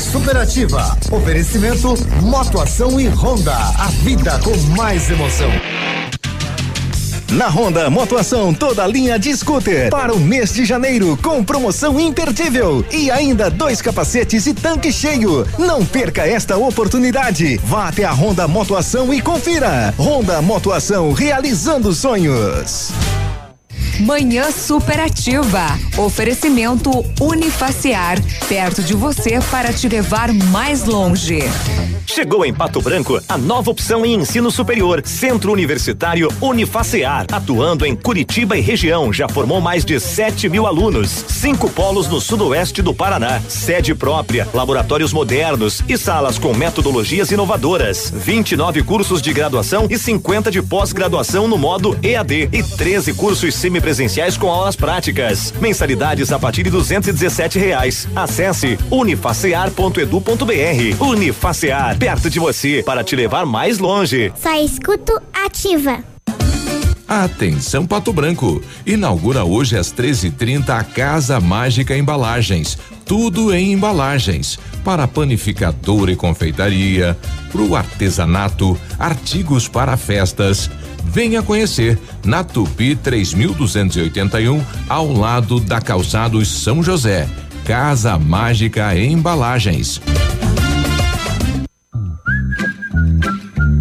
Superativa. Oferecimento Motoação e Honda. A vida com mais emoção. Na Honda Motoação, toda linha de scooter para o mês de janeiro com promoção imperdível e ainda dois capacetes e tanque cheio. Não perca esta oportunidade. Vá até a Honda Motoação e confira. Honda Motoação realizando sonhos. Manhã superativa. Oferecimento Unifaciar. Perto de você para te levar mais longe. Chegou em Pato Branco a nova opção em ensino superior, Centro Universitário Unifacear, atuando em Curitiba e região, já formou mais de 7 mil alunos, cinco polos no sudoeste do Paraná, sede própria, laboratórios modernos e salas com metodologias inovadoras, 29 cursos de graduação e 50 de pós-graduação no modo EAD e 13 cursos semipresenciais com aulas práticas. Mensalidades a partir de 217 reais. Acesse unifacear.edu.br. Unifacear perto de você para te levar mais longe. Só escuto ativa. Atenção Pato Branco. Inaugura hoje às 13:30 a Casa Mágica Embalagens. Tudo em embalagens para panificador e confeitaria, para o artesanato, artigos para festas. Venha conhecer na Tupi 3281, ao lado da Calçados São José. Casa Mágica Embalagens.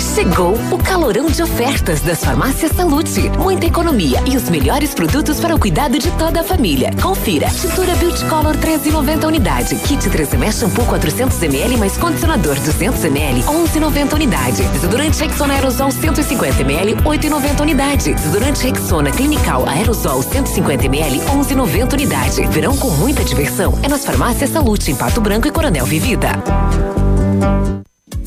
Chegou o calorão de ofertas das farmácias Salute. Muita economia e os melhores produtos para o cuidado de toda a família. Confira. Tintura Beauty Color 13,90 unidade. Kit 3M shampoo 400 ml mais condicionador 200 ml 11,90 unidade. Desodorante Rexona Aerosol 150 ml 8,90 unidade. Desodorante Rexona Clinical Aerosol 150 ml 11,90 unidade. Verão com muita diversão é nas farmácias Salute em Pato Branco e Coronel Vivida.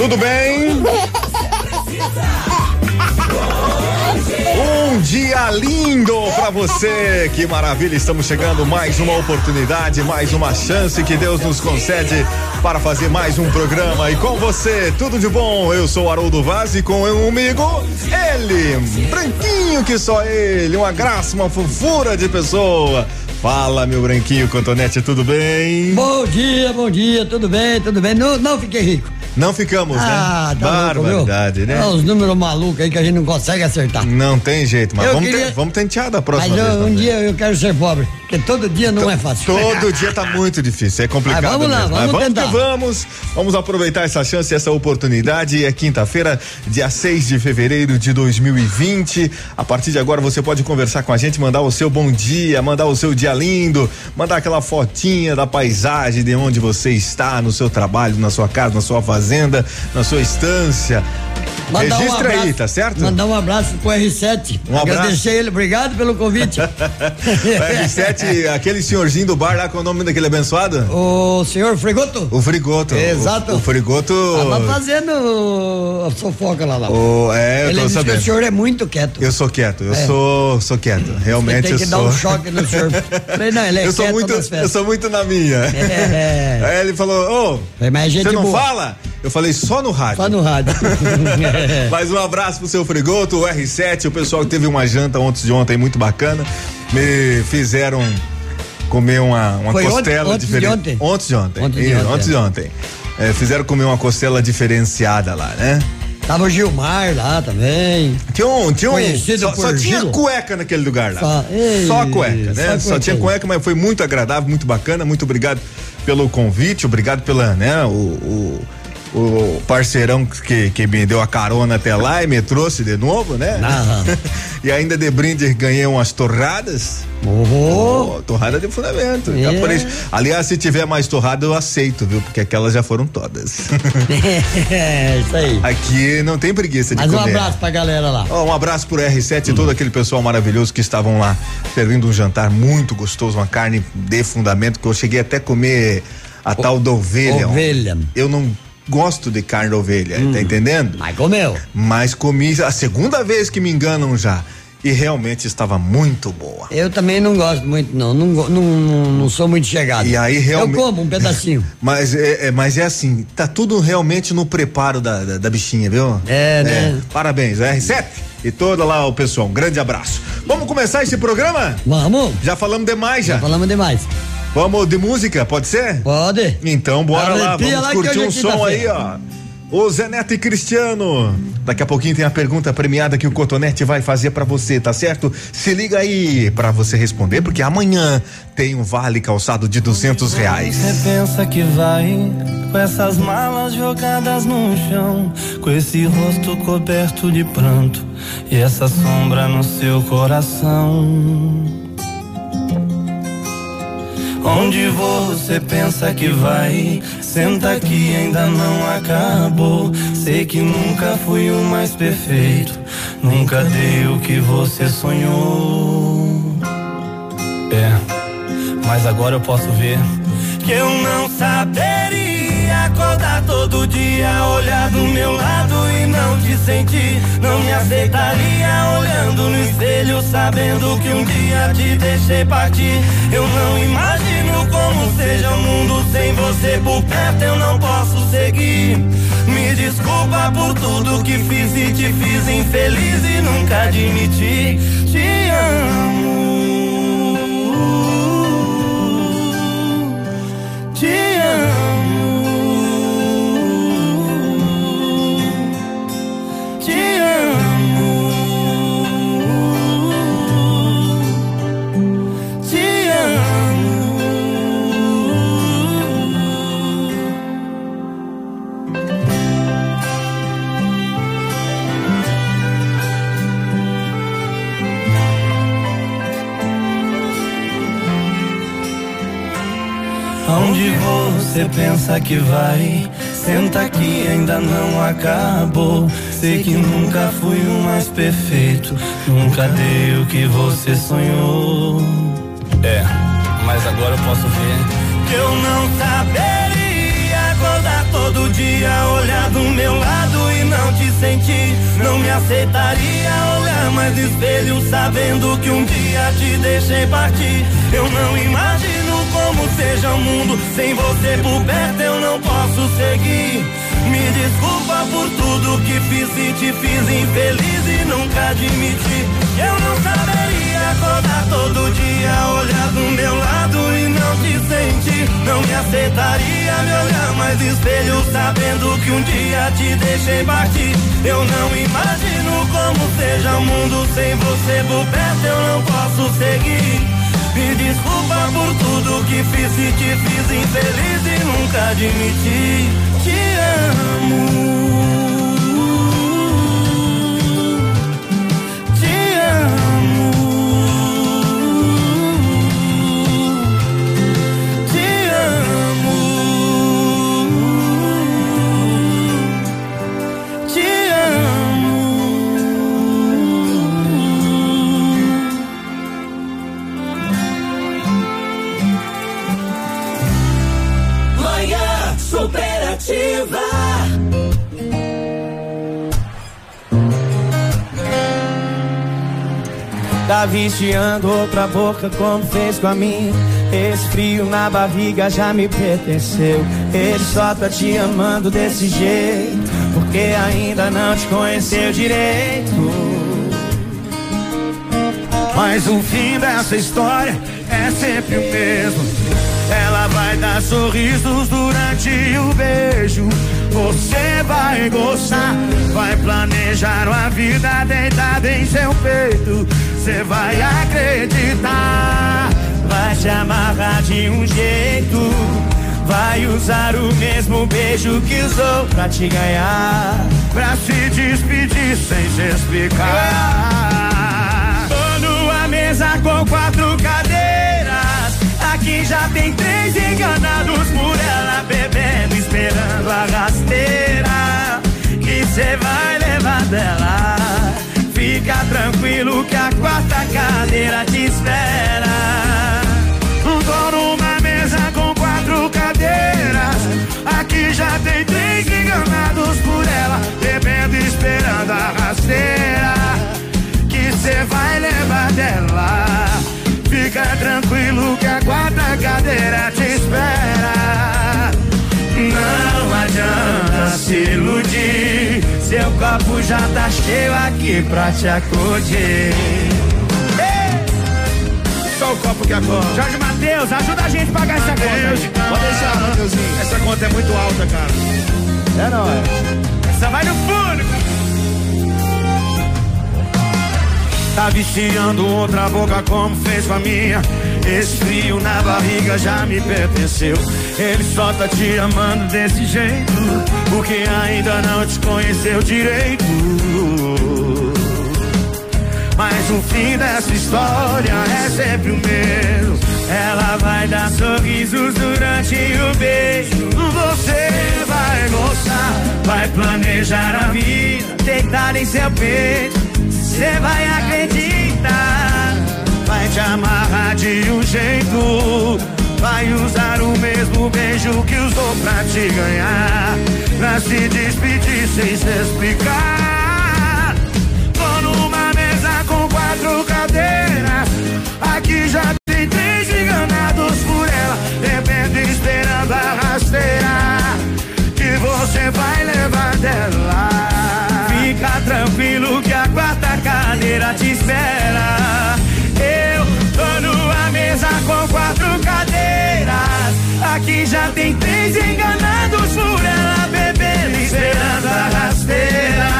Tudo bem? Um dia lindo pra você. Que maravilha, estamos chegando mais uma oportunidade, mais uma chance que Deus nos concede para fazer mais um programa. E com você, tudo de bom. Eu sou Haroldo Vaz e com comigo, ele, branquinho que só ele, uma graça, uma fofura de pessoa. Fala, meu branquinho Cotonete, tudo bem? Bom dia, bom dia, tudo bem, tudo bem. Não, não fiquei rico. Não ficamos, Ah, né? tá louco? Barbaridade, né? É os números malucos aí que a gente não consegue acertar. Não tem jeito, mas Eu vamos, queria- te- vamos tentear da próxima Mas vez. eu- um também. dia eu quero ser pobre, porque todo dia não é fácil. Todo dia tá muito difícil, é complicado Mas vamos lá, mesmo. vamos Mas vamos tentar. que vamos, vamos aproveitar essa chance, essa oportunidade. É quinta-feira, dia 6 de fevereiro de 2020. A partir de agora você pode conversar com a gente, mandar o seu bom dia, mandar o seu dia lindo, mandar aquela fotinha da paisagem de onde você está, no seu trabalho, na sua casa, na sua fazenda, na sua estância. Mandar um Registra aí, abraço- tá certo? Mandar um abraço pro R7. Um abraço. Agradecer ele, obrigado pelo convite. O R7, aquele senhorzinho do bar lá, qual é o nome daquele abençoado? o senhor Fregoto. O Frigoto. Exato. O, o Frigoto. Tava fazendo a fofoca lá. lá. O- é, eu ele tô disse que sabendo. o senhor é muito quieto. Eu sou quieto, eu É. sou, sou quieto. Realmente tem que dar sou. um choque no senhor. Falei, não, ele é eu sou muito, eu sou muito na minha. É. Aí ele falou, ô, gente você não boa. fala? Eu falei só no rádio. Só no rádio. Mais um abraço pro seu Frigoto, o R7, o pessoal que teve uma janta ontem de ontem muito bacana. Me fizeram comer uma, uma Foi costela ontem diferente. ontem? De ontem. Ontem de ontem, ontem de é. ontem. É, fizeram comer uma costela diferenciada lá, né? Tava o Gilmar lá também. Tinha um, tinha um, só, só tinha cueca naquele lugar lá. Só- Ei, Só cueca, né? só Só, tinha cueca, mas foi muito agradável, muito bacana. Muito obrigado pelo convite, obrigado pela, né, o, o, o parceirão que, que me deu a carona até lá e me trouxe de novo, né? Aham. e ainda de brinde ganhei umas torradas. Oh. Oh, torrada de fundamento. É. Aliás, se tiver mais torrada, eu aceito, viu? Porque aquelas já foram todas. é, isso aí. Aqui não tem preguiça de Mais um comer. abraço pra galera lá. Ó, um abraço pro R7 e todo aquele pessoal maravilhoso que estavam lá servindo um jantar muito gostoso, uma carne de fundamento, que eu cheguei até a comer a tal da ovelha. ovelha. Eu não gosto de carne de ovelha, tá entendendo? Mas comeu. Mas comi a segunda vez que me enganam já. E realmente estava muito boa. Eu também não gosto muito, não. Não, não, não, não sou muito chegado. E aí realmente. Eu como um pedacinho. Mas é, é- mas é assim, tá tudo realmente no preparo da, da, da bichinha, viu? É, né? Parabéns, R7 e todo lá o pessoal. Um grande abraço. Vamos começar esse programa? Vamos. Já falamos demais já. Já falamos demais. Vamos de música, pode ser? Pode. Então bora lá, Arrepia vamos lá curtir é um som aí, ó. O Zé Neto e Cristiano. Daqui a pouquinho tem a pergunta premiada que o Cotonete vai fazer pra você, tá certo? Se liga aí pra você responder, porque amanhã tem um vale calçado de duzentos reais. Você pensa que vai com essas malas jogadas no chão, com esse rosto coberto de pranto e essa sombra no seu coração. Onde você pensa que vai? Senta que ainda não acabou. Sei que nunca fui o mais perfeito, nunca dei o que você sonhou. É, mas agora eu posso ver que eu não saberia acordar todo dia, olhar do meu lado e não te sentir. Não me aceitaria olhando no espelho, sabendo que um dia te deixei partir. Eu não imagino como seja o mundo sem você por perto, eu não posso seguir. Me desculpa por tudo que fiz e te fiz infeliz e nunca admiti. Te amo. Te você pensa que vai? Senta que ainda não acabou. Sei que nunca fui o mais perfeito. Nunca dei o que você sonhou. É, mas agora eu posso ver que eu não saberia acordar todo dia, olhar do meu lado e não te sentir. Não me aceitaria olhar mais no espelho, sabendo que um dia te deixei partir. Eu não imagino como seja o mundo sem você por perto, eu não posso seguir. Me desculpa por tudo que fiz e te fiz infeliz e nunca admiti. Eu não saberia acordar todo dia, olhar do meu lado e não te sentir. Não me aceitaria me olhar mais espelho, sabendo que um dia te deixei partir. Eu não imagino como seja o mundo sem você por perto, eu não posso seguir. Me desculpa por tudo que fiz e te fiz infeliz e nunca admiti. Te amo. Tá viciando outra boca como fez com a minha. Esse frio na barriga já me pertenceu. Ele só tá te amando desse jeito. Porque ainda não te conheceu direito. Mas o fim dessa história é sempre o mesmo. Ela vai dar sorrisos durante o beijo. Você vai gostar, vai planejar uma vida deitada em seu peito. Você vai acreditar, vai se amarrar de um jeito. Vai usar o mesmo beijo que usou pra te ganhar. Pra se despedir sem se explicar mesa com quatro cadeiras. Aqui já tem três enganados por ela, bebendo, esperando a rasteira. Que cê vai levar dela. Fica tranquilo que a quarta cadeira te espera. Tô numa mesa com quatro cadeiras. Aqui já tem três enganados por ela, bebendo, esperando a rasteira você vai levar dela. Fica tranquilo que a quarta cadeira te espera. Adianta se iludir, seu copo já tá cheio aqui pra te acudir. Só o copo que acorda. Jorge Matheus, ajuda a gente a pagar essa conta. Pode deixar, Matheusinho. Essa conta é muito alta, cara. É nóis. Essa vai no fundo. Tá viciando outra boca como fez com a minha. Esse frio na barriga já me pertenceu. Ele só tá te amando desse jeito, porque ainda não te conheceu direito. Mas o fim dessa história é sempre o mesmo. Ela vai dar sorrisos durante o beijo. Você vai gostar, vai planejar a vida, deitar em seu peito você vai acreditar. Te amarrar de um jeito. Vai usar o mesmo beijo que usou pra te ganhar. Pra se despedir sem se explicar. Tô numa mesa com quatro cadeiras. Aqui já tem três enganados por ela. Depende esperando a rasteira. Que você vai levar dela. Fica tranquilo que a quarta cadeira te espera. Aqui já tem três enganados por ela bebendo, esperando a rasteira.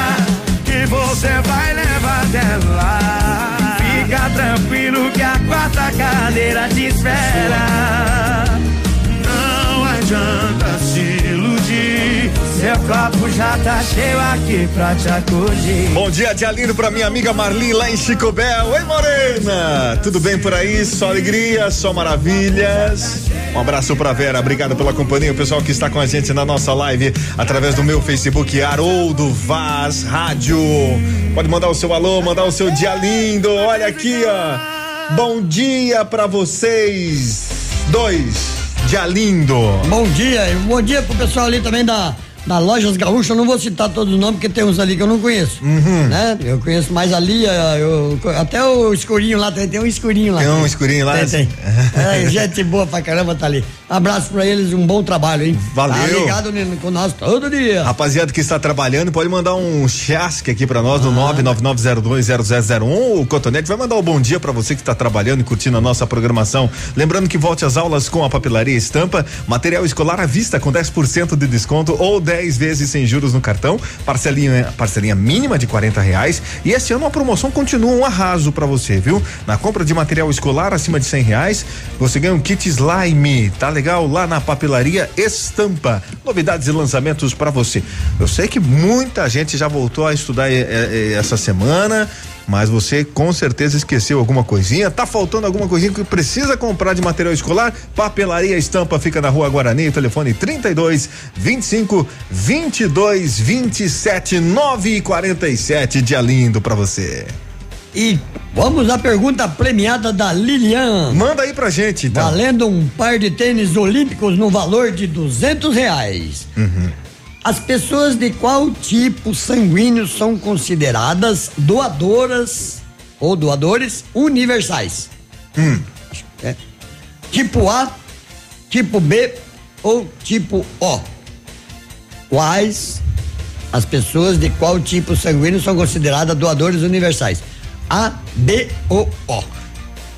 Que você vai levar dela. Fica tranquilo que a quarta cadeira te espera. Não adianta se seu copo já tá cheio aqui pra te acudir. Bom dia, dia lindo pra minha amiga Marli lá em Chicobel. Oi, Morena! Tudo bem por aí? Só alegria, só maravilhas. Um abraço pra Vera, obrigado pela companhia. O pessoal que está com a gente na nossa live através do meu Facebook, Haroldo Vaz Rádio. Pode mandar o seu alô, mandar o seu dia lindo. Olha aqui, ó. Bom dia pra vocês. Dois. Dia lindo. Bom dia, bom dia pro pessoal ali também da da Lojas Gaúcha, eu não vou citar todos os nomes, porque tem uns ali que eu não conheço. Uhum. Né? Eu conheço mais ali, eu, até o escurinho lá, tem, tem um escurinho lá. Tem um escurinho lá? Tem, tem. é, gente boa pra caramba tá ali. Abraço pra eles, um bom trabalho, hein? Valeu. Tá ligado com nós todo dia. Rapaziada que está trabalhando, pode mandar um chasque aqui pra nós no ah. 999020001. O Cotonete vai mandar um bom dia pra você que está trabalhando e curtindo a nossa programação. Lembrando que volte às aulas com a papelaria estampa, material escolar à vista com 10% de desconto ou 10 vezes sem juros no cartão, parcelinha, parcelinha mínima de 40 reais. E esse ano a promoção continua um arraso para você, viu? Na compra de material escolar acima de 100 reais, você ganha um kit slime, tá legal? Lá na papelaria Estampa. Novidades e lançamentos para você. Eu sei que muita gente já voltou a estudar eh, eh, essa semana mas você com certeza esqueceu alguma coisinha, tá faltando alguma coisinha que precisa comprar de material escolar? Papelaria Estampa fica na Rua Guarani, telefone 32 25 22 27 9 e 47. Dia lindo para você. E vamos à pergunta premiada da Lilian. Manda aí pra gente, então. Valendo um par de tênis olímpicos no valor de duzentos reais. Uhum. As pessoas de qual tipo sanguíneo são consideradas doadoras ou doadores universais. Hum. É. Tipo A, tipo B ou tipo O. Quais as pessoas de qual tipo sanguíneo são consideradas doadores universais? A, B ou O.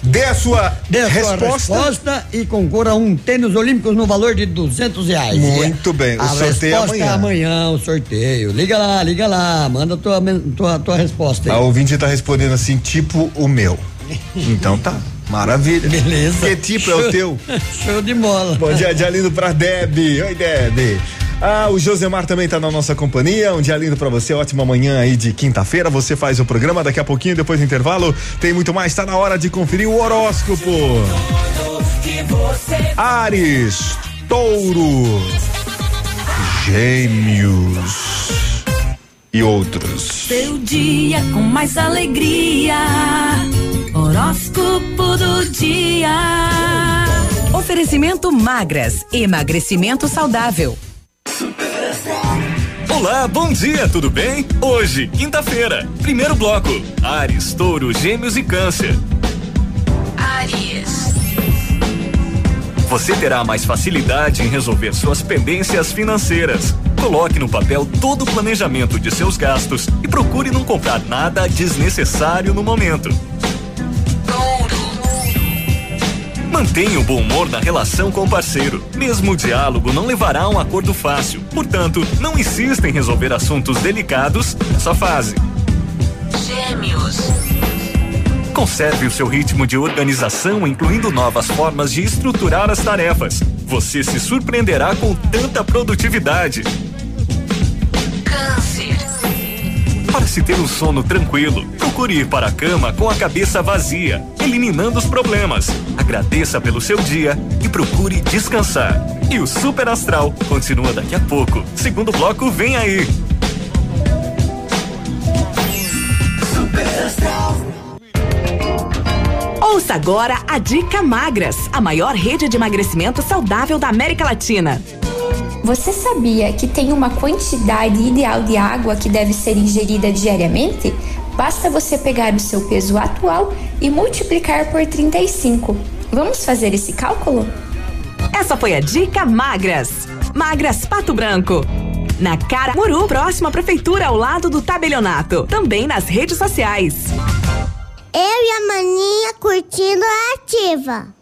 Dê a sua Dê a sua resposta. resposta e concorra a um tênis olímpicos no valor de duzentos reais. Muito bem, o a sorteio é resposta amanhã. é amanhã, o sorteio. Liga lá, liga lá, manda tua, tua, tua resposta aí. A ouvinte tá respondendo assim, tipo o meu. Então tá, maravilha. Beleza. Que tipo é o teu? Show de bola. Bom dia, dia lindo pra Deb. Oi, Deb. Ah, o Josemar também tá na nossa companhia. Um dia lindo pra você, ótima manhã aí de quinta-feira. Você faz o programa daqui a pouquinho, depois do intervalo. Tem muito mais, tá na hora de conferir o horóscopo. Ares, Touro, Gêmeos e outros. Seu dia com mais alegria. Horóscopo do dia. Oferecimento magras, emagrecimento saudável. Olá, bom dia, tudo bem? Hoje, quinta-feira, primeiro bloco. Ares, Touro, Gêmeos e Câncer. Aries. Você terá mais facilidade em resolver suas pendências financeiras. Coloque no papel todo o planejamento de seus gastos e procure não comprar nada desnecessário no momento. Mantenha o bom humor na relação com o parceiro. Mesmo o diálogo não levará a um acordo fácil. Portanto, não insista em resolver assuntos delicados nessa fase. Gêmeos. Conserve o seu ritmo de organização, incluindo novas formas de estruturar as tarefas. Você se surpreenderá com tanta produtividade. Para se ter um sono tranquilo, procure ir para a cama com a cabeça vazia, eliminando os problemas. Agradeça pelo seu dia e procure descansar. E o Super Astral continua daqui a pouco. Segundo bloco vem aí. Ouça agora a Dica Magras, a maior rede de emagrecimento saudável da América Latina. Você sabia que tem uma quantidade ideal de água que deve ser ingerida diariamente? Basta você pegar o seu peso atual e multiplicar por 35. Vamos fazer esse cálculo? Essa foi a Dica Magras. Magras Pato Branco. Na Cara Muru, próxima à prefeitura, ao lado do tabelionato. Também nas redes sociais. Eu e a maninha curtindo a ativa.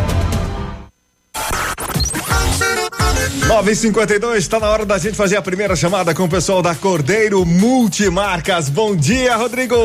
952, está na hora da gente fazer a primeira chamada com o pessoal da Cordeiro Multimarcas. Bom dia, Rodrigo.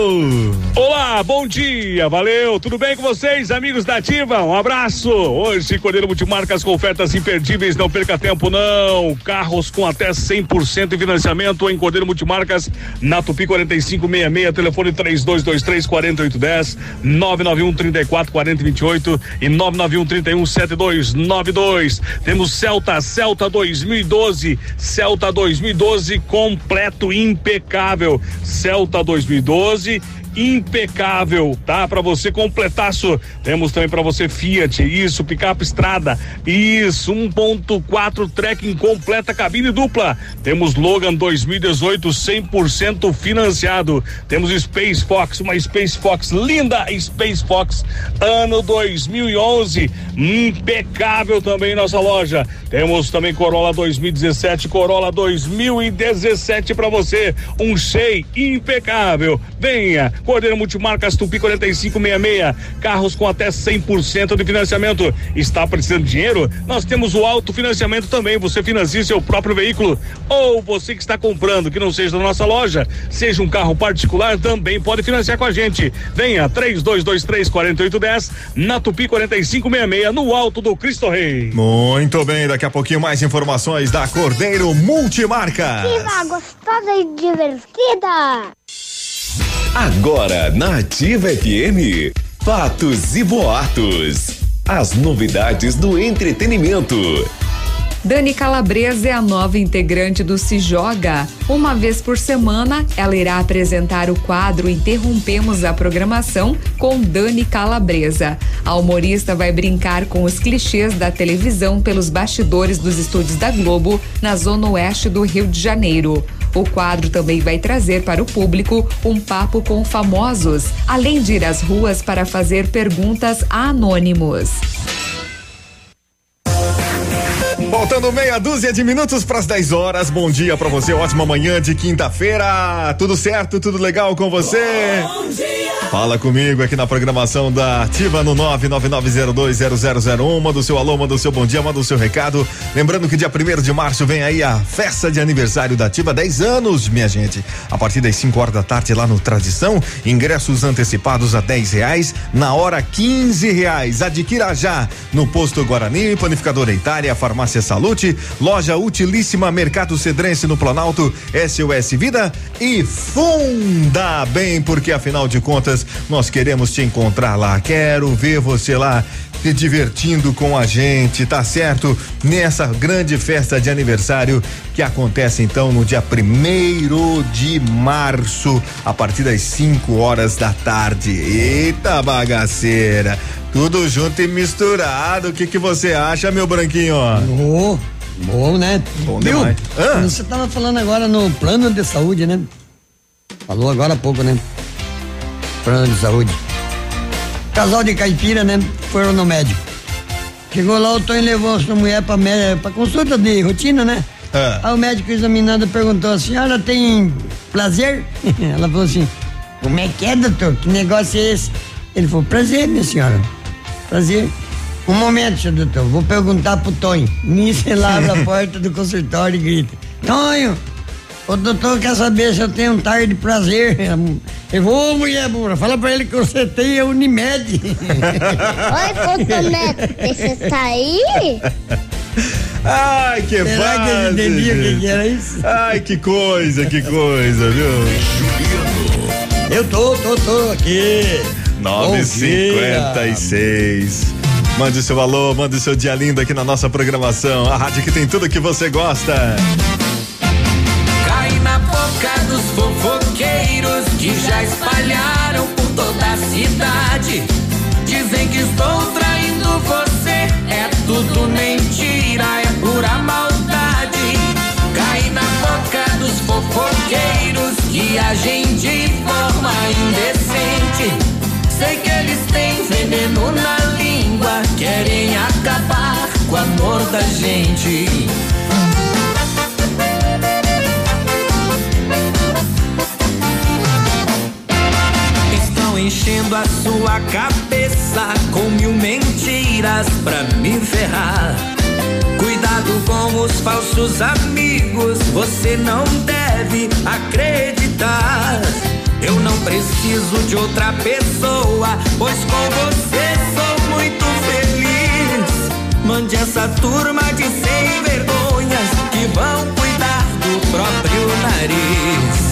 Olá, bom dia, valeu, tudo bem com vocês, amigos da Ativa? Um abraço. Hoje, Cordeiro Multimarcas com ofertas imperdíveis, não perca tempo não. Carros com até 100% de financiamento em Cordeiro Multimarcas, na Tupi 4566, telefone 3223 4810, 991 34 40 28 e 991 31 7292. Temos Celta, Celta 2012, Celta 2012 completo, impecável. Celta 2012 impecável, tá? Para você completaço. Temos também para você Fiat, isso, picape estrada, isso, 1.4 trekking completa cabine dupla. Temos Logan 2018 100% financiado. Temos Space Fox, uma Space Fox linda, Space Fox ano 2011, impecável também nossa loja. Temos também Corolla 2017, Corolla 2017 para você, um Shea impecável. Venha, Cordeiro Multimarcas Tupi 4566, carros com até 100% de financiamento. Está precisando de dinheiro? Nós temos o autofinanciamento também. Você financia seu próprio veículo ou você que está comprando, que não seja da nossa loja, seja um carro particular, também pode financiar com a gente. Venha 3223 4810 na Tupi 4566 no alto do Cristo Rei. Muito bem, daqui a pouquinho mais informações da Cordeiro Multimarca. Viva gostosa e divertida! Agora na Ativa FM, fatos e boatos. As novidades do entretenimento. Dani Calabresa é a nova integrante do Se Joga. Uma vez por semana, ela irá apresentar o quadro Interrompemos a Programação com Dani Calabresa. A humorista vai brincar com os clichês da televisão pelos bastidores dos estúdios da Globo, na zona oeste do Rio de Janeiro. O quadro também vai trazer para o público um papo com famosos, além de ir às ruas para fazer perguntas a anônimos. Faltando meia dúzia de minutos para as 10 horas. Bom dia para você, ótima manhã de quinta-feira. Tudo certo, tudo legal com você? Bom dia. Fala comigo aqui na programação da Ativa no 999020001. Manda o seu alô, manda o seu bom dia, manda o seu recado. Lembrando que dia 1 de março vem aí a festa de aniversário da Ativa, 10 anos, minha gente. A partir das 5 horas da tarde lá no Tradição, ingressos antecipados a 10 reais, na hora 15 reais. Adquira já no posto Guarani, Panificadora Itália, Farmácia Salute, Loja Utilíssima, Mercado Cedrense no Planalto, SOS Vida e Funda Bem, porque afinal de contas nós queremos te encontrar lá. Quero ver você lá se divertindo com a gente, tá certo? Nessa grande festa de aniversário que acontece então no dia primeiro de março, a partir das 5 horas da tarde. Eita bagaceira! Tudo junto e misturado. O que que você acha, meu branquinho? Oh, bom, né? Bom Viu? demais. Ah. Você tava falando agora no plano de saúde, né? Falou agora há pouco, né? Plano de saúde. Casal de caipira, né? Foram no médico. Chegou lá, o Tonho levou a sua mulher pra, pra consulta de rotina, né? Ah. Aí o médico examinando perguntou: a senhora tem prazer? Ela falou assim: como é que é, doutor? Que negócio é esse? Ele falou: prazer, minha senhora. Prazer. Um momento, senhor doutor, vou perguntar pro Tonho. Nisso ele abre a porta do consultório e grita: Tonho, o doutor quer saber se eu tenho um tarde de prazer. Eu vou, ô mulher burra, fala pra ele que você tem a Unimed. Oi, Cotonete, você tá aí? Ai, que Será que ele entendia o que que era isso? Ai, que coisa, que coisa, viu? Eu tô, tô, tô aqui. 956. Mande o seu alô, mande o seu dia lindo aqui na nossa programação. A rádio que tem tudo que você gosta. Cai na boca dos fofoqueiros que já espalharam por toda a cidade. Dizem que estou traindo você, é tudo mentira, é pura maldade. Cai na boca dos fofoqueiros que agem de forma indecente. Sei que eles têm veneno na língua, querem acabar com o amor da gente. Estão enchendo a sua cabeça com mil mentiras pra me ferrar. Cuidado com os falsos amigos, você não deve acreditar. Eu não preciso de outra pessoa, pois com você sou muito feliz. Mande essa turma de sem vergonhas que vão cuidar do próprio nariz.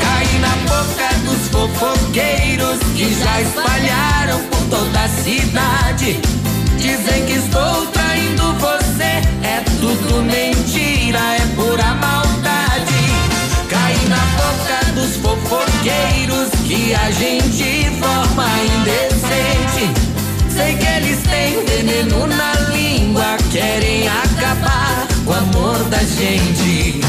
Cai na boca dos fofoqueiros que já espalharam por toda a cidade. Dizem que estou traindo você, é tudo mentira, é pura maldade. Dos fofoqueiros que a gente forma indecente. Sei que eles têm veneno na língua, querem acabar com o amor da gente.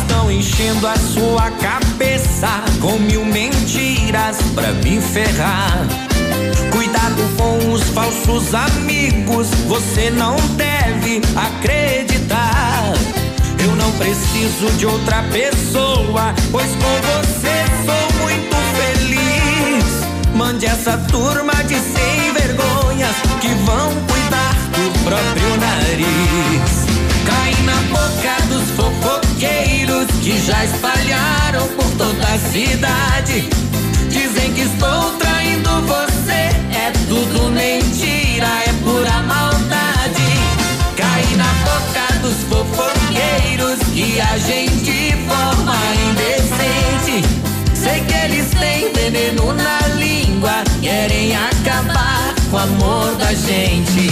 Estão enchendo a sua cabeça com mil mentiras pra me ferrar. Cuidado com os falsos amigos, você não deve acreditar. Eu não preciso de outra pessoa, pois com você sou muito feliz. Mande essa turma de sem vergonhas que vão cuidar do próprio nariz. Cai na boca dos fofoqueiros que já espalharam por toda a cidade. Dizem que estou traindo você, é tudo mentira, é pura maldade. Cai na boca dos fofoqueiros que a gente forma indecente. Sei que eles têm veneno na língua, querem acabar com o amor da gente.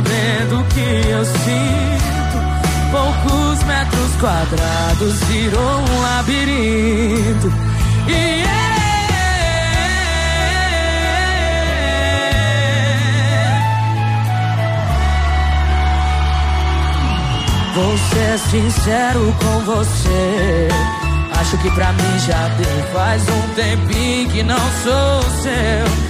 sabendo que eu sinto. Poucos metros quadrados virou um labirinto. E Vou ser sincero com você. Acho que pra mim já deu. Faz um tempinho que não sou seu.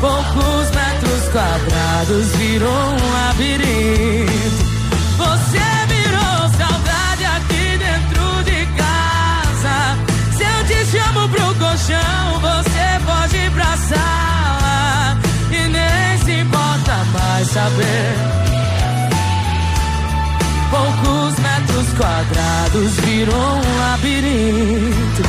Poucos metros quadrados virou um labirinto. Você virou saudade aqui dentro de casa. Se eu te chamo pro colchão, você pode ir pra sala. E nem se importa mais saber. Poucos metros quadrados virou um labirinto.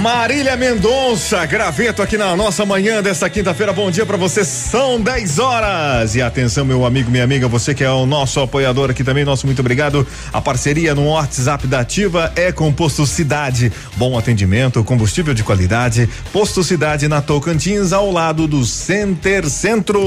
Marília Mendonça, graveto aqui na nossa manhã desta quinta-feira. Bom dia para você. São 10 horas. E atenção, meu amigo, minha amiga, você que é o nosso apoiador aqui também, nosso muito obrigado. A parceria no WhatsApp da Ativa é com Posto Cidade. Bom atendimento, combustível de qualidade. Posto Cidade na Tocantins, ao lado do Center Centro.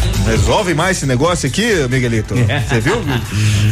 resolve mais esse negócio aqui, Miguelito. Você viu?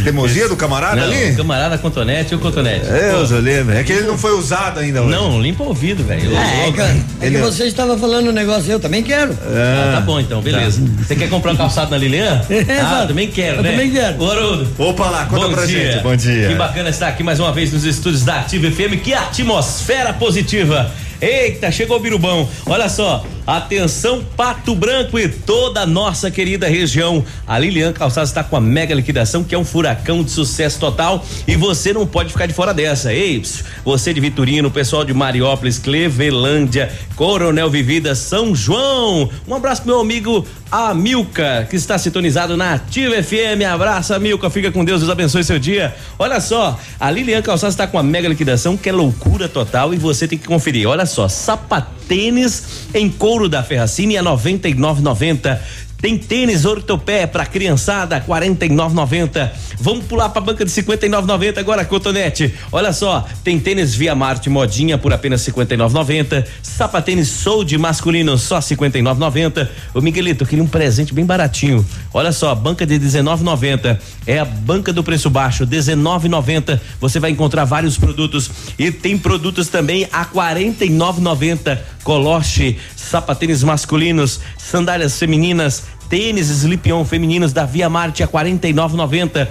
Teimosia do camarada não, ali? O camarada cotonete e o cotonete. Eu lembro. É que ele não foi usado ainda hoje. Não, limpa o ouvido, velho. É, é que, é que você estava falando um negócio, eu também quero. Ah, tá bom então, beleza. Você quer comprar um calçado na Lilian? ah, também quero, Eu né? também quero. Haroldo. Opa lá, conta Bom pra dia. gente. Bom dia. Que bacana estar aqui mais uma vez nos estúdios da Ativa FM. Que atmosfera positiva. Eita, chegou o Birubão. Olha só, atenção Pato Branco e toda a nossa querida região. A Lilian Calçados está com a mega liquidação, que é um furacão de sucesso total e você não pode ficar de fora dessa. Ei, você de Vitorino, pessoal de Mariópolis, Clevelândia, Coronel Vivida, São João. Um abraço meu amigo Amilca, que está sintonizado na Ativa FM. Abraço, Amilca. Fica com Deus, Deus abençoe seu dia. Olha só, a Lilian Calçados está com a mega liquidação, que é loucura total, e você tem que conferir. Olha só, sapatênis em couro da Ferracini a 99,90. Tem tênis ortopé pra criançada, 49,90. Vamos pular pra banca de 59,90 agora, Cotonete. Olha só, tem tênis Via Marte modinha por apenas 59,90. Sapatênis Sold masculino só 59,90. Ô Miguelito, eu queria um presente bem baratinho. Olha só, banca de 19,90. É a banca do preço baixo, 19,90. Você vai encontrar vários produtos e tem produtos também a 49,90. Coloche, sapatênis masculinos, sandálias femininas, tênis Slip-On femininos da Via Marte a 49,90.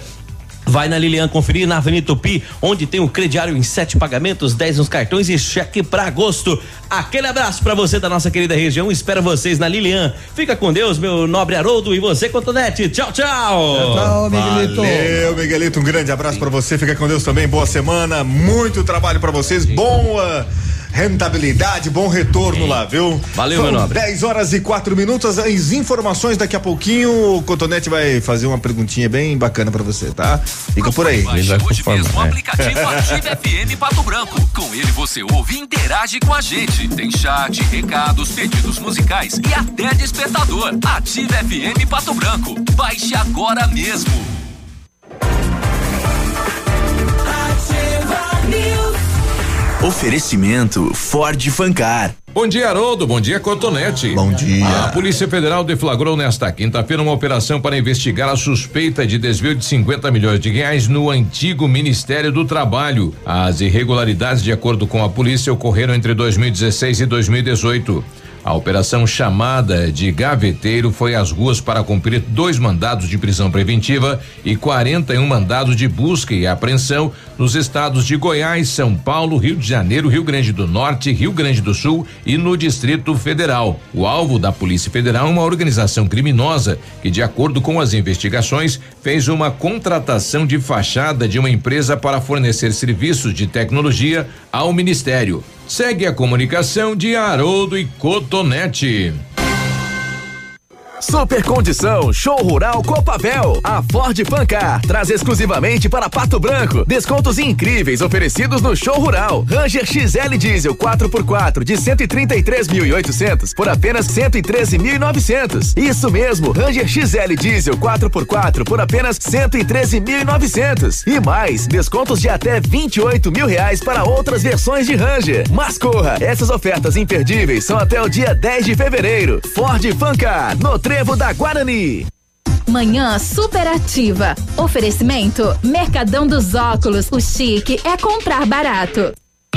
Vai na Lilian conferir na Avenida Tupi, onde tem o crediário em sete pagamentos, 10 nos cartões e cheque para agosto. Aquele abraço para você da nossa querida região. Espero vocês na Lilian. Fica com Deus, meu nobre Haroldo e você, Cotonete. Tchau, tchau. Tchau, Miguelito. Valeu, Miguelito. Um grande abraço pra você. Fica com Deus também. Boa semana. Muito trabalho pra vocês. Boa rentabilidade, bom retorno lá, viu? Valeu, São meu nobre. 10 horas e quatro minutos. As informações daqui a pouquinho. O Cotonete vai fazer uma perguntinha bem baixa pra você, tá? Fica por aí. Hoje mesmo o aplicativo Ativa FM Pato Branco. Com ele você ouve e interage com a gente. Tem chat, recados, pedidos musicais e até despertador. Ativa FM Pato Branco. Baixe agora mesmo. Oferecimento Ford Fancar. Bom dia, Haroldo. Bom dia, Cotonete. Bom dia. A Polícia Federal deflagrou nesta quinta-feira uma operação para investigar a suspeita de desvio de 50 milhões de reais no antigo Ministério do Trabalho. As irregularidades, de acordo com a polícia, ocorreram entre 2016 e 2018. A operação chamada de Gaveteiro foi às ruas para cumprir dois mandados de prisão preventiva e 41 mandados de busca e apreensão nos estados de Goiás, São Paulo, Rio de Janeiro, Rio Grande do Norte, Rio Grande do Sul e no Distrito Federal. O alvo da Polícia Federal é uma organização criminosa que, de acordo com as investigações, fez uma contratação de fachada de uma empresa para fornecer serviços de tecnologia ao Ministério. Segue a comunicação de Haroldo e Cotonete. Super Condição Show Rural Copavel. A Ford Fancar traz exclusivamente para Pato Branco descontos incríveis oferecidos no Show Rural. Ranger XL Diesel 4x4 de 133.800 por apenas 113.900. Isso mesmo, Ranger XL Diesel 4x4 por apenas 113.900. E mais, descontos de até 28 mil reais para outras versões de Ranger. Mas corra, essas ofertas imperdíveis são até o dia 10 de fevereiro. Ford Fancar, no Trevo da Guarani. Manhã superativa. Oferecimento Mercadão dos Óculos. O chique é comprar barato.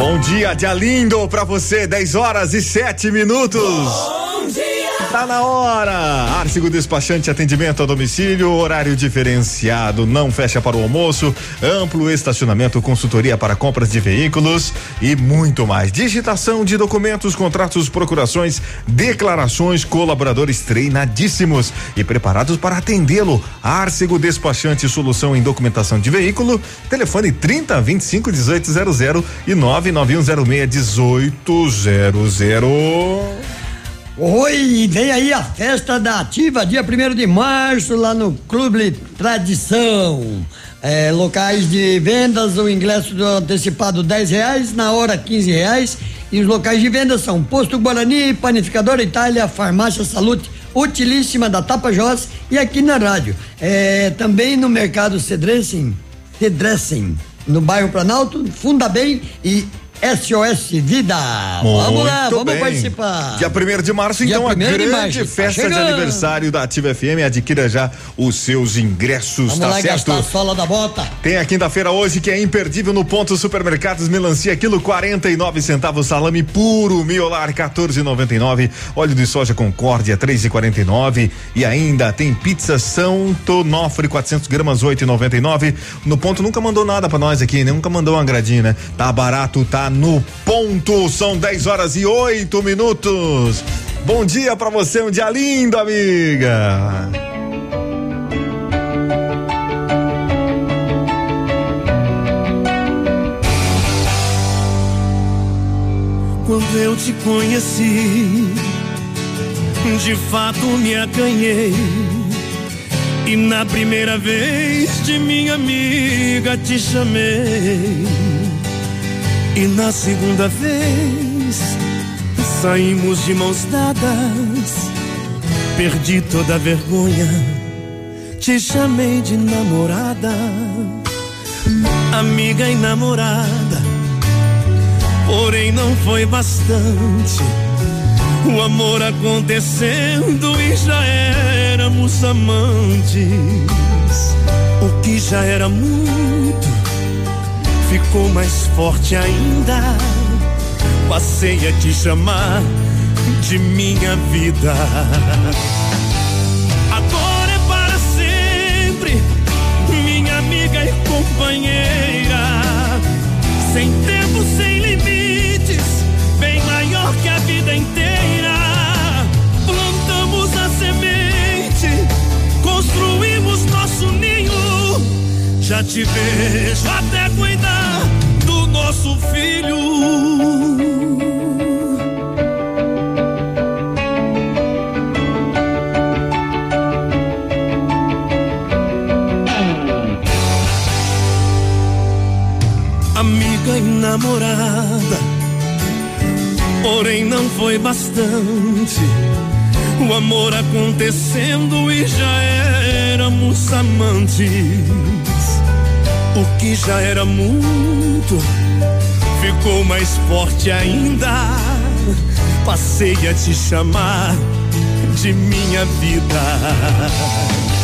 Bom dia, dia lindo pra você, 10 horas e 7 minutos. Bom dia! Tá na hora! Arcego Despachante Atendimento a domicílio, horário diferenciado, não fecha para o almoço, amplo estacionamento, consultoria para compras de veículos e muito mais. Digitação de documentos, contratos, procurações, declarações, colaboradores treinadíssimos e preparados para atendê-lo. Arcego Despachante, solução em documentação de veículo, telefone 30 25 1800 e 99106 1800. Oi, vem aí a festa da Ativa, dia 1 de março, lá no Clube Tradição. É, locais de vendas, o ingresso do antecipado 10 reais, na hora 15 reais. E os locais de venda são Posto Guarani, Panificadora Itália, Farmácia Salute, Utilíssima da Tapajós e aqui na rádio. É, também no Mercado Cedressem, Cedressem, no bairro Planalto, Funda Bem e SOS Vida. vamos lá, vamos bem. participar. Dia 1 de março, Dia então, a 1º de grande março, tá festa de chegando. aniversário da Ativa FM. Adquira já os seus ingressos, Vamos tá lá certo? a sola da bota. Tem a quinta-feira hoje que é imperdível no ponto supermercados melancia quilo 49 centavos salame puro miolar 14,99 óleo de soja concórdia 3,49 e ainda tem pizza São Tonofre 400 gramas 8,99 no ponto nunca mandou nada pra nós aqui né? nunca mandou um agradinho né tá barato tá no ponto são 10 horas e 8 minutos bom dia pra você um dia lindo amiga Quando eu te conheci, de fato me acanhei. E na primeira vez de minha amiga te chamei. E na segunda vez saímos de mãos dadas. Perdi toda a vergonha, te chamei de namorada. Amiga e namorada porém não foi bastante. O amor acontecendo e já éramos amantes. O que já era muito ficou mais forte ainda. Passei a te chamar de minha vida. Agora é para sempre, minha amiga e companheira. Sem tempo, sem limites, bem maior que a vida inteira. Plantamos a semente, construímos nosso ninho. Já te vejo até cuidar nosso filho. amiga e namorada. Porém, não foi bastante. O amor acontecendo e já éramos amantes. O que já era muito ficou mais forte ainda. Passei a te chamar de minha vida.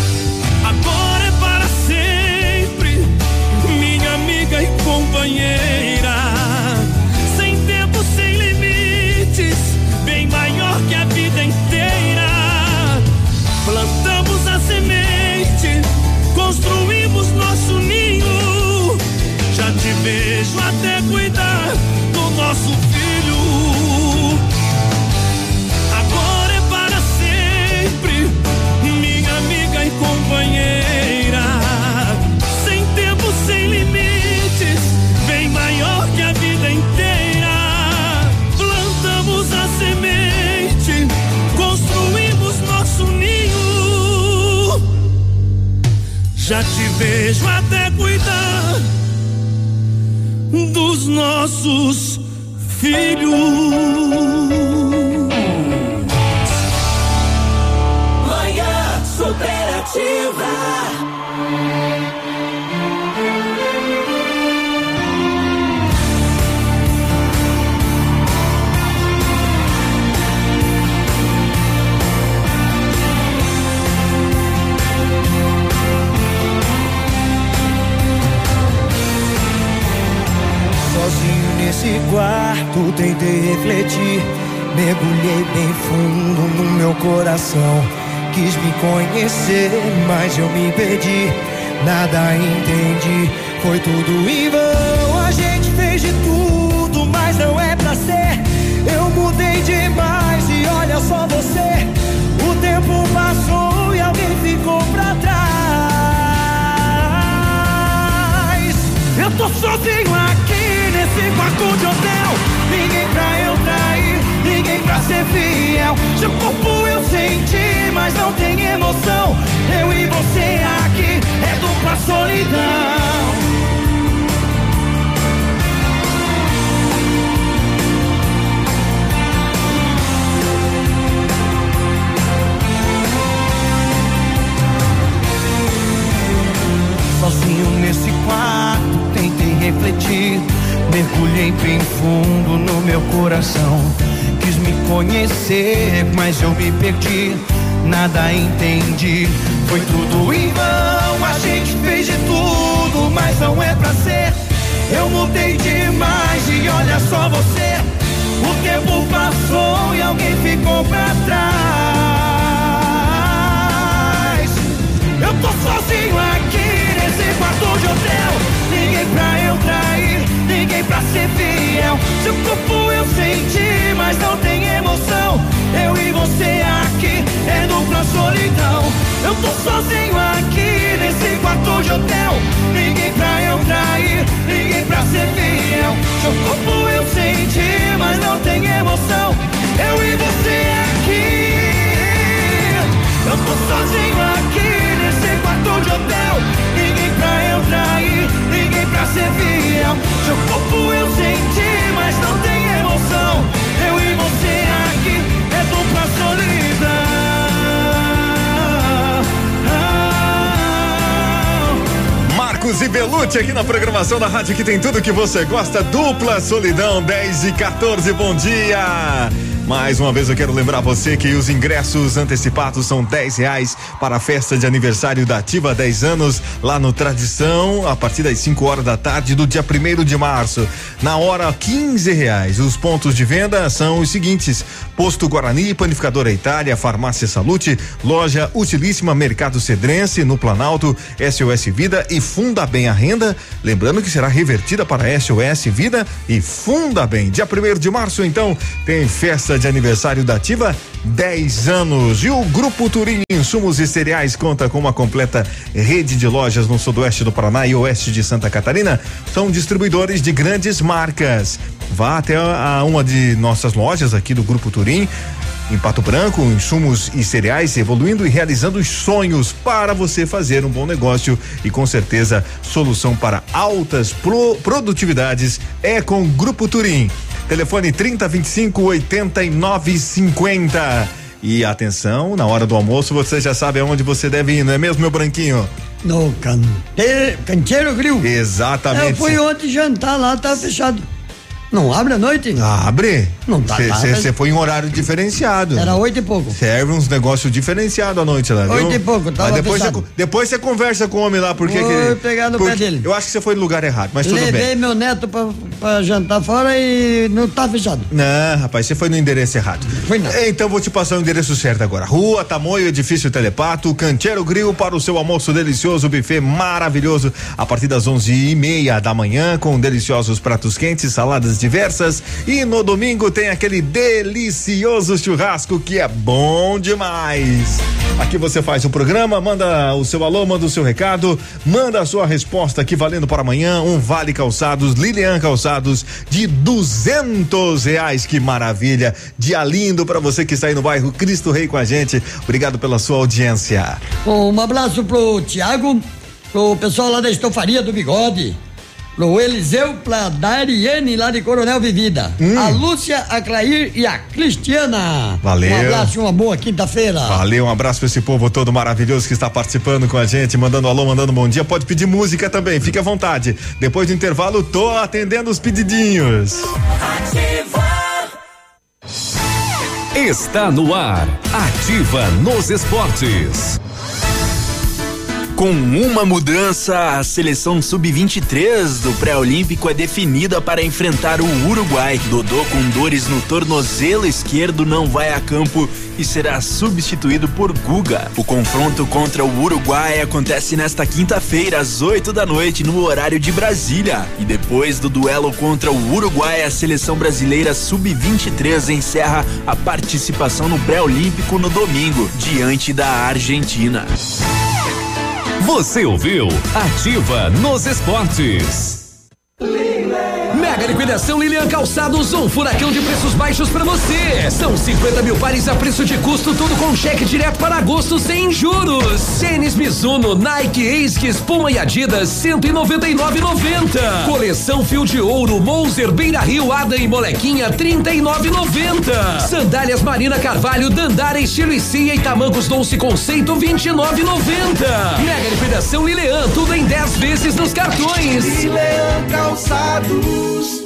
Vejo até cuidar dos nossos filhos. Nesse quarto tentei refletir Mergulhei bem fundo no meu coração. Quis me conhecer, mas eu me perdi. Nada entendi, foi tudo em vão. A gente fez de tudo, mas não é pra ser. Eu mudei demais e olha só você. O tempo passou e alguém ficou pra trás. Eu tô sozinho aqui nesse quarto de hotel. Ninguém pra eu trair, ninguém pra ser fiel. Seu corpo eu senti, mas não tem emoção. Eu e você aqui é dupla solidão. Sozinho nesse quarto, tentei refletir. Mergulhei bem fundo no meu coração. Quis me conhecer, mas eu me perdi. Nada entendi, foi tudo em vão. A gente fez de tudo, mas não é pra ser. Eu mudei demais e olha só você. O tempo passou e alguém ficou pra trás. Eu tô sozinho aqui nesse quarto de hotel. Ninguém pra eu trair, ninguém pra ser fiel. Seu corpo eu senti, mas não tem emoção. Eu e você aqui é dupla solidão. Eu tô sozinho aqui nesse quarto de hotel. Ninguém pra eu trair, ninguém pra ser fiel. Seu corpo eu senti, mas não tem emoção. Eu e você aqui. Eu tô sozinho aqui Belucci aqui na programação da rádio que tem tudo que você gosta. Dupla Solidão 10 e 14. Bom dia. Mais uma vez eu quero lembrar você que os ingressos antecipados são 10 reais para a festa de aniversário da Ativa 10 anos lá no Tradição, a partir das 5 horas da tarde do dia 1 de março. Na hora 15 reais. Os pontos de venda são os seguintes: Posto Guarani, Panificadora Itália, Farmácia Salute, Loja Utilíssima Mercado Cedrense, no Planalto, SOS Vida e Funda Bem a Renda. Lembrando que será revertida para SOS Vida e Funda Bem. Dia 1 de março, então, tem festa de aniversário da Ativa, 10 anos. E o Grupo Turim Insumos e Cereais conta com uma completa rede de lojas no sudoeste do Paraná e oeste de Santa Catarina. São distribuidores de grandes marcas. Vá até a, uma de nossas lojas aqui do Grupo Turim em Pato Branco, insumos e cereais, evoluindo e realizando os sonhos para você fazer um bom negócio e com certeza solução para altas pro, produtividades é com o Grupo Turim. Telefone 3025 8950. E atenção, na hora do almoço você já sabe aonde você deve ir, não é mesmo, meu branquinho? No cante... Canteiro Grill. Exatamente. Eu fui ontem jantar lá, tá fechado. Não abre à noite? Abre. Não tá. Você foi em horário diferenciado. Era oito e pouco. Serve uns negócios diferenciados à noite lá, viu? Oito e pouco, Mas depois você, depois você conversa com o homem lá, porque Vou que, pegar no porque- pé dele. Eu acho que você foi no lugar errado, mas tudo Levei bem. meu neto pra, pra jantar fora e não tá fechado. Não, rapaz, você foi no endereço errado. Foi não. Então vou te passar o endereço certo agora. Rua Tamoio, Edifício Telepato, Canteiro Grill para o seu almoço delicioso, buffet maravilhoso a partir das onze e meia da manhã com deliciosos pratos quentes, saladas diversas e no domingo tem aquele delicioso churrasco que é bom demais. Aqui você faz o programa, manda o seu alô, manda o seu recado, manda a sua resposta aqui valendo para amanhã um Vale Calçados, Lilian Calçados de duzentos reais, que maravilha, dia lindo para você que está aí no bairro Cristo Rei com a gente, obrigado pela sua audiência. Um abraço pro Tiago, pro pessoal lá da estofaria do Bigode, pro Eliseu, pra Dariane lá de Coronel Vivida, a Lúcia, a Clair e a Cristiana. Valeu. Um abraço e uma boa quinta-feira. Valeu, um abraço pra esse povo todo maravilhoso que está participando com a gente, mandando alô, mandando bom dia. Pode pedir música também, fique à vontade. Depois do intervalo, tô atendendo os pedidinhos. Está no ar. Ativa nos esportes. Com uma mudança, a seleção sub-23 do pré-olímpico é definida para enfrentar o Uruguai. Dodô com dores no tornozelo esquerdo não vai a campo e será substituído por Guga. O confronto contra o Uruguai acontece nesta quinta-feira às 8 da noite no horário de Brasília. E depois do duelo contra o Uruguai, a seleção brasileira sub-23 encerra a participação no pré-olímpico no domingo diante da Argentina. Você ouviu Ativa nos Esportes. Mega liquidação Lilian Calçados, um furacão de preços baixos para você. São 50 mil pares a preço de custo, tudo com cheque direto para agosto sem juros. Tênis Mizuno, Nike, Asics, Puma e Adidas, 199,90. Coleção Fio de Ouro, Moser, Beira Rio, Ada e Molequinha, 39,90. Sandálias Marina Carvalho, Dandara, Estilo e Cia e Tamancos Dolce Conceito, 29,90. Mega liquidação Lilian, tudo em 10 vezes nos cartões. Lilian Calçados calçados.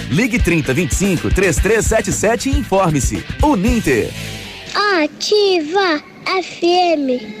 Ligue 30 25 3377 e informe-se. Uninter. Ativa FM.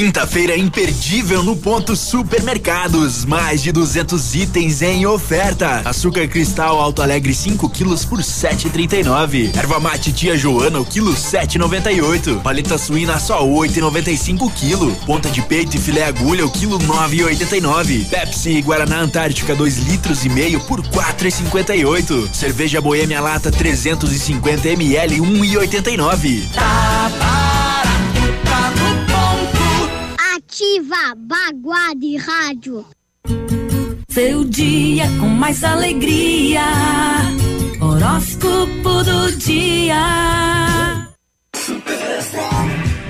Quinta-feira imperdível no ponto Supermercados. Mais de 200 itens em oferta. Açúcar cristal Alto Alegre 5 quilos por 7,39. Erva mate tia Joana o quilo 7,98. Paleta suína só 8,95 quilo. Ponta de peito e filé agulha o quilo 9,89. Pepsi Guaraná Antártica 2 litros e meio por 4,58. Cerveja Boêmia Lata 350 ml 1,89. Tá barato, Ativa Baguá de Rádio. Seu dia com mais alegria. Horóscopo do dia.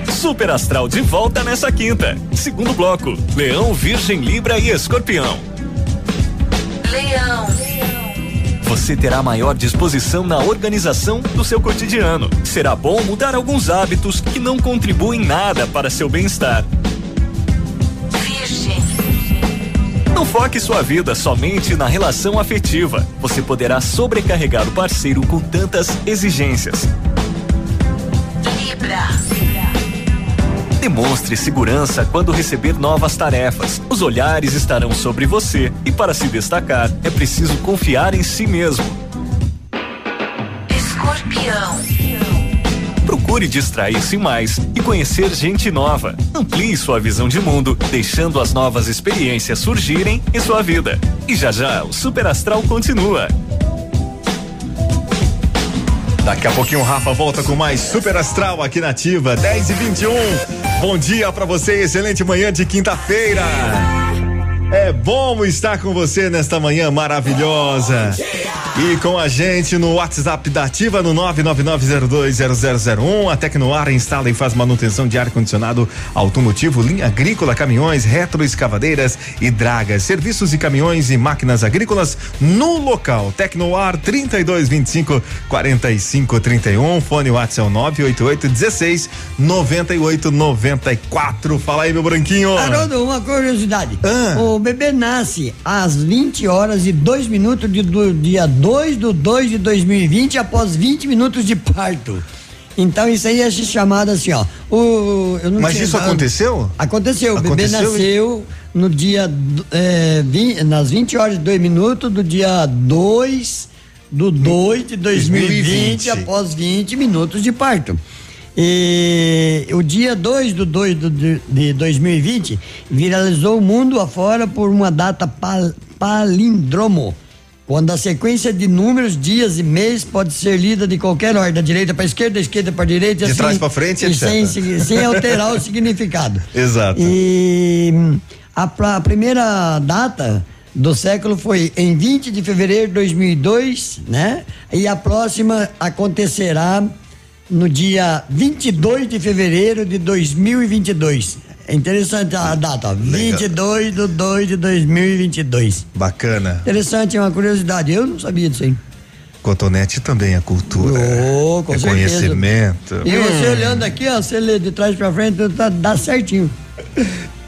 Super Astral de volta nessa quinta. Segundo bloco: Leão, Virgem, Libra e Escorpião. Leão. Você terá maior disposição na organização do seu cotidiano. Será bom mudar alguns hábitos que não contribuem nada para seu bem-estar. Não foque sua vida somente na relação afetiva. Você poderá sobrecarregar o parceiro com tantas exigências. Libra. Demonstre segurança quando receber novas tarefas. Os olhares estarão sobre você e para se destacar é preciso confiar em si mesmo. Escorpião. Procure distrair-se mais e conhecer gente nova. Amplie sua visão de mundo, deixando as novas experiências surgirem em sua vida. E já já o Super Astral continua. Daqui a pouquinho o Rafa volta com mais Super Astral aqui na Ativa, 10 e 21. Bom dia pra você, excelente manhã de quinta-feira. É bom estar com você nesta manhã maravilhosa. E com a gente no WhatsApp da Ativa no 999020001. A Tecnoar instala e faz manutenção de ar-condicionado automotivo, linha agrícola, caminhões, retroescavadeiras e dragas, serviços e caminhões e máquinas agrícolas no local. Tecnoar 3225 4531. Fone WhatsApp 988 16 98 94. Fala aí, meu branquinho. Haroldo, uma curiosidade. Ah. O bebê nasce às 20 horas e 2 minutos de- do dia 2 do 2 de 2020, após 20 minutos de parto. Então isso aí é chamado assim, ó. O, Mas isso ah, aconteceu? Aconteceu. O bebê Aconteceu? nasceu no dia. é, vin- nas 20 horas e 2 minutos do dia 2 do 2 de 2020, 2020. após 20 minutos de parto. E o dia 2 do 2 do, de, de 2020 viralizou o mundo afora por uma data pal, palindromo. Quando a sequência de números, dias e mês pode ser lida de qualquer ordem, da direita para esquerda, da esquerda para direita, De assim, trás pra frente, e etc. sem, sem alterar o significado. Exato. E a, a primeira data do século foi em 20 de fevereiro de 2002, né? E a próxima acontecerá no dia 22 de fevereiro de 2022. É interessante a data, ó, 22 de 2 de 2022. Bacana. Interessante, é uma curiosidade. Eu não sabia disso aí. Cotonete também é cultura. Oh, com é certeza. conhecimento. E você Hum, olhando aqui, ó, você lê de trás pra frente, tá, dá certinho.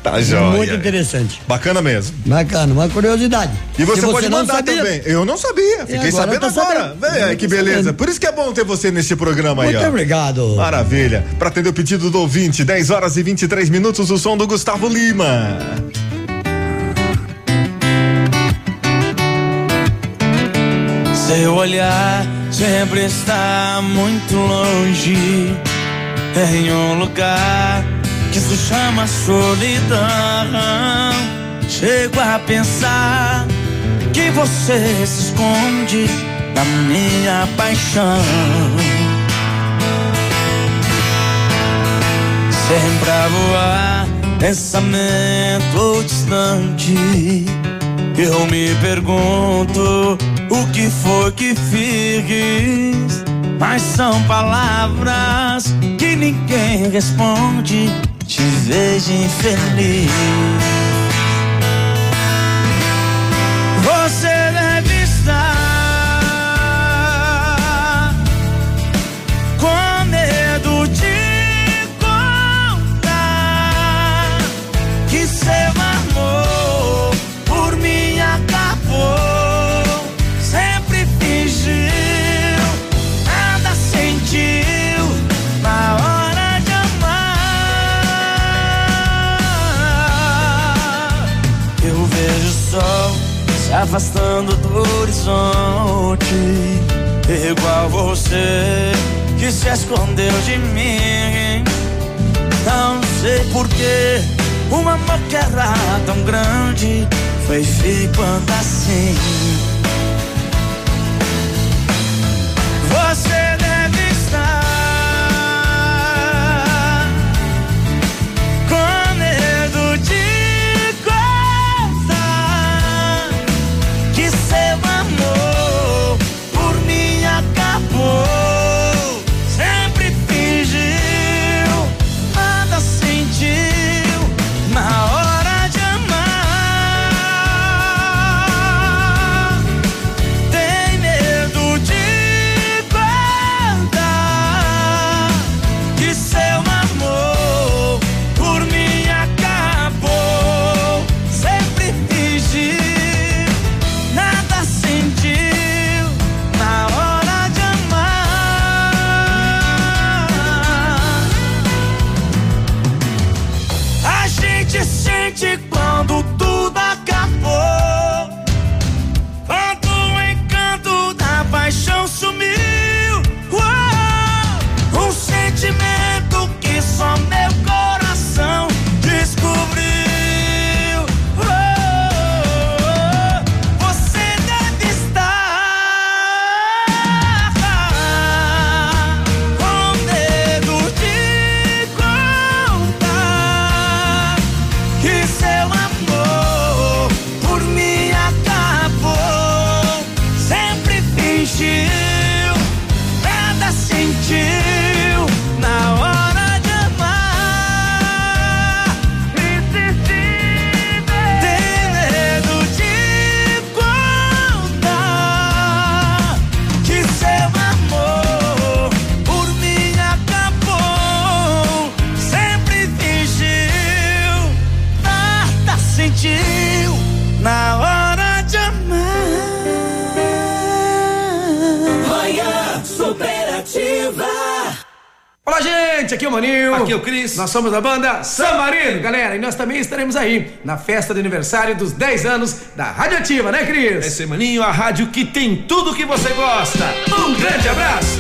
Tá jóia. Muito interessante. Bacana mesmo. Bacana, uma curiosidade. E você, Se pode mandar sabia- também. Eu não sabia. Fiquei agora sabendo tá agora. sabendo. Vem aí, Agora que tá beleza. sabendo. Por isso que é bom ter você nesse programa aí, Muito ó. obrigado. Maravilha. Para atender o pedido do ouvinte, 10 horas e 23 minutos, o som do Gustavo Lima. Seu olhar sempre está muito longe, em um lugar que se chama solidão. Chego a pensar que você se esconde da minha paixão. Sempre a voar, pensamento distante. Eu me pergunto o que foi que fiz. Mas são palavras que ninguém responde. Te vejo infeliz. Afastando do horizonte, igual você que se escondeu de mim. Não sei porquê, um amor que era tão grande foi ficando assim. Aqui é o Maninho. Aqui é o Cris. Nós somos a banda San Marino, galera. E nós também estaremos aí na festa de aniversário dos 10 anos da Rádio Ativa, né, Cris? É isso Maninho, a rádio que tem tudo que você gosta. Um grande abraço.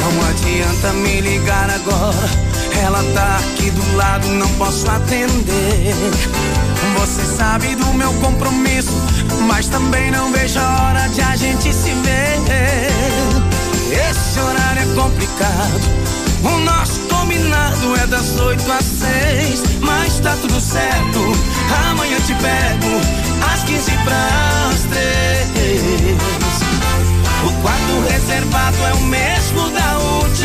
Não adianta me ligar agora. Ela tá aqui do lado, não posso atender. Sabe do meu compromisso, mas também não vejo a hora de a gente se ver. Esse horário é complicado. O nosso combinado é das oito às seis, mas tá tudo certo. Amanhã te pego às quinze pras três. O quarto reservado é o mesmo da última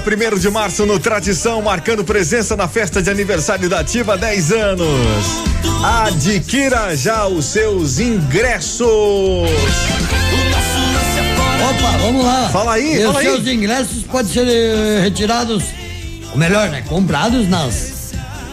dia 1 de março no Tradição, marcando presença na festa de aniversário da Ativa 10 anos. Adquira já os seus ingressos. Opa, vamos lá. Fala aí, E fala os aí. seus ingressos podem ser eh, retirados, ou melhor, né, comprados nas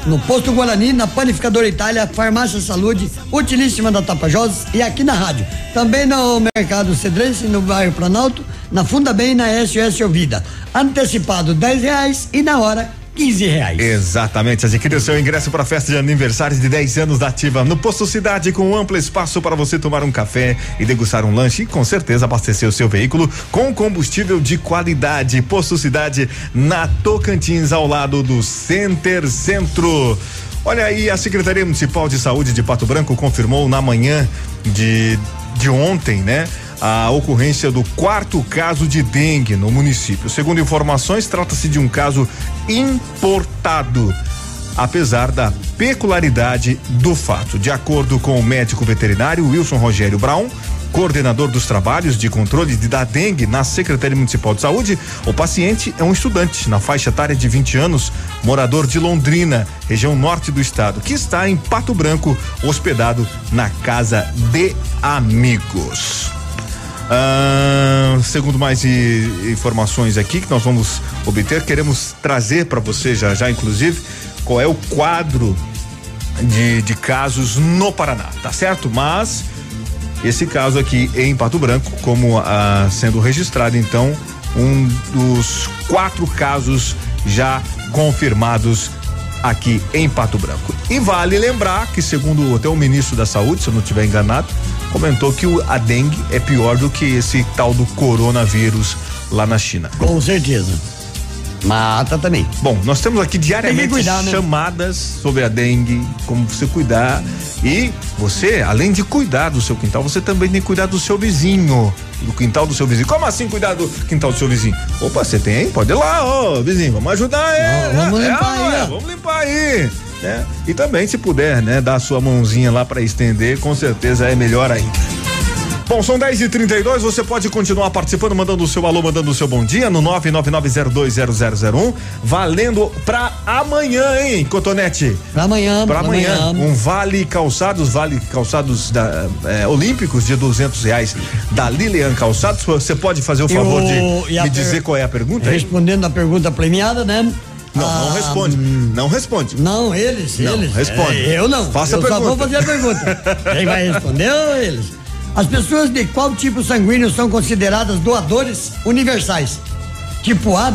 no Posto Guarani, na Panificadora Itália, Farmácia Saúde, Utilíssima da Tapajós e aqui na rádio. Também no Mercado Cedrense, no bairro Planalto, na Funda Bem e na SOS Ouvida. Antecipado 10 reais e na hora 15 reais. Exatamente, adquira o seu ingresso para a festa de aniversário de 10 anos da Ativa no Posto Cidade com um amplo espaço para você tomar um café e degustar um lanche e com certeza abastecer o seu veículo com combustível de qualidade. Posto Cidade na Tocantins ao lado do Center Centro. Olha aí, a Secretaria Municipal de Saúde de Pato Branco confirmou na manhã de de ontem, né? A ocorrência do quarto caso de dengue no município. Segundo informações, trata-se de um caso importado, apesar da peculiaridade do fato. De acordo com o médico veterinário Wilson Rogério Brown, coordenador dos trabalhos de controle de da dengue na Secretaria Municipal de Saúde, o paciente é um estudante na faixa etária de 20 anos, morador de Londrina, região norte do estado, que está em Pato Branco, hospedado na casa de amigos. Segundo mais informações aqui que nós vamos obter, queremos trazer para você já já, inclusive, qual é o quadro de, de casos no Paraná, tá certo? Mas esse caso aqui em Pato Branco, como sendo registrado, então, um dos quatro casos já confirmados aqui em Pato Branco. E vale lembrar que, segundo até o ministro da Saúde, se eu não estiver enganado, comentou que o, a dengue é pior do que esse tal do coronavírus lá na China. Com certeza. Mata também. Bom, nós temos aqui diariamente cuidar, né? chamadas sobre a dengue, como você cuidar. E você, além de cuidar do seu quintal, você também tem que cuidar do seu vizinho. Do quintal do seu vizinho. Como assim cuidar do quintal do seu vizinho? Opa, você tem? Pode ir lá, ô vizinho, vamos ajudar ele. vamos né? limpar É, aí, é, ó. Vamos limpar aí. Né? E também, se puder, né, dar sua mãozinha lá para estender, com certeza é melhor ainda. Bom, são 10 e 32 você pode continuar participando, mandando o seu alô, mandando o seu bom dia no 999020001, valendo pra amanhã, hein, Cotonete? Pra amanhã, Pra pra amanhã, amanhã. um vale calçados, vale calçados da, é, olímpicos de duzentos reais da Lilian Calçados. Você pode fazer o favor de me dizer qual é a pergunta? Respondendo a pergunta premiada, né? Não, não Ah, responde. Não responde. Não, eles, Não, eles. responde. É, eu não. Faça a eu só vou pergunta. fazer a pergunta. Quem vai responder ou eles? As pessoas de qual tipo sanguíneo são consideradas doadores universais? Tipo A,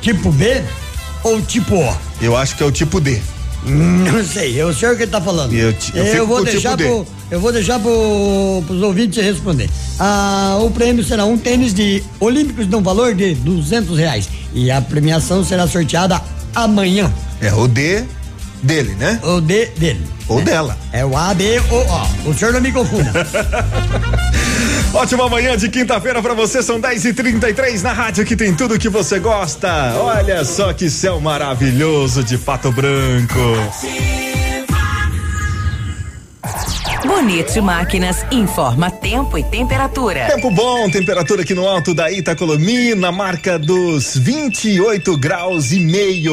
tipo B ou tipo O? Eu acho que é o tipo D. Não sei, eu sei o que ele tá falando. Eu eu fico vou com o deixar tipo pro, eu vou deixar pro, pros ouvintes responder. Ah, o prêmio será um tênis de olímpicos no valor de duzentos reais e a premiação será sorteada amanhã. É o D dele, né? O D dele. Ou dela. É o A, B, O, O. O senhor não me confunda. Ótima manhã de quinta-feira pra você, são 10 e 33 na rádio que tem tudo que você gosta. Olha só que céu maravilhoso de Pato Branco. Bonito Máquinas informa tempo e temperatura. Tempo bom, temperatura aqui no alto da Itacolomi, na marca dos 28 graus e meio.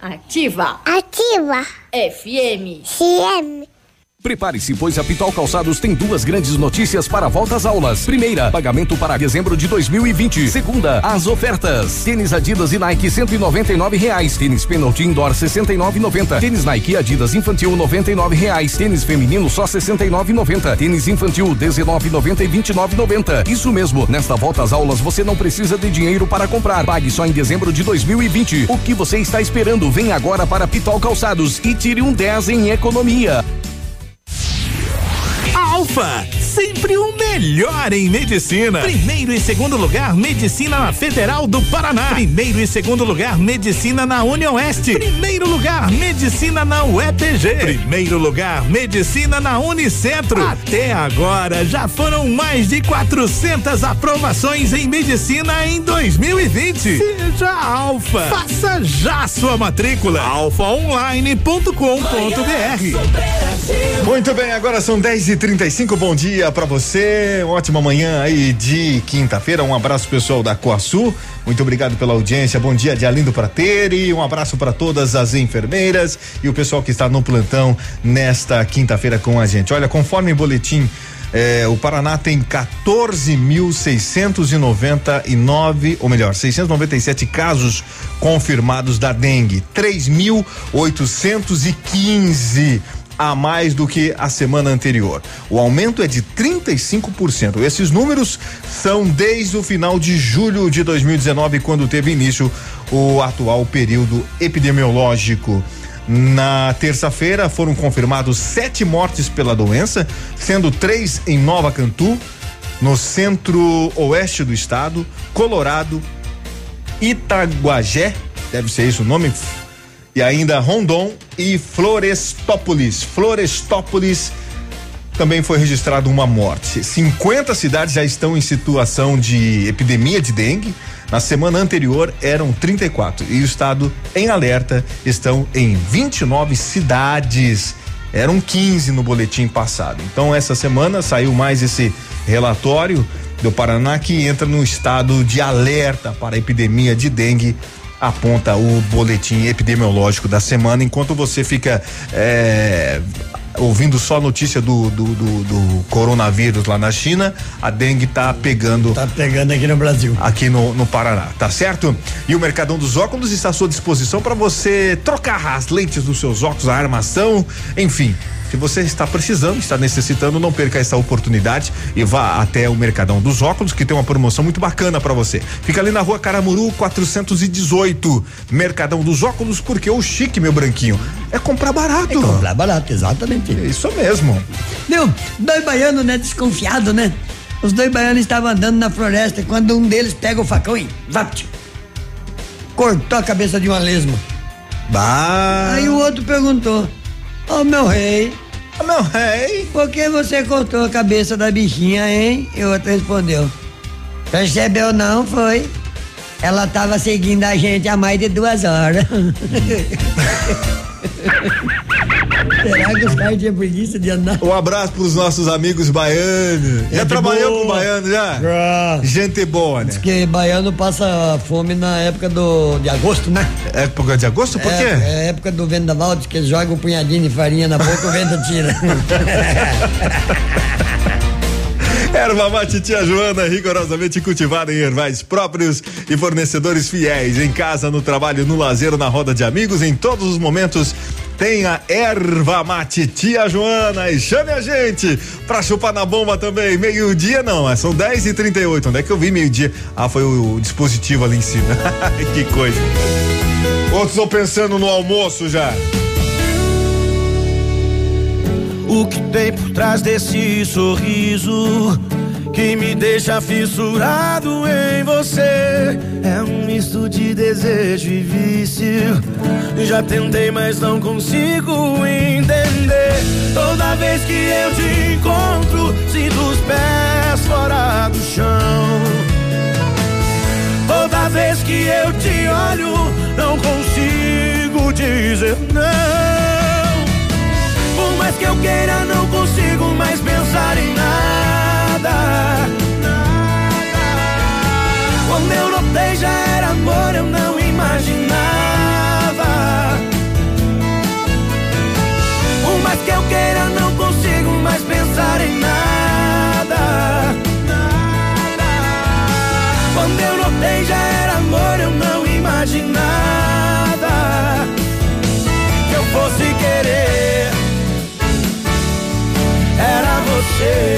Ativa. Ativa. FM. CM. Prepare-se, pois a Pitol Calçados tem duas grandes notícias para a volta às aulas. Primeira, pagamento para dezembro de 2020. Segunda, as ofertas. Tênis Adidas e Nike 199 reais. Tênis Penalty Indoor 69,90. Tênis Nike Adidas Infantil 99 reais. Tênis feminino só 69,90. Tênis infantil 19,90 e 29,90. Isso mesmo. Nesta volta às aulas você não precisa de dinheiro para comprar. Pague só em dezembro de 2020. O que você está esperando? Vem agora para Pitol Calçados e tire um 10 em economia. Alfa, sempre o melhor em medicina. Primeiro e segundo lugar, medicina na Federal do Paraná. Primeiro e segundo lugar, medicina na Unioeste. Primeiro lugar, medicina na UEPG. Primeiro lugar, medicina na Unicentro. Até agora já foram mais de 400 aprovações em medicina em 2020. Seja Alfa. Faça já sua matrícula. alfaonline.com.br. Muito bem, agora são 10 e 35 bom dia pra você, ótima manhã aí de quinta-feira, um abraço pessoal da Coaçu, muito obrigado pela audiência, bom dia de Alindo Prateri, um abraço para todas as enfermeiras e o pessoal que está no plantão nesta quinta-feira com a gente. Olha, conforme boletim é, o Paraná tem 14.699, ou melhor, 697 casos confirmados da dengue, 3.815 a mais do que a semana anterior. O aumento é de 35%. Esses números são desde o final de julho de 2019, quando teve início o atual período epidemiológico. Na terça-feira foram confirmados sete mortes pela doença, sendo três em Nova Cantu, no centro-oeste do estado, Colorado, Itaguajé, deve ser isso o nome, e ainda Rondon e Florestópolis. Florestópolis também foi registrado uma morte. 50 cidades já estão em situação de epidemia de dengue. Na semana anterior eram 34 e o estado em alerta estão em 29 cidades. Eram 15 no boletim passado. Então essa semana saiu mais esse relatório do Paraná que entra no estado de alerta para a epidemia de dengue aponta o boletim epidemiológico da semana, enquanto você fica é, ouvindo só notícia do, do, do, do coronavírus lá na China, a dengue tá pegando. Tá pegando aqui no Brasil. Aqui no, no Paraná, tá certo? E o Mercadão dos Óculos está à sua disposição para você trocar as lentes dos seus óculos, a armação, enfim. Se você está precisando, está necessitando, não perca essa oportunidade e vá até o Mercadão dos Óculos, que tem uma promoção muito bacana para você. Fica ali na rua Caramuru 418. Mercadão dos Óculos, porque o chique, meu branquinho, é comprar barato. É comprar barato, exatamente. É isso mesmo. Meu, dois baianos, né, desconfiado, né? Os dois baianos estavam andando na floresta quando um deles pega o facão e vapt, cortou a cabeça de uma lesma. Bah. Aí o outro perguntou: Ô oh, meu rei, Ô oh, meu rei, por que você cortou a cabeça da bichinha, hein? E o outro respondeu: Percebeu não, foi? Ela tava seguindo a gente há mais de duas horas. Será que os caras tinham preguiça de andar? Um abraço pros nosos amigos baianos. Já Gente trabalhou boa. com baiano já? Já. Gente boa, né? Diz que baiano passa fome na época do, de agosto, né? Época de agosto? Por é, quê? É época do vendaval, diz que jogam um punhadinho de farinha na boca, o vento tira. Erva mate tia Joana, rigorosamente cultivada em ervais próprios e fornecedores fiéis. Em casa, no trabalho, no lazer, na roda de amigos, em todos os momentos. Tem a erva mate tia Joana e chame a gente pra chupar na bomba também. Meio-dia não, é, são 10 e 38 Onde é que eu vi meio-dia? Ah, foi o dispositivo ali em cima. que coisa. Outros estão pensando no almoço já. O que tem por trás desse sorriso que me deixa fissurado em você? É um misto de desejo e vício. Já tentei, mas não consigo entender. Toda vez que eu te encontro, sinto os pés fora do chão. Toda vez que eu te olho, não consigo dizer não. Mais que eu queira, não consigo mais pensar em nada. Quando eu notei já era amor, eu não imaginava. Por mais que eu queira, não consigo mais pensar em nada. say.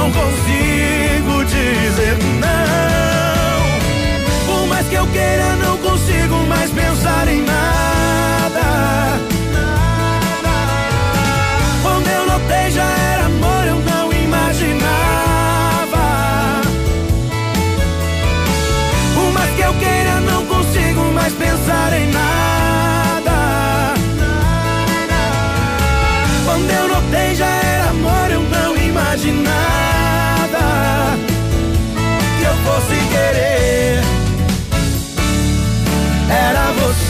Não consigo dizer não. Por mais que eu queira, não consigo mais pensar em nada. Quando eu notei já era amor, eu não imaginava. Por mais que eu queira, não consigo mais pensar em nada.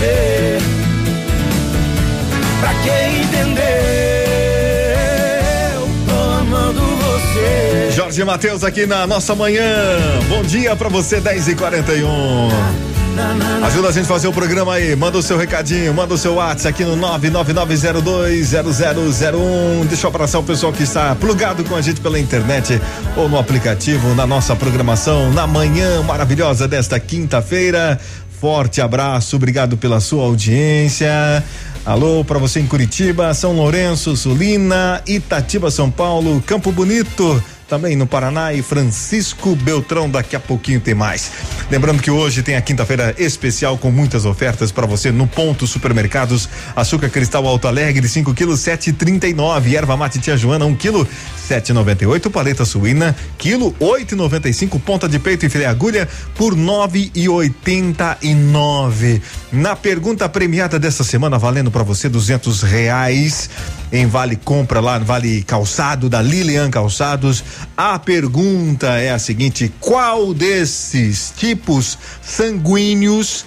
Você. Pra que entender? Eu tô amando você. Jorge Matheus aqui na nossa manhã. Bom dia pra você, 10 e 41 Ajuda a gente a fazer o programa aí. Manda o seu recadinho, manda o seu WhatsApp aqui no 999020001. Deixa eu abraçar o pessoal que está plugado com a gente pela internet ou no aplicativo, na nossa programação, na manhã maravilhosa desta quinta-feira. Forte abraço, obrigado pela sua audiência. Alô para você em Curitiba, São Lourenço, Sulina, Itatiba, São Paulo, Campo Bonito. Também no Paraná e Francisco Beltrão. Daqui a pouquinho tem mais. Lembrando que hoje tem a quinta-feira especial com muitas ofertas para você no ponto supermercados. Açúcar cristal Alto Alegre, 5 quilos, 7,39. Erva mate tia Joana, 1 um quilo, 7,98. Paleta suína, quilo, 8,95. Ponta de peito e filé agulha por 9,89. Na pergunta premiada dessa semana, valendo para você duzentos reais em Vale Compra lá, Vale Calçado da Lilian Calçados. A pergunta é a seguinte: qual desses tipos sanguíneos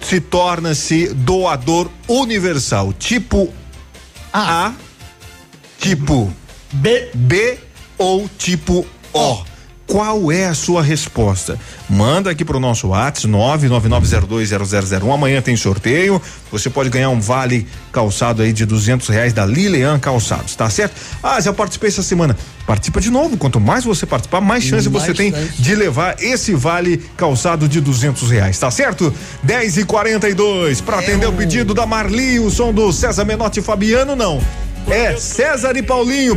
se torna-se doador universal? Tipo A, tipo B, B ou tipo O? Qual é a sua resposta? Manda aqui pro nosso WhatsApp 999020001. Amanhã tem sorteio. Você pode ganhar um vale calçado aí de duzentos reais da Lilian Calçados, tá certo? Ah, já participei essa semana. Participa de novo. Quanto mais você participar, mais chance Mais você tem chance. de levar esse vale calçado de duzentos reais, tá certo? 10 e 42 para atender o pedido da Marli, o som do César Menotti e Fabiano, não. É César e Paulinho,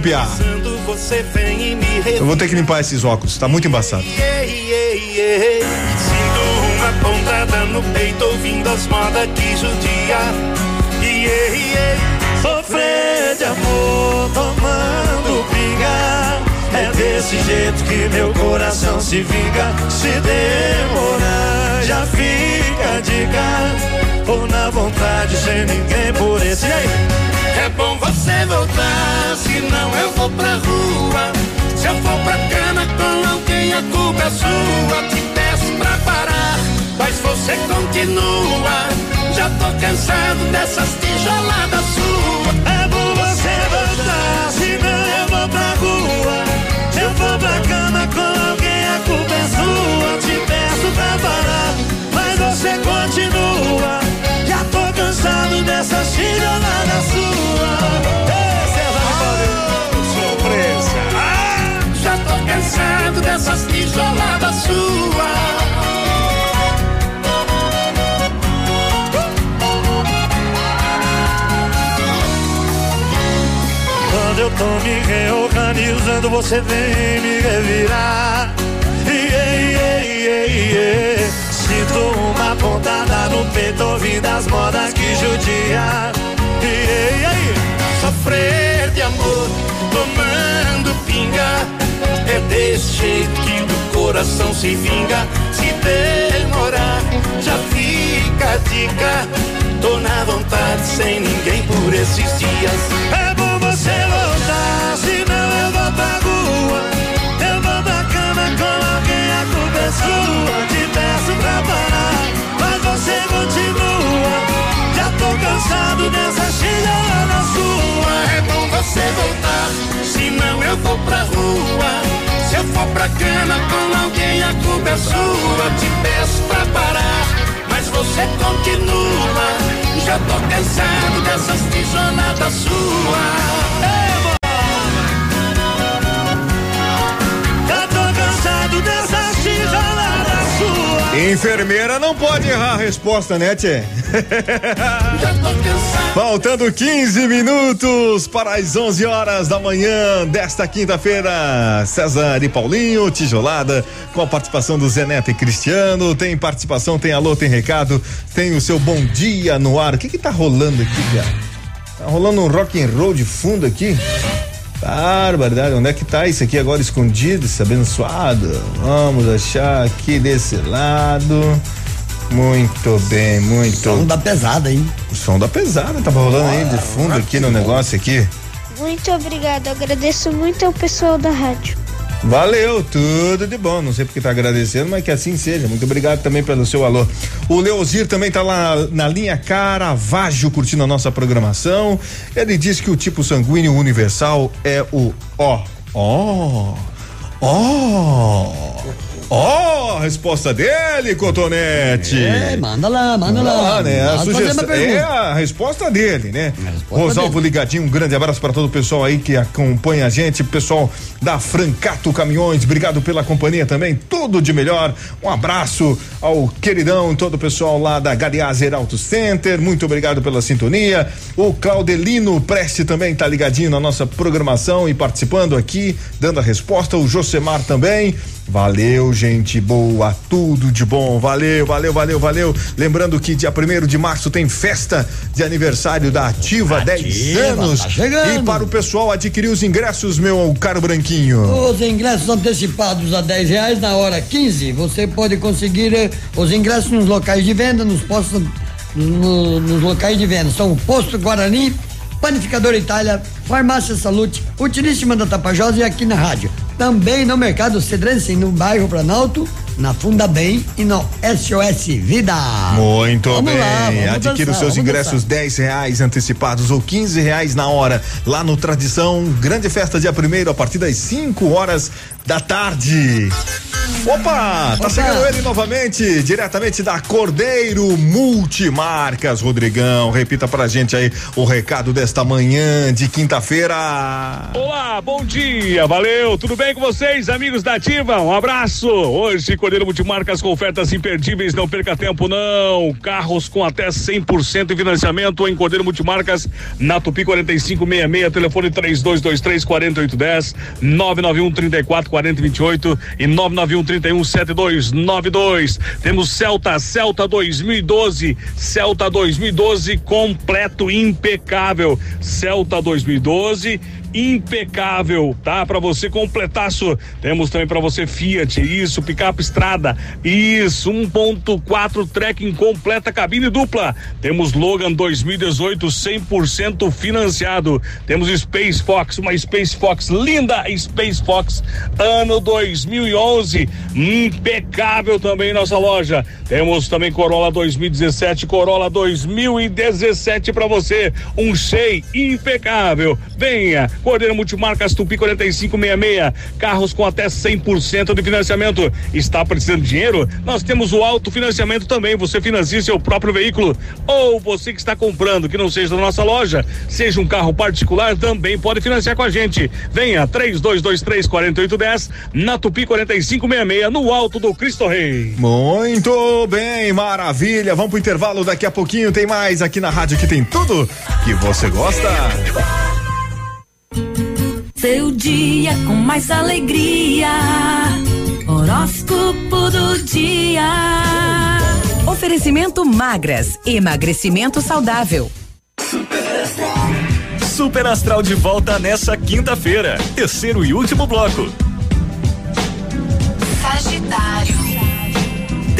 e me Eu vou ter que limpar esses óculos, tá muito embaçado. Sinto uma pontada no peito ouvindo as modas que judia. Sofrer de amor tomando pinga. É desse jeito que meu coração se vinga. Se demorar, já fica a dica. Ou na vontade, sem ninguém por esse aí. Bom você voltar, senão eu vou pra rua. Se eu for pra cana com alguém, a culpa é sua. Te peço pra parar, mas você continua. Já tô cansado dessas tijoladas suas. É bom você voltar, senão eu vou pra rua. Se eu for pra cama com alguém, a culpa é sua. Te peço pra parar, mas você continua. Já tô cansado dessas tijoladas suas. Ei, César Paulinho, surpresa. Ah, já tô cansado dessas tijoladas suas. Quando eu tô me reorganizando, você vem me revirar. Iê, iê, iê, iê. Sinto uma pontada no peito, ouvindo as modas que judia. Iê, iê, iê. Sofrer de amor, tomando pinga. É desse jeito que do coração se vinga. Se demorar, já fica a dica. Tô na vontade, sem ninguém por esses dias. É bom você voltar, senão eu vou pra rua. A culpa sua. Te peço pra parar, mas você continua. Já tô cansado dessa chilhada na sua. É bom você voltar, senão eu vou pra rua. Se eu for pra cama com alguém, a culpa é sua. Te peço pra parar, mas você continua. Já tô cansado dessas tijoladas suas. Já Enfermeira não pode errar a resposta, né, Tchê? Faltando 15 minutos para as 11 horas da manhã desta quinta-feira. César e Paulinho, tijolada, com a participação do Zé Neto e Cristiano. Tem participação, tem alô, tem recado, tem o seu bom dia no ar. O que que tá rolando aqui, cara? Tá rolando um rock and roll de fundo aqui? Barbaridade, onde é que tá isso aqui agora escondido, esse abençoado? Vamos achar aqui desse lado. Muito bem, muito. Som da pesada, hein? O som da pesada, tava rolando aí de fundo aqui no negócio aqui. Muito obrigado, agradeço muito ao pessoal da rádio. Valeu, tudo de bom. Não sei porque tá agradecendo, mas que assim seja. Muito obrigado também pelo seu alô. O Leozir também tá lá na linha Caravaggio curtindo a nossa programação. Ele diz que o tipo sanguíneo universal é o O. Ó. Ó. Ó, oh, a resposta dele, Cotonete. É, manda lá, manda, lá. lá. né? A sugestão é a resposta dele, né? Rosalvo dele. ligadinho, um grande abraço para todo o pessoal aí que acompanha a gente, pessoal da Francato Caminhões, obrigado pela companhia também, tudo de melhor. Um abraço ao queridão, todo o pessoal lá da Galeazer Auto Center, muito obrigado pela sintonia. O Claudelino Preste também tá ligadinho na nossa programação e participando aqui, dando a resposta. O Josemar também. Valeu, gente boa, tudo de bom. Valeu, valeu, valeu, valeu. Lembrando que dia 1 de março tem festa de aniversário da Ativa, 10 anos. tá chegando. E para o pessoal adquirir os ingressos, meu caro Branquinho. Os ingressos antecipados a 10 reais na hora 15. Você pode conseguir eh, os ingressos nos locais de venda, nos postos, no- nos locais de venda. São o Posto Guarani, Panificador Itália, Farmácia Salute, Utilíssima da Tapajós e aqui na rádio. Também no Mercado Cedrense, no bairro Planalto, na Funda Bem e no SOS Vida. Muito Vamos bem. lá, Adquira os seus ingressos dançar. 10 reais antecipados ou 15 reais na hora. Lá no Tradição, grande festa dia primeiro a partir das 5 horas da tarde. Opa, tá Opa. chegando ele novamente, diretamente da Cordeiro Multimarcas, Rodrigão. Repita pra gente aí o recado desta manhã de quinta-feira. Olá, bom dia, valeu, tudo bem com vocês, amigos da Ativa? Um abraço. Hoje, Cordeiro Multimarcas com ofertas imperdíveis, não perca tempo não. Carros com até 100% em financiamento em Cordeiro Multimarcas, na Tupi 4566, telefone 3223 4810, 991 34 40 28 e 991 31 7292. Temos Celta, Celta 2012, Celta 2012 completo, impecável. Celta 2012 impecável, tá? Para você completar isso. Temos também para você Fiat, isso, picape estrada, isso, 1.4 trekking completa cabine dupla. Temos Logan 2018 100% financiado. Temos Space Fox, uma Space Fox linda, Space Fox ano 2011, impecável também nossa loja. Temos também Corolla 2017, Corolla 2017 para você, um Shea impecável. Venha, Cordeiro Multimarcas Tupi 4566, carros com até 100% de financiamento. Está precisando de dinheiro? Nós temos o autofinanciamento também. Você financia seu próprio veículo ou você que está comprando, que não seja da nossa loja, seja um carro particular, também pode financiar com a gente. Venha 3223 4810 na Tupi 4566 no alto do Cristo Rei. Muito bem, maravilha. Vamos pro intervalo daqui a pouquinho. Tem mais aqui na rádio que tem tudo que você gosta. Seu dia com mais alegria. Horóscopo do dia. Oferecimento magras, emagrecimento saudável. Super Astral de volta nessa quinta-feira. Terceiro e último bloco. Sagitário.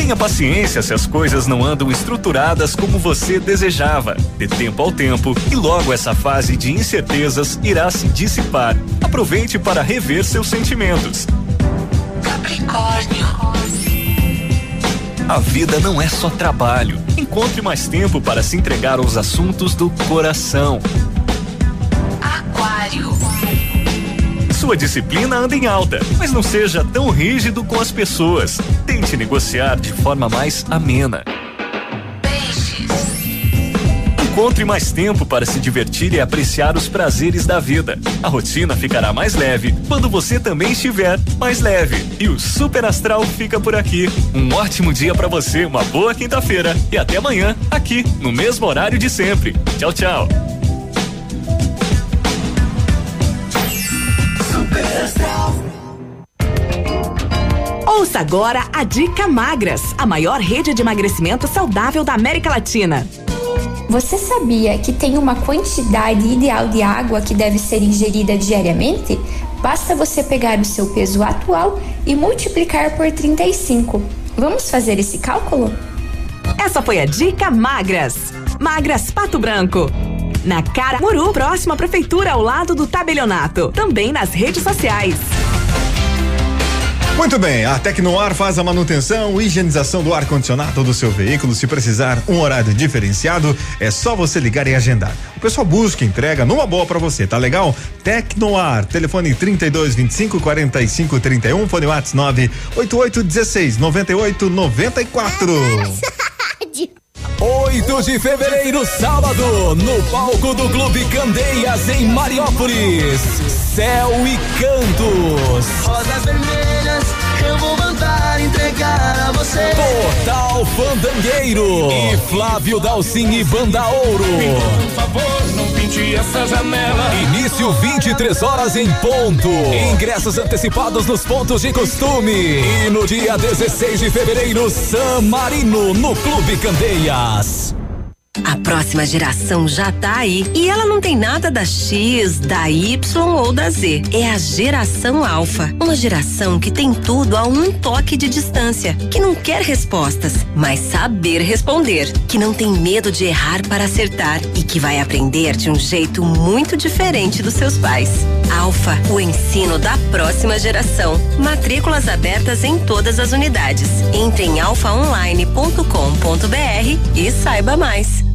Tenha paciência se as coisas não andam estruturadas como você desejava. Dê tempo ao tempo e logo essa fase de incertezas irá se dissipar. Aproveite para rever seus sentimentos. Capricórnio. A vida não é só trabalho. Encontre mais tempo para se entregar aos assuntos do coração. Aquário. Sua disciplina anda em alta, mas não seja tão rígido com as pessoas. Tente negociar de forma mais amena. Encontre mais tempo para se divertir e apreciar os prazeres da vida. A rotina ficará mais leve quando você também estiver mais leve. E o Super Astral fica por aqui. Um ótimo dia para você, uma boa quinta-feira e até amanhã, aqui no mesmo horário de sempre. Tchau, tchau. Ouça agora a Dica Magras, a maior rede de emagrecimento saudável da América Latina. Você sabia que tem uma quantidade ideal de água que deve ser ingerida diariamente? Basta você pegar o seu peso atual e multiplicar por 35. Vamos fazer esse cálculo? Essa foi a Dica Magras. Magras Pato Branco. Na Cara Muru, próxima prefeitura ao lado do tabelionato. Também nas redes sociais. Muito bem, a Tecnoar faz a manutenção e higienização do ar-condicionado do seu veículo. Se precisar um horário diferenciado, é só você ligar e agendar. O pessoal busca entrega numa boa para você, tá legal? Tecnoar, telefone 32 25 45 31, fone WhatsApp 988 16 98 94. 8 de fevereiro, sábado, no palco do Clube Candeias, em Mariópolis. Céu e Cantos. Rosas vermelhas, eu vou mandar entregar a você. Portal Fandangueiro. E Flávio Dalcin e Banda Ouro. Por favor, não pinte essa janela. Início 23 horas em ponto. Ingressos antecipados nos pontos de costume. E no dia 16 de fevereiro, San Marino, no Clube Candeias. A próxima geração já tá aí. E ela não tem nada da X, da Y ou da Z. É a geração Alfa. Uma geração que tem tudo a um toque de distância. Que não quer respostas, mas saber responder. Que não tem medo de errar para acertar. E que vai aprender de um jeito muito diferente dos seus pais. Alfa, o ensino da próxima geração. Matrículas abertas em todas as unidades. Entre em alfaonline.com.br e saiba mais.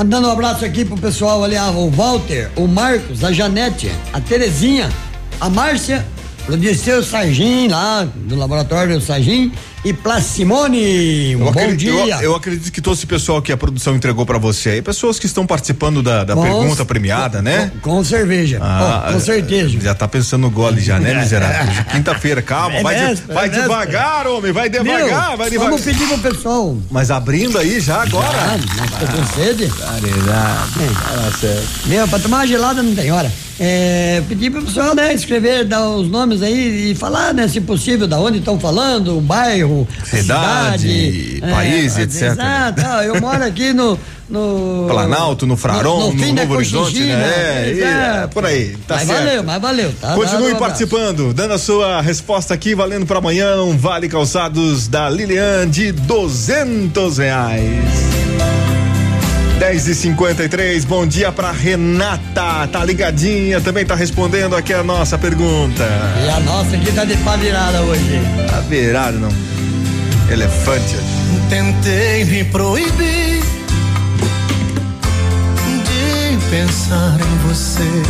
Mandando um abraço aqui pro pessoal ali, ah, o Walter, o Marcos, a Janete, a Terezinha, a Márcia, pro Dirceu Sargin lá, do laboratório Sargin e pra Simone. Um Eu bom acredito, dia. eu, eu acredito que todo esse pessoal que a produção entregou pra você aí, pessoas que estão participando da, da Com- pergunta premiada, né? Com, com cerveja. Ah, com certeza. Já tá pensando no gole já, né, miserável? Quinta-feira, calma, É vai, de- véspera, vai é devagar, homem, vai devagar, Viu? vai devagar. Vamos pedir pro pessoal. Mas abrindo aí já agora. Já, mas tô com sede. Caridade. Meu, pra tomar uma gelada não tem hora. É, pedir pro pessoal, né, escrever, dar os nomes aí e falar, né, se possível, da onde estão falando, o bairro, Cidade, cidade, país, é, etc. Exato, eu moro aqui no. no Planalto, no Fraron, no, fim da Novo Horizonte, né? É, é, por aí, tá mas certo. valeu, mas valeu, tá? Continue abraço. participando, dando a sua resposta aqui, valendo para amanhã um Vale Calçados da Lilian de duzentos reais. 10 e 53 bom dia pra Renata, tá ligadinha, também tá respondendo aqui a nossa pergunta. E a nossa aqui tá de pá virada hoje. Tá virado, não. Elefante. Tentei me proibir de pensar em você.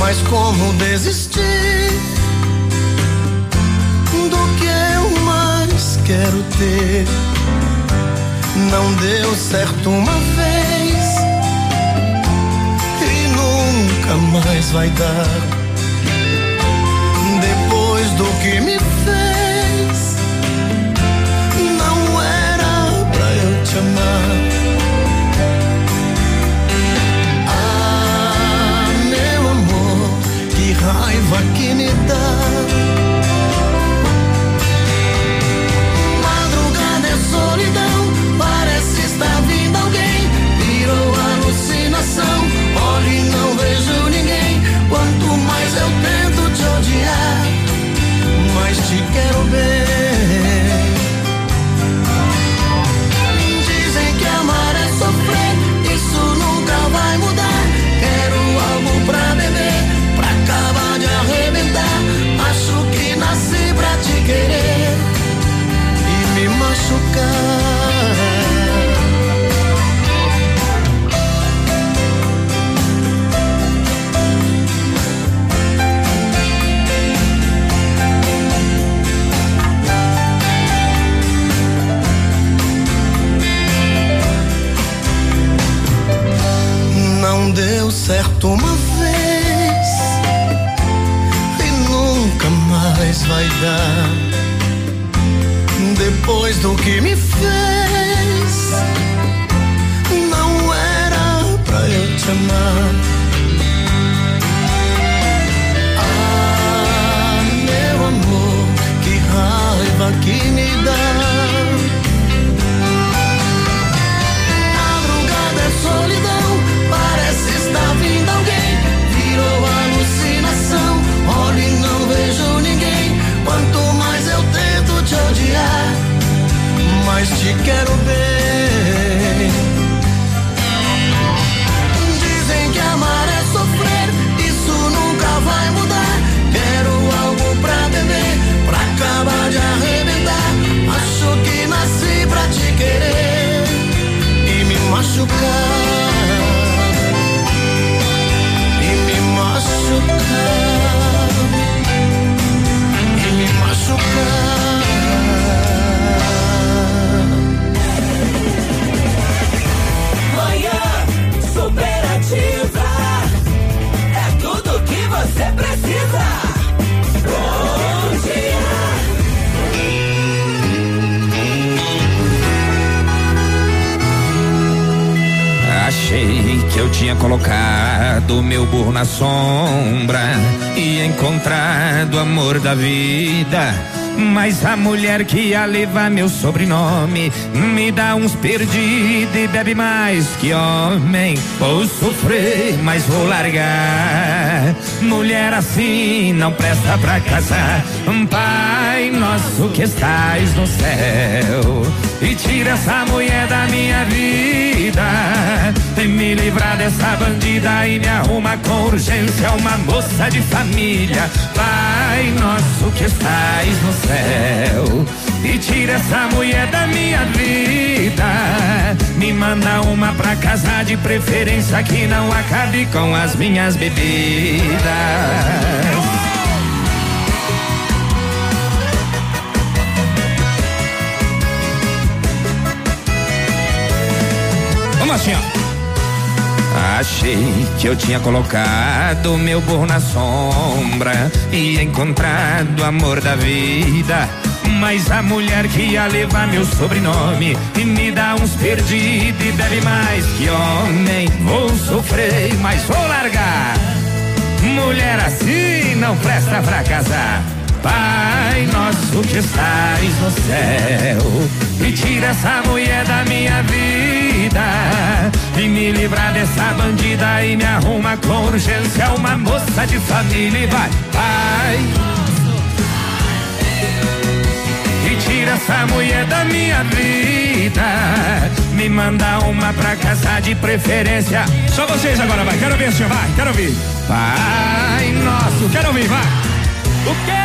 Mas como desistir do que eu mais quero ter? Não deu certo uma vez e nunca mais vai dar. Depois do que me fez, não era pra eu te amar. Ah, raiva que me dá. Virou alucinação, olho e não vejo ninguém. Quanto mais eu tento te odiar, mais te quero bem. Certo uma vez e nunca mais vai dar. Depois do que me fez, Mas a mulher que ia meu sobrenome me dá uns perdidos e bebe mais que homem. Vou sofrer, mas vou largar. Mulher assim não presta pra casar. Pai nosso que estás no céu, e tira essa mulher da minha vida. E me livrar dessa bandida e me arruma com urgência uma moça de família. Pai nosso que estás no céu, e tira essa mulher da minha vida. Me manda uma pra casar de preferência que não acabe com as minhas bebidas. Achei que eu tinha colocado meu burro na sombra e encontrado o amor da vida. Mas a mulher que ia levar meu sobrenome e me dá uns perdidos e bebe mais que homem. Vou sofrer, mas vou largar. Mulher assim não presta pra casar. Pai nosso que estás no céu, e tira essa mulher da minha vida, e me livra dessa bandida e me arruma com urgência uma moça de família e vai, pai. E tira essa mulher da minha vida, me manda uma pra casa de preferência. Só vocês agora, vai, quero ver, senhor, vai, quero ouvir. Pai nosso, quero ouvir, vai. O quê?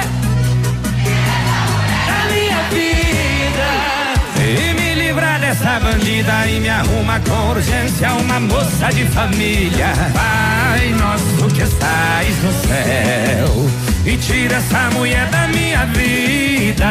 Dessa bandida e me arruma com urgência uma moça de família. Pai nosso que estás no céu e tira essa mulher da minha vida.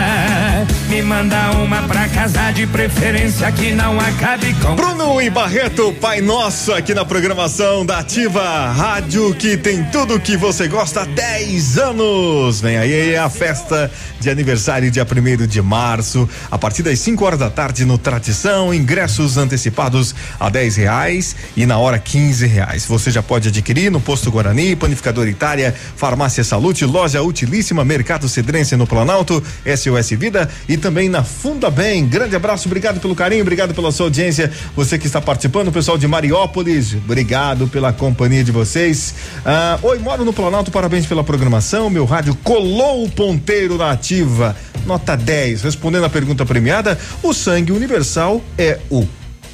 Me manda uma pra casar de preferência que não acabe com Bruno e Barreto, Pai Nosso, aqui na programação da Ativa Rádio, que tem tudo que você gosta há 10 anos. Vem aí a festa de aniversário, dia 1 de março, a partir das 5 horas da tarde no Tradição. Ingressos antecipados a 10 reais e na hora 15 reais. Você já pode adquirir no Posto Guarani, Panificador Itália, Farmácia Salute, Utilíssima, Mercado Cedrense no Planalto, SOS Vida e também na Funda Bem. Grande abraço, obrigado pelo carinho, obrigado pela sua audiência. Você que está participando, pessoal de Mariópolis, obrigado pela companhia de vocês. Ah, Oi, moro no Planalto, parabéns pela programação. Meu rádio colou o ponteiro na ativa. Nota 10. Respondendo a pergunta premiada, o sangue universal é o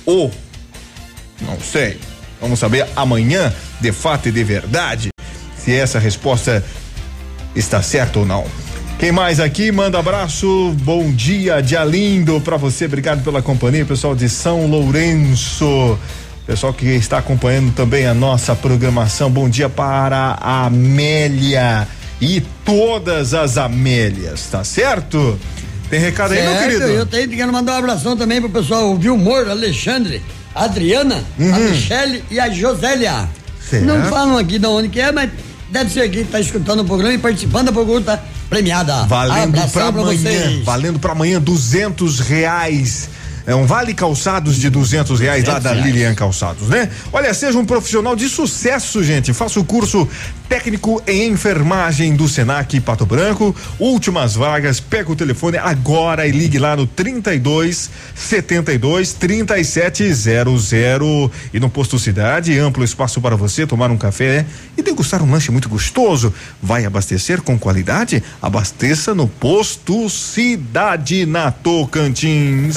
O. Não sei. Vamos saber amanhã, de fato e de verdade, se essa resposta está certa ou não. Quem mais aqui? Manda abraço, bom dia, dia lindo pra você, obrigado pela companhia, pessoal de São Lourenço. Pessoal que está acompanhando também a nossa programação, bom dia para a Amélia e todas as Amélias, tá certo? Tem recado aí, meu Certo, querido? Eu tenho que mandar um abração também pro pessoal, o Vilmor, Alexandre, a Adriana, a Michele e a Josélia. Uhum. Certo. Não falam aqui de onde que é, mas deve ser aqui que tá escutando o programa e participando da pergunta premiada. Valendo pra amanhã, vocês. valendo pra amanhã duzentos reais. É um vale calçados de duzentos reais lá 200 da. Lilian Calçados, né? Olha, seja um profissional de sucesso, gente. Faça o curso técnico em enfermagem do Senac Pato Branco. Últimas vagas. Pega o telefone agora e ligue lá no 32 72 3700 e no posto Cidade, amplo espaço para você tomar um café e degustar um lanche muito gostoso. Vai abastecer com qualidade? Abasteça no posto Cidade na Tocantins.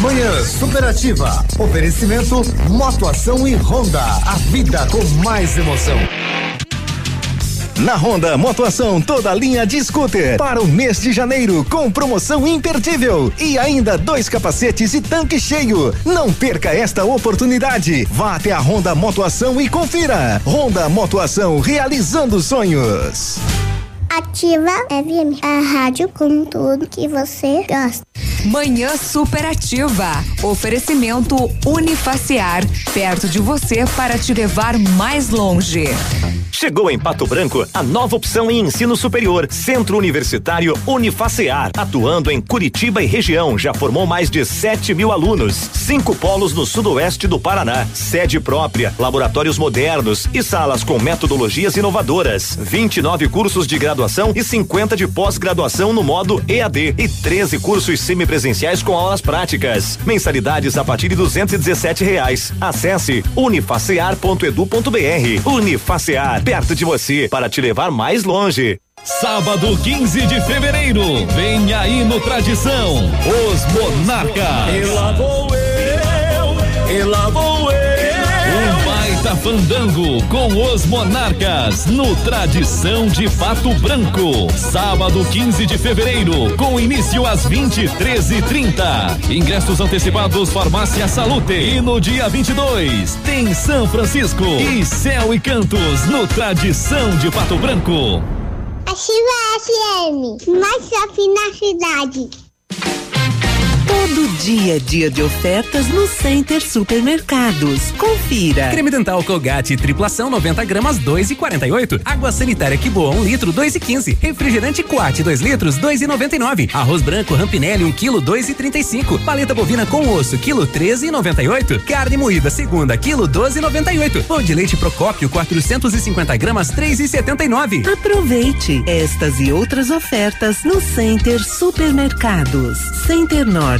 Manhã Superativa. Oferecimento Motoação e Honda. A vida com mais emoção. Na Honda Motoação, toda linha de scooter para o mês de janeiro com promoção imperdível e ainda dois capacetes e tanque cheio. Não perca esta oportunidade. Vá até a Honda Motoação e confira. Honda Motoação realizando sonhos. Ativa FM, a rádio com tudo que você gosta. Manhã superativa. Oferecimento Unifaciar. Perto de você para te levar mais longe. Chegou em Pato Branco a nova opção em ensino superior, Centro Universitário Unifacear, atuando em Curitiba e região, já formou mais de 7 mil alunos, cinco polos no sudoeste do Paraná, sede própria, laboratórios modernos e salas com metodologias inovadoras, 29 cursos de graduação e 50 de pós-graduação no modo EAD e 13 cursos semipresenciais com aulas práticas. Mensalidades a partir de 217 reais. Acesse unifacear.edu.br. Unifacear perto de você para te levar mais longe. Sábado 15 de fevereiro, vem aí no Tradição, os Monarcas. E lá vou eu, e lá vou baita fandango com os Monarcas no Tradição de Pato Branco. Sábado 15 de fevereiro, com início às 23 e 30 Ingressos antecipados Farmácia Salute. E no dia 22 tem São Francisco e Céu e Cantos no Tradição de Pato Branco. Ativa FM, mais shopping na cidade. Todo dia é dia de ofertas no Center Supermercados. Confira. Creme dental Colgate triplação 90 gramas 2 e 48. Água sanitária que boa 1 litro 2 e 15. Refrigerante Quat 2 litros 2 e 99. Arroz branco Rampinelli 1 quilo 2 e 35. Paleta bovina com osso quilo 13 e 98. Carne moída segunda quilo 12 e 98. Pão de leite Procópio 450 gramas 3 e 79. Aproveite estas e outras ofertas no Center Supermercados. Center Norte,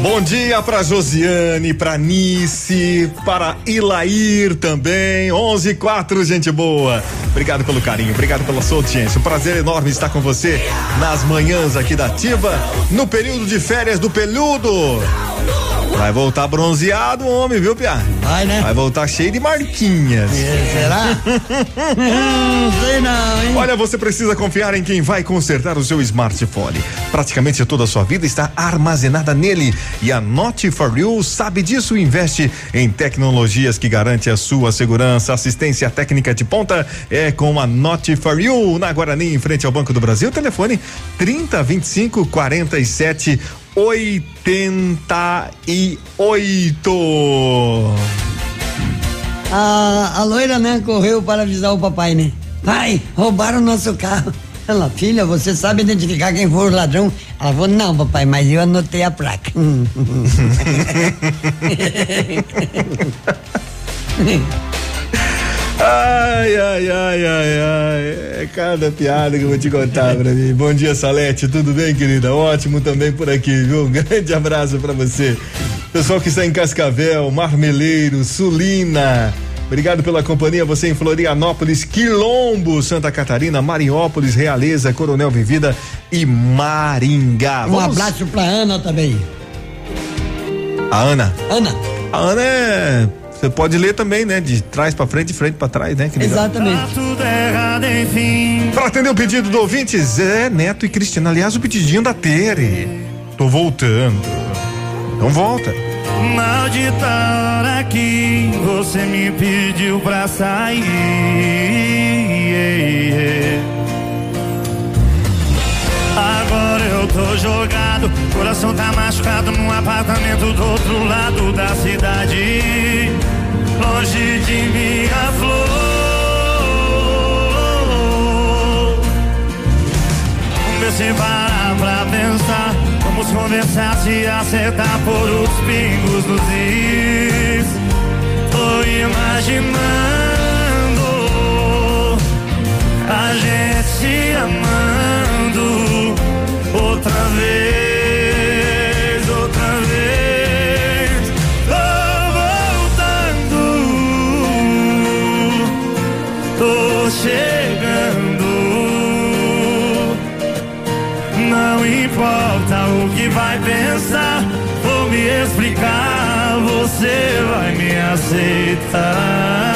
Bom dia para Josiane, para Nice, para Ilair também. 11 4, gente boa. Obrigado pelo carinho, obrigado pela sua audiência. Um prazer enorme estar com você nas manhãs aqui da Ativa, no período de férias do peludo. Vai voltar bronzeado, homem, viu, Pia? Vai, né? Vai voltar cheio de marquinhas. será? Hum, sei não, hein? Olha, você precisa confiar em quem vai consertar o seu smartphone. Praticamente toda a sua vida está armazenada nele. E a Not for sabe disso e investe em tecnologias que garante a sua segurança. Assistência técnica de ponta é com a Not for na Guarani, em frente ao Banco do Brasil. Telefone 30 25 47 88. A, a loira, né, correu para avisar o papai, né? Pai, roubaram nosso carro. Ela, filha, você sabe identificar quem foi o ladrão? Ela falou, não, papai, mas eu anotei a placa. Ai, ai, ai, ai, ai. É cada piada que eu vou te contar pra mim. Bom dia, Salete. Tudo bem, querida? Ótimo também por aqui, viu? Um grande abraço pra você. Pessoal que está em Cascavel, Marmeleiro, Sulina. Obrigado pela companhia, você em Florianópolis, Quilombo, Santa Catarina, Mariópolis, Realeza, Coronel Vivida e Maringá. Um abraço pra Ana também. A Ana. Ana. A Ana é. Você pode ler também, né? De trás pra frente, de frente pra trás, né? Que. Exatamente. Enfim. Para atender o pedido do ouvinte, Zé Neto e Cristina. Aliás, o pedidinho da Tere. Tô voltando. Então volta. Maldita hora que você me pediu pra sair. Agora eu tô jogado, coração tá machucado num apartamento do outro lado da cidade. Longe de minha flor. Ver se parar pra pensar. Vamos conversar, se acertar por os pingos nos is. Tô imaginando a gente se amando outra vez, outra vez. Tô voltando, tô chegando. Vai pensar. Vou me explicar, você vai me aceitar.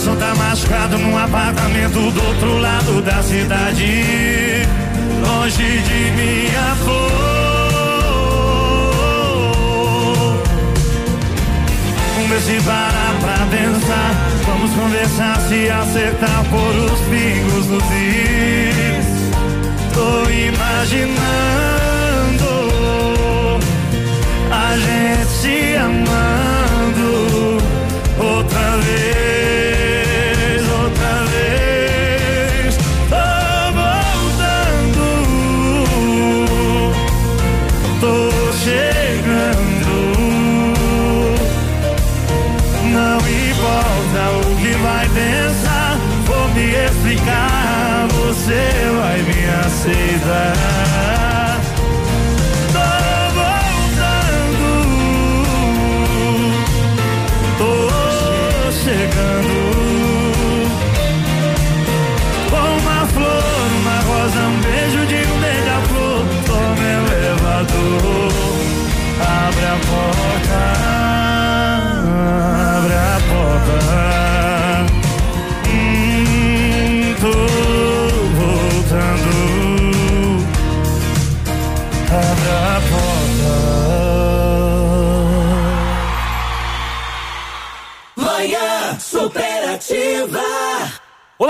Coração tá machucado num apartamento do outro lado da cidade, longe de minha flor. Vamos ver se parar pra pensar, vamos conversar, se acertar por os pingos nos is. Tô imaginando a gente se amando outra vez, você vai me aceitar.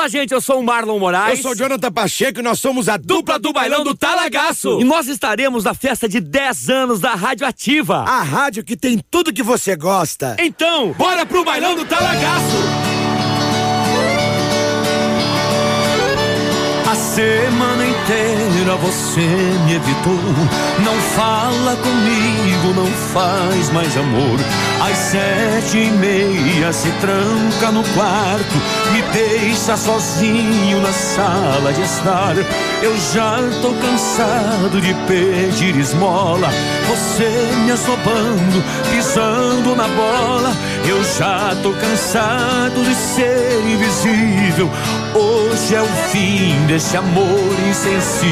Olá, gente, eu sou o Marlon Moraes. Eu sou o Jonathan Pacheco e nós somos a dupla do bailão do Talagaço. E nós estaremos na festa de 10 anos da Rádio Ativa. A rádio que tem tudo que você gosta. Então, bora pro bailão do Talagaço. A semana inteira você me evitou. Não fala comigo, não faz mais amor. Às sete e meia se tranca no quarto, me deixa sozinho na sala de estar. Eu já tô cansado de pedir esmola. Você me assobando, pisando na bola. Eu já tô cansado de ser invisível. Hoje é o fim desse amor insensível.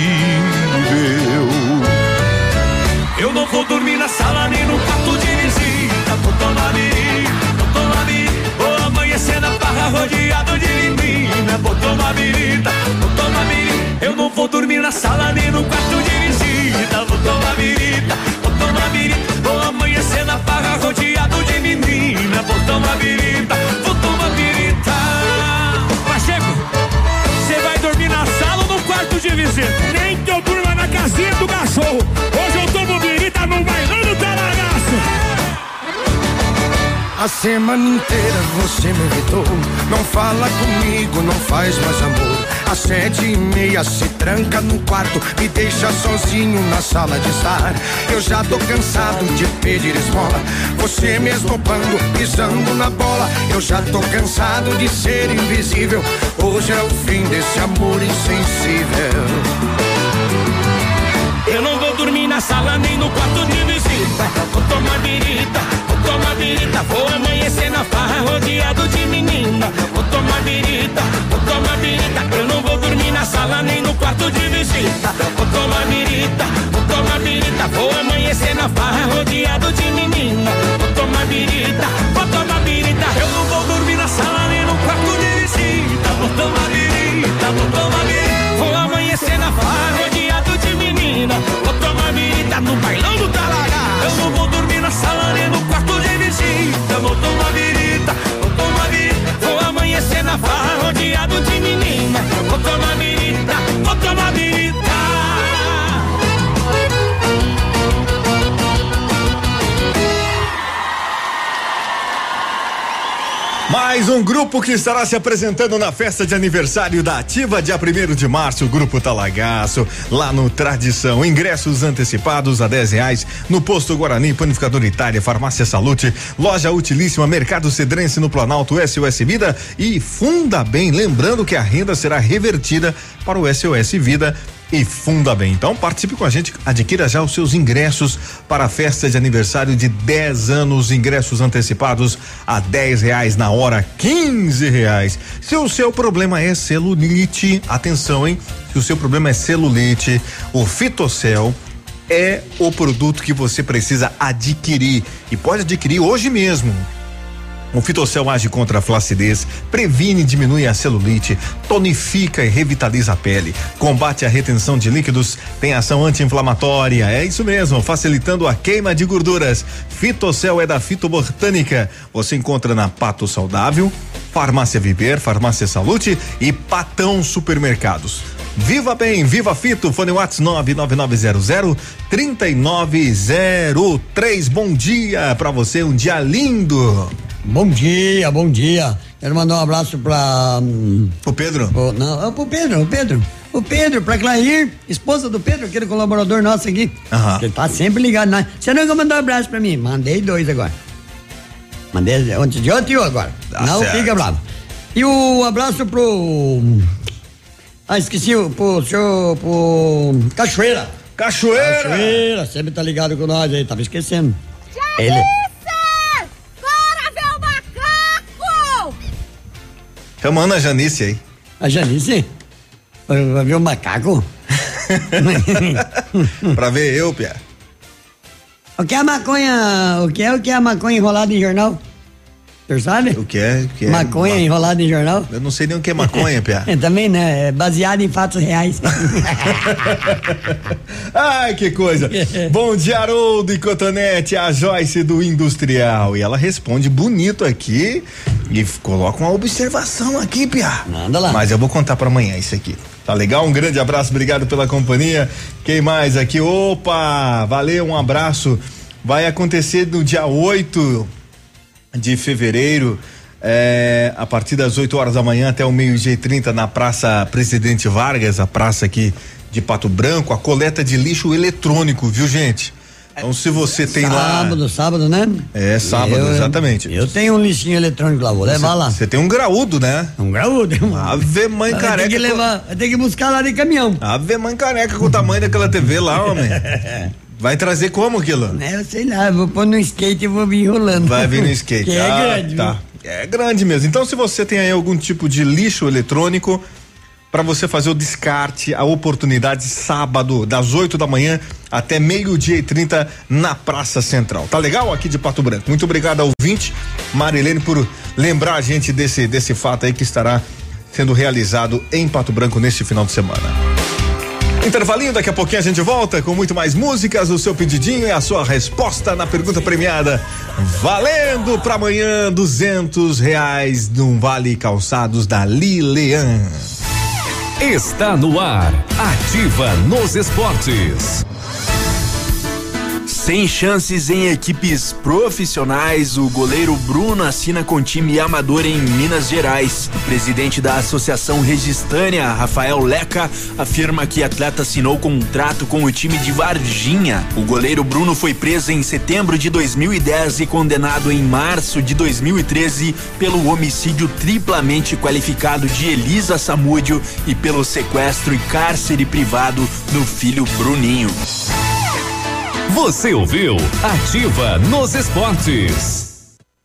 Eu não vou dormir na sala nem no quarto de visita. Vou tomar birita, vou tomar birita. Vou amanhecer na barra rodeado de menina. Vou tomar birita, vou tomar birita. Eu não vou dormir na sala nem no quarto de visita. Vou tomar birita, vou tomar birita. Vou amanhecer na barra rodeado de menina. Vou tomar birita. Quarto Semana inteira você me evitou. Não fala comigo, não faz mais amor. Às sete e meia se tranca no quarto, me deixa sozinho na sala de estar. Eu já tô cansado de pedir esmola. Você mesmo bando, pisando na bola. Eu já tô cansado de ser invisível. Hoje é o fim desse amor insensível. Eu não vou dormir na sala nem no quarto de visita. Vou tomar birita, tomar birita. Vou amanhecer na farra rodeado de menina. Vou tomar birita, vou tomar birita. Eu não vou dormir na sala nem no quarto de visita. Vou tomar birita, vou tomar birita. Vou amanhecer na farra rodeado de menina. Vou tomar birita, vou tomar birita. Eu não vou dormir na sala nem no quarto de visita. Vou tomar birita, vou tomar birita. Vou amanhecer na farra rodeado de menina. Vou tomar birita no bailão do talagaço. Eu não vou dormir na sala nem no farra rodeado de menina. Vou tomar birita, Mais um grupo que estará se apresentando na festa de aniversário da Ativa, dia 1 de março, o Grupo Talagaço, lá no Tradição. Ingressos antecipados a 10 reais no Posto Guarani, Panificador Itália, Farmácia Salute, Loja Utilíssima, Mercado Cedrense no Planalto, SOS Vida e Funda Bem. Lembrando que a renda será revertida para o SOS Vida e Funda Bem. Então participe com a gente, adquira já os seus ingressos para a festa de aniversário de 10 anos, ingressos antecipados a 10 reais na hora, 15 reais. Se o seu problema é celulite, atenção, hein? Se o seu problema é celulite, o Fitocel é o produto que você precisa adquirir e pode adquirir hoje mesmo. O fitocel age contra a flacidez, previne e diminui a celulite, tonifica e revitaliza a pele, combate a retenção de líquidos, tem ação anti-inflamatória, é isso mesmo, facilitando a queima de gorduras. Fitocel é da Fitobotânica. Você encontra na Pato Saudável, Farmácia Viver, Farmácia Salute e Patão Supermercados. Viva bem, viva Fito, fone Whats 99900 3903. Bom dia para você, um dia lindo. Bom dia, bom dia. Quero mandar um abraço pra. hum, O Pedro? Pro, não, é pro Pedro, o Pedro. O Pedro, pra Clair, esposa do Pedro, aquele colaborador nosso aqui. Aham. Ele tá sempre ligado. Né? Você nunca mandou um abraço pra mim? Mandei dois agora. Mandei ontem de ontem e um agora. Tá não certo. fica bravo. E o abraço pro. Ah, esqueci, o- pro senhor. pro. Cachoeira. Cachoeira! Cachoeira, sempre tá ligado com nós aí, tava esquecendo. Ele. Chamando a Janice aí. A Janice? Vai vai ver o macaco? pra ver eu, Pia. O que é a maconha? O que é o que é a maconha enrolada em jornal? Senhor sabe? O que é? Que é? Maconha Ma- enrolada em jornal? Eu não sei nem o que é maconha, Pia. É, também, né? É baseado em fatos reais. Ai, que coisa. Bom dia, Haroldo e Cotonete, a Joyce do Industrial. E ela responde bonito aqui e coloca uma observação aqui, Pia. Manda lá. Mas eu vou contar pra amanhã isso aqui. Tá legal? Um grande abraço, obrigado pela companhia. Quem mais aqui? Opa, valeu, um abraço. Vai acontecer no dia 8 de fevereiro, é, a partir das 8 horas da manhã até o meio-dia e 30 na Praça Presidente Vargas, a praça aqui de Pato Branco, a coleta de lixo eletrônico, viu, gente? Então, se você tem lá. sábado, sábado, né? É, sábado, Eu- exatamente. Eu tenho um lixinho eletrônico lá, vou levar lá. Você tem um graúdo, né? Um graúdo. Ave mãe Vai careca. ter que levar, ter que buscar lá de caminhão. Ave mãe careca com o tamanho daquela TV lá, homem. Vai trazer como aquilo? É, eu sei lá, vou pôr no skate e vou vir enrolando. Vai vir no skate. É Ah, grande. Tá. viu? É grande mesmo. Então, se você tem aí algum tipo de lixo eletrônico, para você fazer o descarte, a oportunidade sábado, das 8 da manhã até meio-dia e 30 na Praça Central. Tá legal aqui de Pato Branco? Muito obrigado ao ouvinte, Marilene, por lembrar a gente desse, desse fato aí que estará sendo realizado em Pato Branco neste final de semana. Intervalinho, daqui a pouquinho a gente volta com muito mais músicas, o seu pedidinho e a sua resposta na pergunta premiada. Valendo pra amanhã, duzentos reais num Vale Calçados da Lilian. Está no ar. Ativa nos esportes. Sem chances em equipes profissionais, o goleiro Bruno assina com time amador em Minas Gerais. O presidente da Associação Registânia, Rafael Leca, afirma que atleta assinou contrato com o time de Varginha. O goleiro Bruno foi preso em setembro de 2010 e condenado em março de 2013 pelo homicídio triplamente qualificado de Elisa Samúdio e pelo sequestro e cárcere privado do filho Bruninho. Você ouviu? Ativa nos esportes.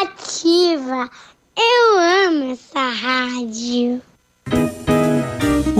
Ativa. Eu amo essa rádio.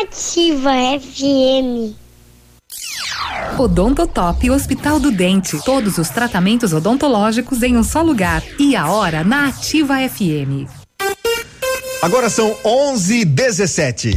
Ativa FM. Odontotop Hospital do Dente. Todos os tratamentos odontológicos em um só lugar. E a hora na Ativa FM. Agora são 11:17.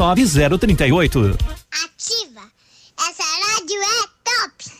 29038. Ativa. Essa rádio é top.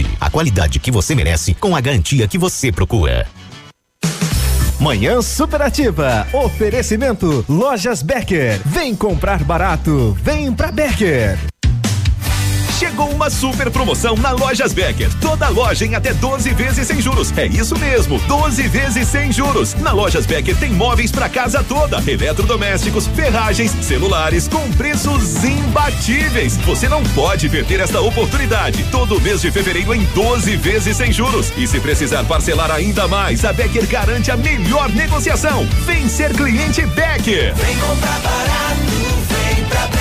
a qualidade que você merece com a garantia que você procura. Manhã Superativa. Oferecimento Lojas Becker. Vem comprar barato. Vem pra Becker. Chegou uma super promoção na Lojas Becker. Toda loja em até 12 vezes sem juros. É isso mesmo, 12 vezes sem juros. Na Lojas Becker tem móveis para casa toda, eletrodomésticos, ferragens, celulares com preços imbatíveis. Você não pode perder esta oportunidade. Todo mês de fevereiro em 12 vezes sem juros. E se precisar parcelar ainda mais, a Becker garante a melhor negociação. Vem ser cliente Becker. Vem comprar barato, vem pra Becker.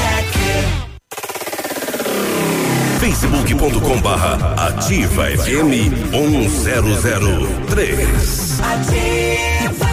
facebook.com barra ativa FM 1003. Ativa.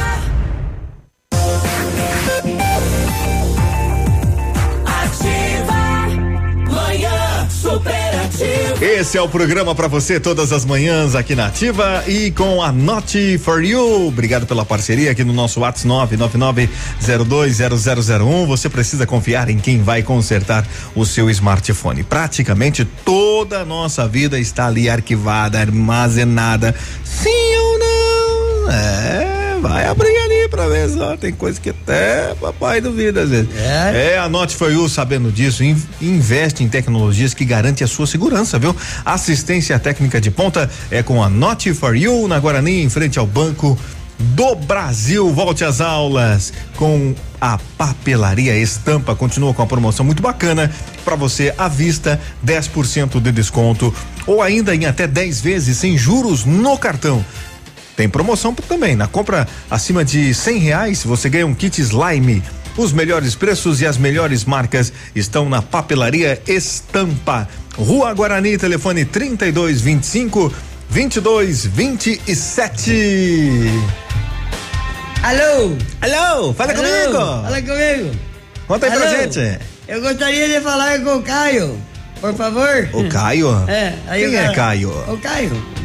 Esse é o programa para você todas as manhãs aqui na Ativa e com a Not for You. Obrigado pela parceria aqui no nosso WhatsApp 999020001. Você precisa confiar em quem vai consertar o seu smartphone. Praticamente toda a nossa vida está ali arquivada, armazenada. Sim ou não? É, vai abrir pra ver só. Tem coisa que até papai duvida às vezes. É, é a Not for You sabendo disso, in- investe em tecnologias que garantem a sua segurança, viu? Assistência técnica de ponta é com a Not for You na Guarani, em frente ao Banco do Brasil. Volte às aulas com a papelaria Estampa. Continua com a promoção muito bacana para você à vista, 10% de desconto ou ainda em até 10 vezes sem juros no cartão. Tem promoção também. Na compra acima de cem reais, você ganha um kit slime. Os melhores preços e as melhores marcas estão na papelaria Estampa. Rua Guarani, telefone 3225 2227. Alô? Alô? Fala Alô? comigo. Fala comigo. Conta aí pra Alô? gente. Eu gostaria de falar com o Caio, por favor. O Caio? É, aí Quem o é Caio? O Caio.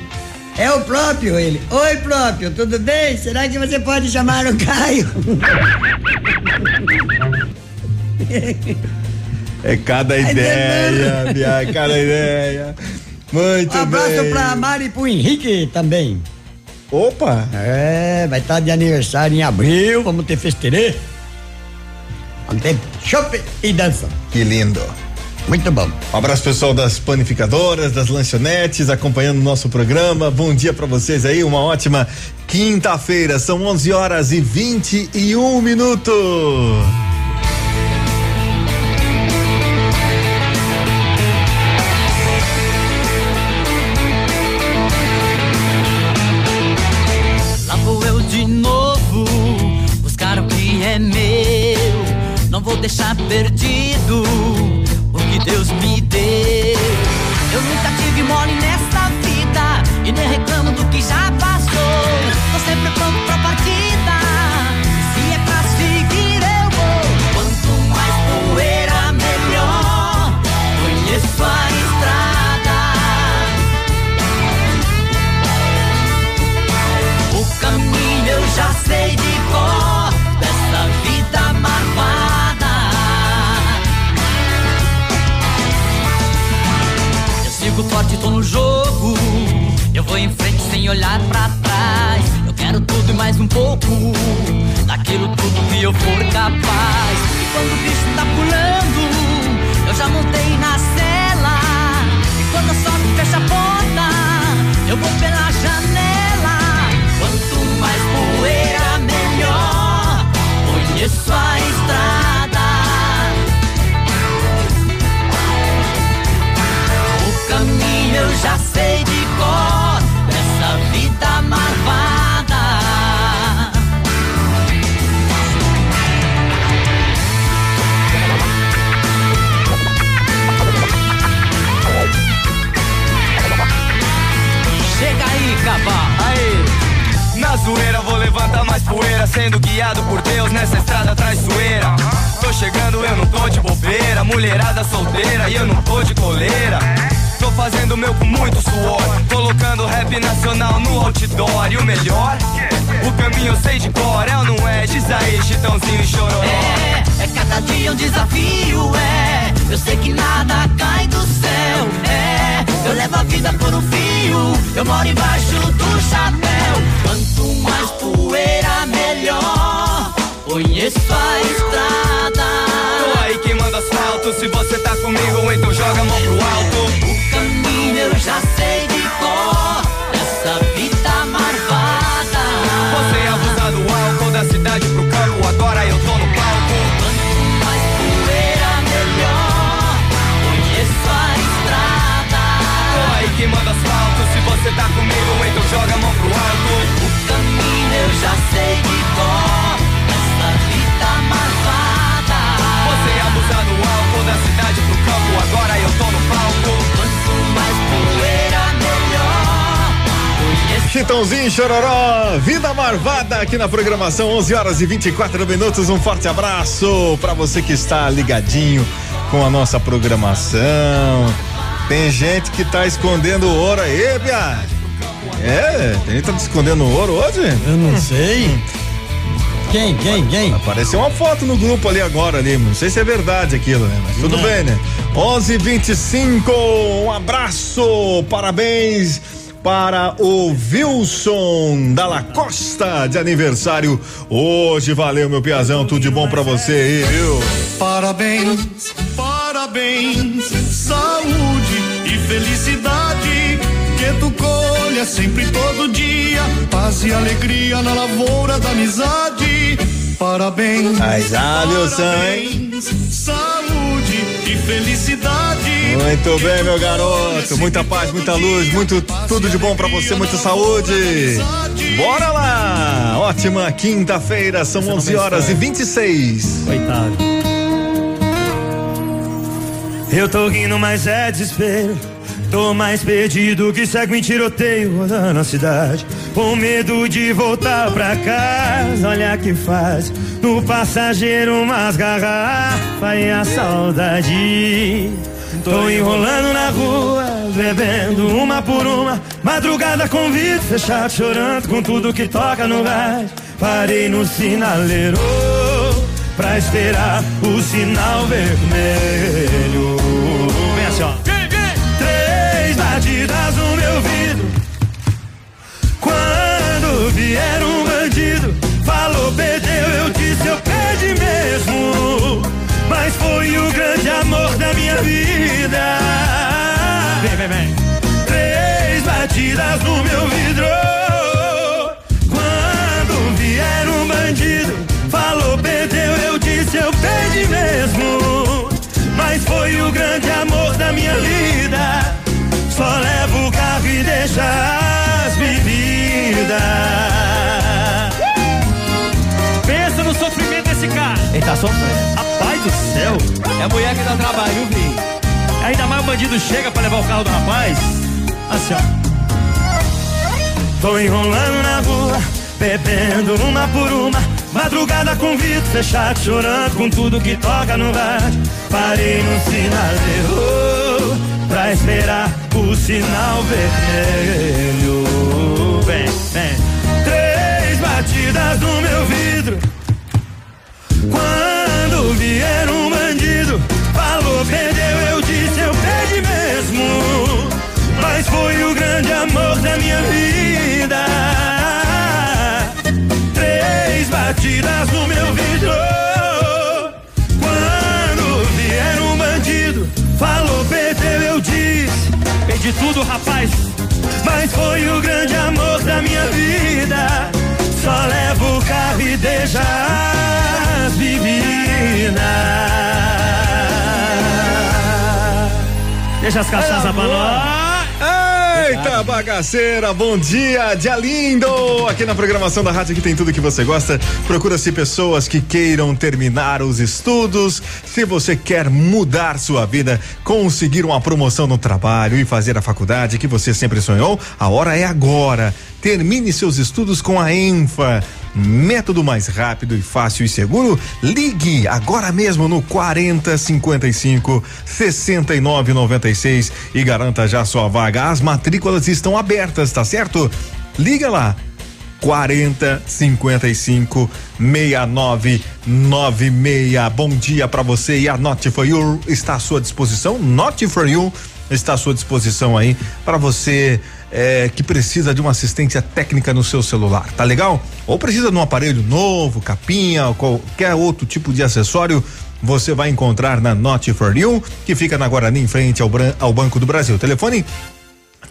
É o próprio ele. Oi, próprio, tudo bem? Será que você pode chamar o Caio? É cada ideia, Bia, cada ideia. Muito Um abraço bem. pra Mari e pro Henrique também. Opa! É, vai estar de aniversário em abril, vamos ter festerê. Tem chopp e dança. Que lindo. Muito bom. Um abraço pessoal das panificadoras, das lanchonetes, acompanhando o nosso programa. Bom dia para vocês aí, uma ótima quinta-feira. São 11 horas e 21 minutos. Em frente sem olhar pra trás. Eu quero tudo e mais um pouco daquilo tudo que eu for capaz. E quando o bicho tá pulando, eu já montei na cela. E quando eu sobe fecha a porta, eu vou pela janela. Quanto mais poeira, melhor. Conheço a fazendo meu com muito suor, colocando rap nacional no outdoor. E o melhor, o caminho eu sei de cor, é ou não é? Diz aí, chitãozinho e chororó. É, é cada dia um desafio, é. Eu sei que nada cai do céu, é. Eu levo a vida por um fio, eu moro embaixo do chapéu. Quanto mais. Conheço a estrada. Tô aí queimando asfalto, se você tá comigo, então joga a mão pro alto. O caminho eu já sei de cor, dessa vida marvada. Você abusa do álcool da cidade pro campo, agora eu tô no palco. Quanto mais poeira, melhor. Conheço a estrada. Tô aí queimando asfalto, se você tá comigo, então joga a mão pro alto. O caminho eu já sei de Chitãozinho Chororó, Vida Marvada aqui na programação, 11 horas e 24 minutos. Um forte abraço para você que está ligadinho com a nossa programação. Tem gente que tá escondendo ouro aí, Bia. É, tem gente que tá escondendo ouro hoje? Eu não sei. Quem, quem, quem? Apareceu uma foto no grupo ali agora ali, não sei se é verdade aquilo, né? Mas tudo Não. bem, né? 11:25. Um abraço, parabéns para o Wilson Dalla Costa de aniversário hoje. Valeu, meu piazão, tudo de bom pra você aí, viu? Parabéns, parabéns, saúde e felicidade. Que tu colha sempre todo dia, paz e alegria na lavoura da amizade. Parabéns, Mas, ah, parabéns, saúde e felicidade. Muito bem, meu garoto. Muita paz, muita luz, muito tudo de bom pra você, muita saúde. Bora lá! Ótima quinta-feira, são 11 horas e 26. Coitado. Eu tô rindo, mas é desespero. Tô mais perdido que segue em tiroteio rodando a cidade. Com medo de voltar pra casa, olha que faz. No passageiro umas garrafas e a saudade. Tô enrolando na rua, bebendo uma por uma. Madrugada com vidro fechado, chorando com tudo que toca no rádio. Parei no sinaleiro pra esperar o sinal vermelho. foi o grande amor da minha vida. Vem, vem, vem. Três batidas no meu vidro. Quando vier um bandido, falou perdeu, eu disse eu perdi mesmo. Mas foi o grande amor da minha vida. Só levo o carro e deixo as bebidas. Pensa no sofrimento desse cara. Ele tá sofrendo. É a mulher que dá trabalho, viu? Ainda mais o bandido chega pra levar o carro do rapaz. Assim, ó. Tô enrolando na rua, bebendo uma por uma. Madrugada com vidro fechado, chorando com tudo que toca no rádio. Parei no sinaleiro pra esperar o sinal vermelho. Vem, vem. Três batidas no meu vidro. Quando tudo, rapaz. Mas foi o grande amor da minha vida. Só levo o carro e deixa as bebidas. Deixa as cachaças pra nós. Eita bagaceira, bom dia, dia lindo! Aqui na programação da rádio que tem tudo que você gosta. Procura-se pessoas que queiram terminar os estudos. Se você quer mudar sua vida, conseguir uma promoção no trabalho e fazer a faculdade que você sempre sonhou, a hora é agora. Termine seus estudos com a ENFA. Método mais rápido e fácil e seguro. Ligue agora mesmo no 40 55 69 96 e garanta já sua vaga. As matrículas estão abertas, tá certo? Liga lá. 40 55 69 96. Bom dia para você e a Not for You está à sua disposição. Not for You está à sua disposição aí para você é, que precisa de uma assistência técnica no seu celular, tá legal? Ou precisa de um aparelho novo, capinha, ou qualquer outro tipo de acessório, você vai encontrar na Not for You, que fica na Guarani, em frente ao, ao Banco do Brasil. Telefone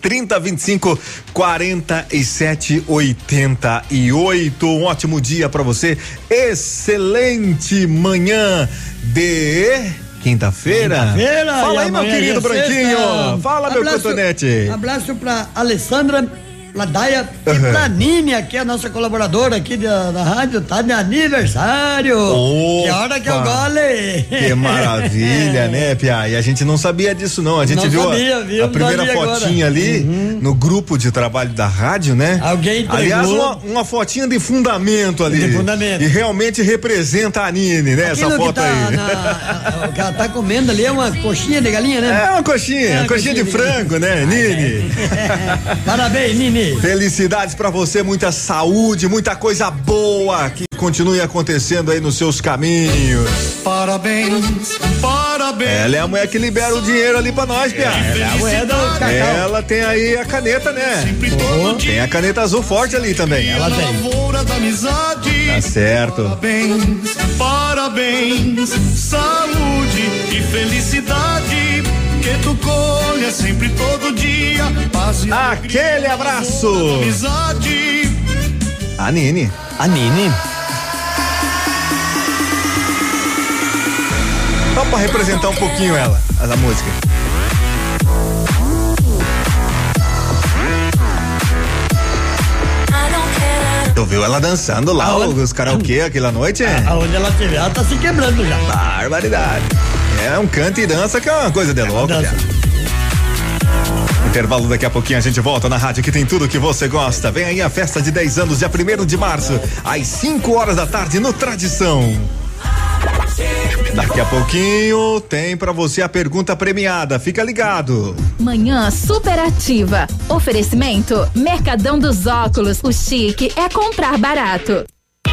30 25 47 88. Um ótimo dia para você. Excelente manhã de Quinta-feira? Quinta-feira. Fala aí, meu querido é Branquinho. sexta. Fala, meu Abraço- cotonete. Abraço pra Alessandra Ladaia e Aham. pra Nini, aqui, a nossa colaboradora aqui da, da rádio, tá de aniversário. Opa. Que hora que eu gole. Que maravilha, né, Pia? E a gente não sabia disso, não. A gente Não viu a- sabia, a, viu? primeira Não sabia fotinha agora. ali no grupo de trabalho da rádio, né? Alguém entregou. Aliás, uma, uma fotinha de fundamento ali. De fundamento. E realmente representa a Nini, né? Essa Aquilo que foto tá aí. na- o que ela tá comendo ali é uma coxinha de galinha, né? É uma coxinha, É, uma coxinha de frango, né, Nini? Parabéns, Nini. Felicidades pra você, muita saúde, muita coisa boa que continue acontecendo aí nos seus caminhos. Parabéns, parabéns. Ela é a mulher que libera o dinheiro ali pra nós, Pia. É a mulher do cacau. Ela tem aí a caneta, né? Tem a caneta azul forte ali também. Ela tem. Lavoura da amizade. Tá certo. Parabéns, parabéns. Saúde e felicidade. Que tu colha sempre todo dia. Paz e Aquele abraço. amizade. A Nini. A Nini. Só pra representar um pouquinho ela, a música. Tu viu ela dançando lá, Aonde? os karaokê aquela noite? Aonde ela estiver, ela tá se quebrando já. Barbaridade. É um canto e dança que é uma coisa de louco, dança. cara. Intervalo daqui a pouquinho a gente volta na rádio que tem tudo que você gosta. Vem aí a festa de 10 anos, dia 1 de março, às 5 horas da tarde no Tradição. Daqui a pouquinho tem pra você a pergunta premiada. Fica ligado. Manhã superativa. Oferecimento Mercadão dos Óculos. O chique é comprar barato.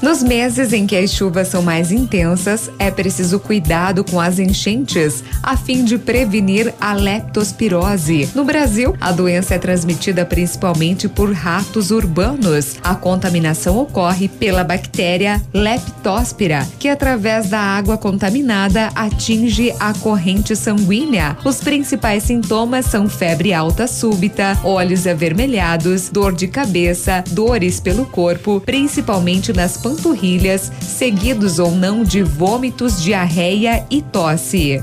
Nos meses em que as chuvas são mais intensas, é preciso cuidado com as enchentes, a fim de prevenir a leptospirose. No Brasil, a doença é transmitida principalmente por ratos urbanos. A contaminação ocorre pela bactéria Leptospira, que através da água contaminada atinge a corrente sanguínea. Os principais sintomas são febre alta súbita, olhos avermelhados, dor de cabeça, dores pelo corpo, principalmente nas panturrilhas, seguidos ou não de vômitos, diarreia e tosse.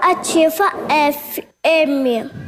Ativa FM.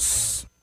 News.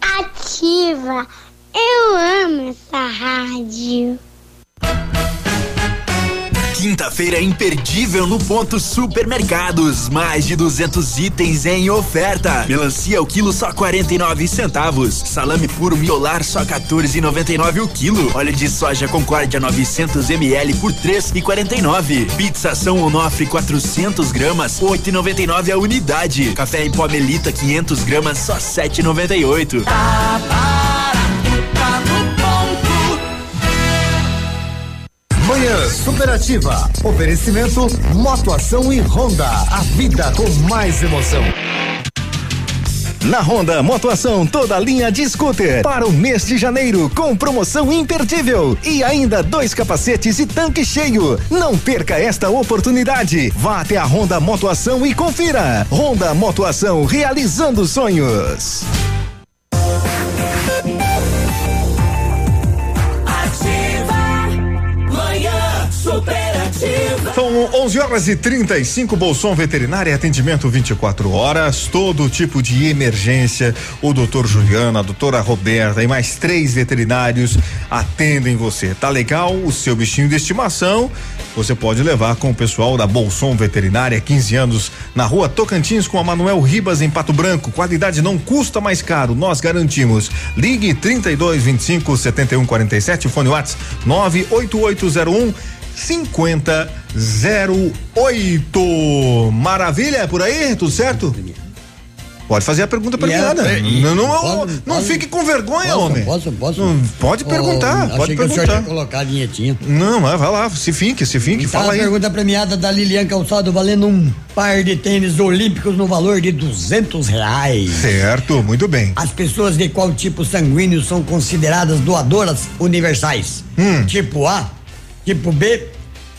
Ativa. Eu amo essa rádio. Quinta-feira imperdível no ponto Supermercados. Mais de 200 itens em oferta. Melancia o quilo só 49 centavos. Salame puro miolar só 14,99 o quilo. Óleo de soja Concórdia 900 ml por 3,49. Pizza São Onofre 400 gramas 8,99 a unidade. Café em pó Melita 500 gramas só 7,98. Manhã Superativa. Oferecimento Motoação e Honda. A vida com mais emoção. Na Honda Motoação, toda linha de scooter. Para o mês de janeiro, com promoção imperdível. E ainda dois capacetes e tanque cheio. Não perca esta oportunidade. Vá até a Honda Motoação e confira. Honda Motoação, realizando sonhos. São 11 horas e 35 Bolson Veterinária, atendimento 24 horas, todo tipo de emergência. O doutor Juliana, a doutora Roberta e mais três veterinários atendem você. Tá legal? O seu bichinho de estimação, você pode levar com o pessoal da Bolson Veterinária, 15 anos, na rua Tocantins com a Manuel Ribas em Pato Branco. Qualidade não custa mais caro, nós garantimos. Ligue 32 25 71 47, fone WhatsApp 98801 5008. Maravilha, por aí? Tudo certo? Pode fazer a pergunta pra mim, é, é, Não, não, não fique com vergonha, Posso, homem. Posso, posso? Não, pode perguntar, Oh, pode achei que o senhor perguntar. colocado a vinhetinha. Não, mas vai lá, se finque, se finque, fala aí. pergunta premiada da Lilian Calçado valendo um par de tênis olímpicos no valor de duzentos reais. Certo, muito bem. As pessoas de qual tipo sanguíneo são consideradas doadoras universais? Hum. Tipo A, tipo B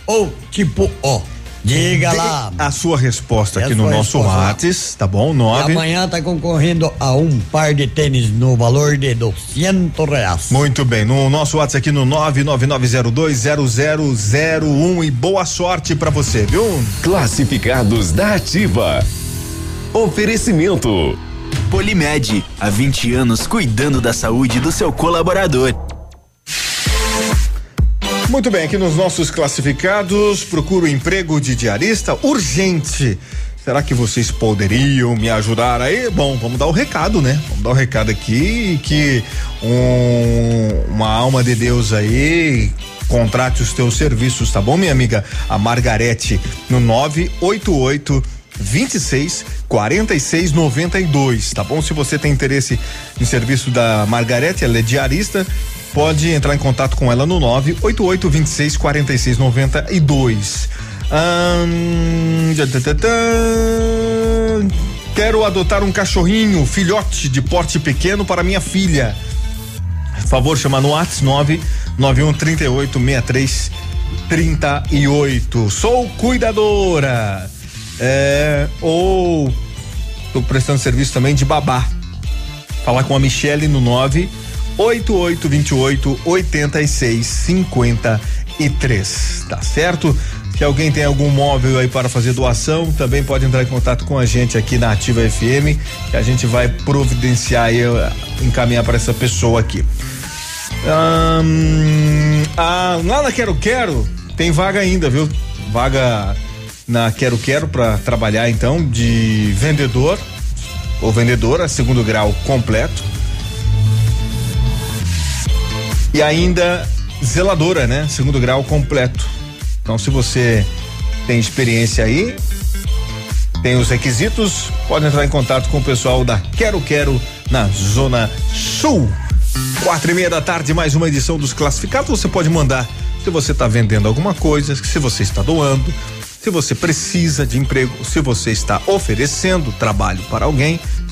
ou tipo O? Diga Dê lá. A sua resposta E aqui no nosso resposta lá. Whats, tá bom? E 9. amanhã tá concorrendo a um par de tênis no valor de 200 reais. Muito bem, no nosso WhatsApp aqui no 999020001 e boa sorte pra você, viu? Classificados da Ativa. Oferecimento. Polimed, há 20 anos cuidando da saúde do seu colaborador. Muito bem, aqui nos nossos classificados, procuro emprego de diarista urgente. Será que vocês poderiam me ajudar aí? Bom, vamos dar o recado, né? Vamos dar o recado aqui que um- uma alma de Deus aí contrate os teus serviços, tá bom, minha amiga? A Margarete no 988 26 46 92, tá bom? Se você tem interesse em serviço da Margarete, ela é diarista, pode entrar em contato com ela no 988 26 46 92. Ahn, já, tá, tá, tá. Quero adotar um cachorrinho, filhote de porte pequeno para minha filha. Por favor, chama no WhatsApp 991 38 63 38. Sou cuidadora. É, ou tô prestando serviço também de babá. Falar com a Michele no 9 8828 86 53. Tá certo? Se alguém tem algum móvel aí para fazer doação, também pode entrar em contato com a gente aqui na Ativa FM, que a gente vai providenciar e eh, encaminhar para essa pessoa aqui. Ahn, ah, lá na Quero Quero tem vaga ainda, viu? Vaga na Quero Quero para trabalhar então de vendedor ou vendedora, segundo grau completo. E ainda zeladora, né? Segundo grau completo. Então, se você tem experiência aí, tem os requisitos, pode entrar em contato com o pessoal da Quero Quero na Zona Sul. Quatro e meia da tarde, mais uma edição dos classificados. Você pode mandar se você está vendendo alguma coisa, se você está doando, se você precisa de emprego, se você está oferecendo trabalho para alguém,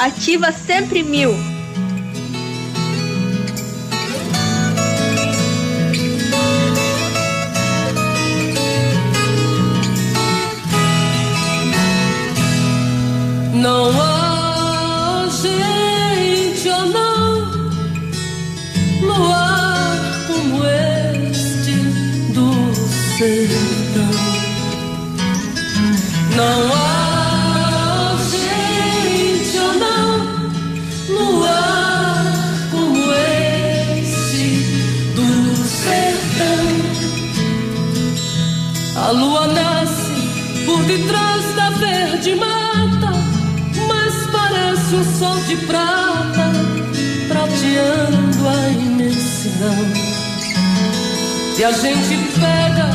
Ativa sempre mil. Não há gente ou não luar como este do sertão. Não há por detrás da verde mata, mas parece um sol de prata, prateando a imensidão. E a gente pega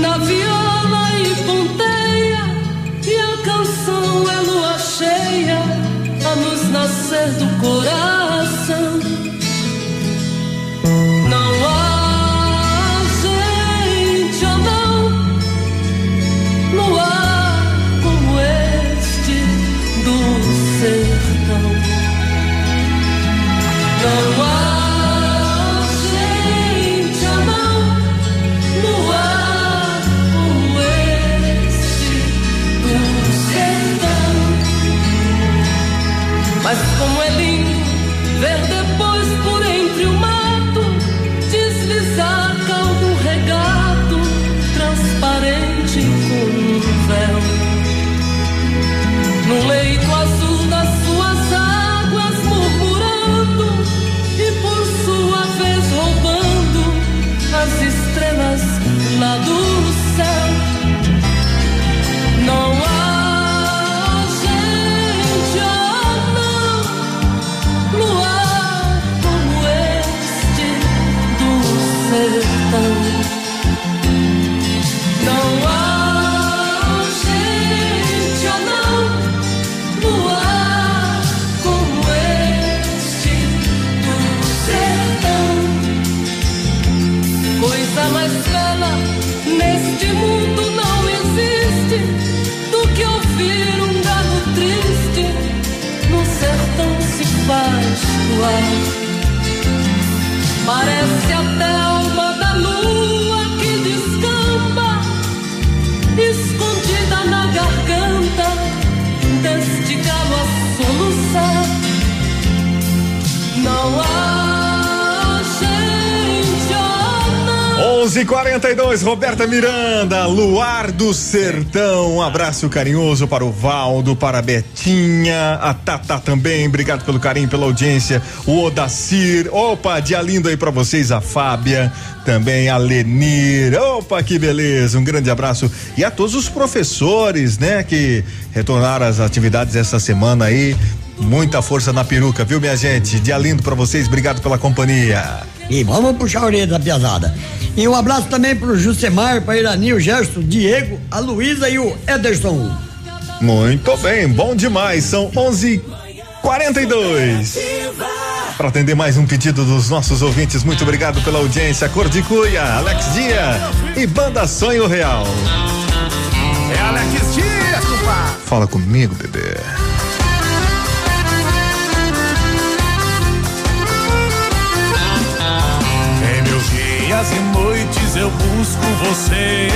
na viola e ponteia, e a canção é lua cheia a nos nascer do coração. Parece a a 11:42 Roberta Miranda, Luar do Sertão. Um abraço carinhoso para o Valdo, para a Betinha, a Tata também. Obrigado pelo carinho, pela audiência. O Odacir, opa, dia lindo aí para vocês, a Fábia, também a Lenir. Opa, que beleza. Um grande abraço e a todos os professores, né, que retornaram às atividades essa semana aí. Muita força na peruca, viu, minha gente? Dia lindo para vocês. Obrigado pela companhia. E vamos puxar a orelha da piazada. E um abraço também pro Jusemar, pra Irani, o Gerson, Diego, a Luísa e o Ederson. Muito bem, bom demais. São 11 42 Para atender mais um pedido dos nossos ouvintes, muito obrigado pela audiência. Cor de Cuia, Alex Dia e Banda Sonho Real. É Alex Dias, compadre. Fala comigo, bebê. Dias e noites eu busco você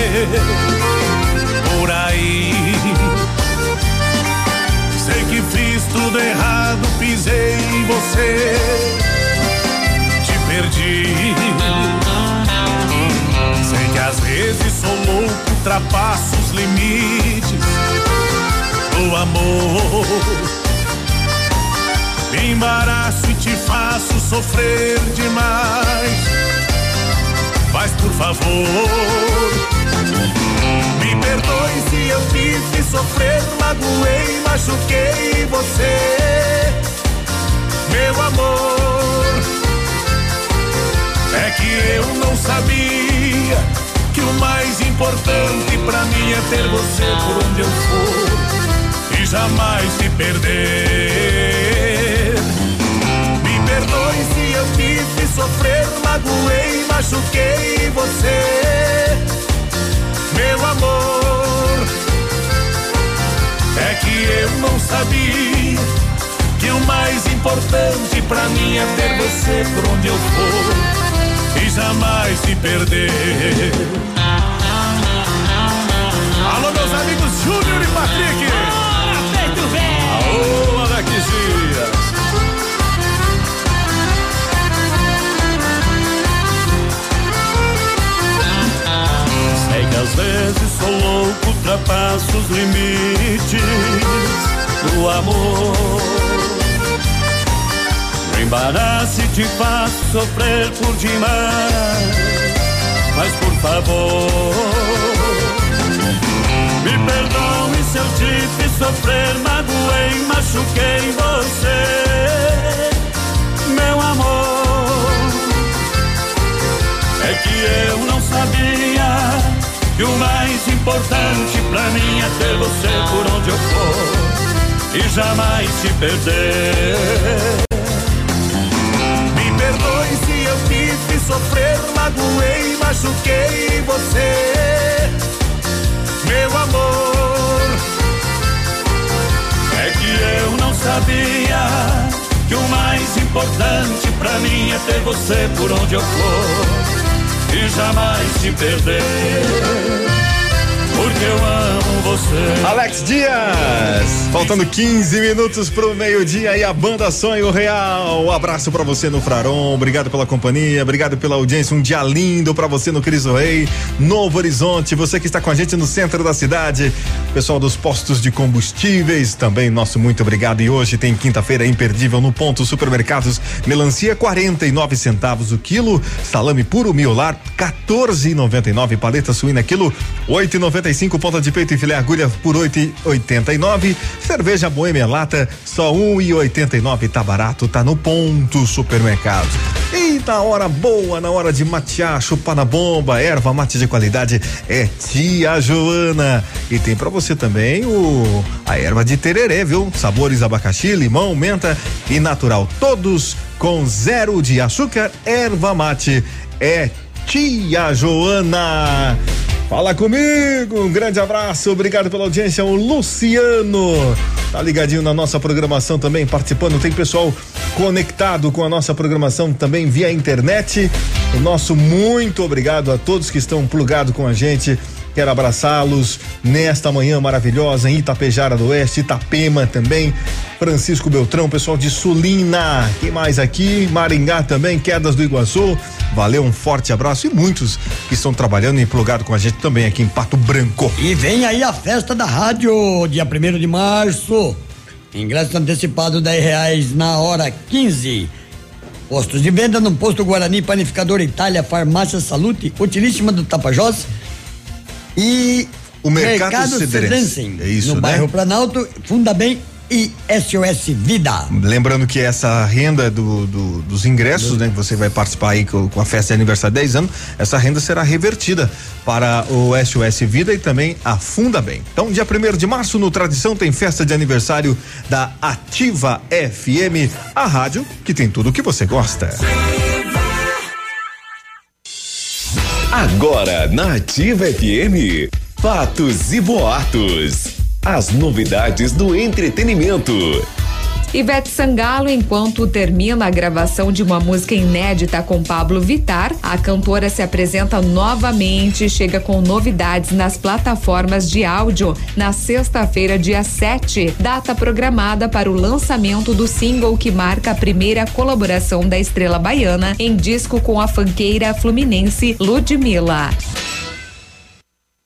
por aí. Sei que fiz tudo errado, pisei em você, te perdi. Sei que às vezes sou louco, ultrapasso os limites do amor. Me embaraço e te faço sofrer demais. Mas por favor, me perdoe se eu te fiz sofrer, magoei, machuquei você, meu amor. É que eu não sabia que o mais importante pra mim é ter você por onde eu for e jamais se perder. Eu fiz sofrer, magoei, machuquei você, meu amor. É que eu não sabia que o mais importante pra mim é ter você por onde eu for e jamais se perder. Alô, meus amigos Júnior e Patrick. Vezes sou louco, ultrapasso os limites do amor. Me embaraço te faço sofrer por demais. Mas por favor, me perdoe se eu te fiz sofrer, magoei, machuquei você, meu amor. É que eu não sabia que o mais importante pra mim é ter você por onde eu for e jamais te perder. Me perdoe se eu te fiz sofrer, magoei, machuquei você, meu amor. É que eu não sabia que o mais importante pra mim é ter você por onde eu for e jamais te perder. Porque eu amo você. Alex Dias, faltando 15 minutos pro meio-dia e a banda Sonho Real. Um abraço pra você no Fraron, obrigado pela companhia, obrigado pela audiência. Um dia lindo pra você no Cristo Rei, Novo Horizonte. Você que está com a gente no centro da cidade, pessoal dos postos de combustíveis, também nosso muito obrigado. E hoje tem quinta-feira imperdível no ponto supermercados, melancia 49 centavos o quilo, salame puro miolar 14,99, paleta suína quilo 8,95, ponta de peito e filé agulha por 8,89, cerveja boêmia lata só 1,89, tá barato, tá no ponto supermercados. E na hora boa, na hora de matear, chupar na bomba, erva mate de qualidade é Tia Joana. E tem pra você também o a erva de tererê, viu? Sabores abacaxi, limão, menta e natural, todos com zero de açúcar, erva mate é Tia Joana. Fala comigo, um grande abraço, obrigado pela audiência, o Luciano. Tá ligadinho na nossa programação também, participando. Tem pessoal conectado com a nossa programação também via internet. O nosso muito obrigado a todos que estão plugados com a gente. Quero abraçá-los nesta manhã maravilhosa em Itapejara do Oeste, Itapema também. Francisco Beltrão, pessoal de Sulina. Quem mais aqui? Maringá também, Quedas do Iguaçu. Valeu, um forte abraço e muitos que estão trabalhando e plugado com a gente também aqui em Pato Branco. E vem aí a festa da rádio, dia 1 de março. Ingresso antecipado 10 reais na hora 15. Postos de venda no posto Guarani, Panificador Itália, Farmácia Salute, Utilíssima do Tapajós e O Mercado Cedrense. Cedrense, É isso, no né? bairro Planalto, Fundabem e SOS Vida. Lembrando que essa renda do, do- dos ingressos, né, que você vai participar aí com, com a festa de aniversário de 10 anos, essa renda será revertida para o SOS Vida e também a Funda Bem. Então, dia 1 de março, no Tradição, tem festa de aniversário da Ativa FM, a rádio que tem tudo o que você gosta. Agora na Ativa FM, fatos e boatos. As novidades do entretenimento. Ivete Sangalo, enquanto termina a gravação de uma música inédita com Pablo Vittar, a cantora se apresenta novamente e chega com novidades nas plataformas de áudio na sexta-feira, dia 7, data programada para o lançamento do single que marca a primeira colaboração da estrela baiana em disco com a fanqueira fluminense Ludmilla.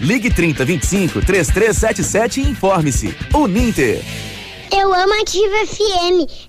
Ligue 30 25 3377 e informe-se. Uninter. Eu amo Ativa FM.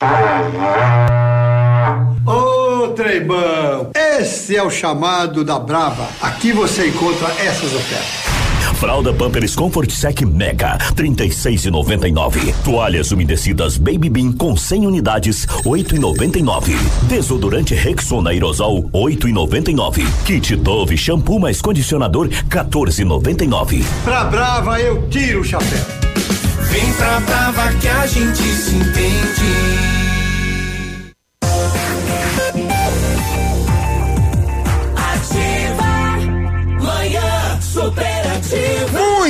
69 96. Ô, Treibão, esse é o chamado da Brava. Aqui você encontra essas ofertas. Fralda Pampers Comfort Sec Mega, 36,99. Toalhas umedecidas Baby Bean com 100 unidades, 8,99. Desodorante Rexona Aerosol, 8,99. Kit Dove shampoo mais condicionador, 14,99. Pra Brava eu tiro o chapéu. Vem pra Brava que a gente se entende.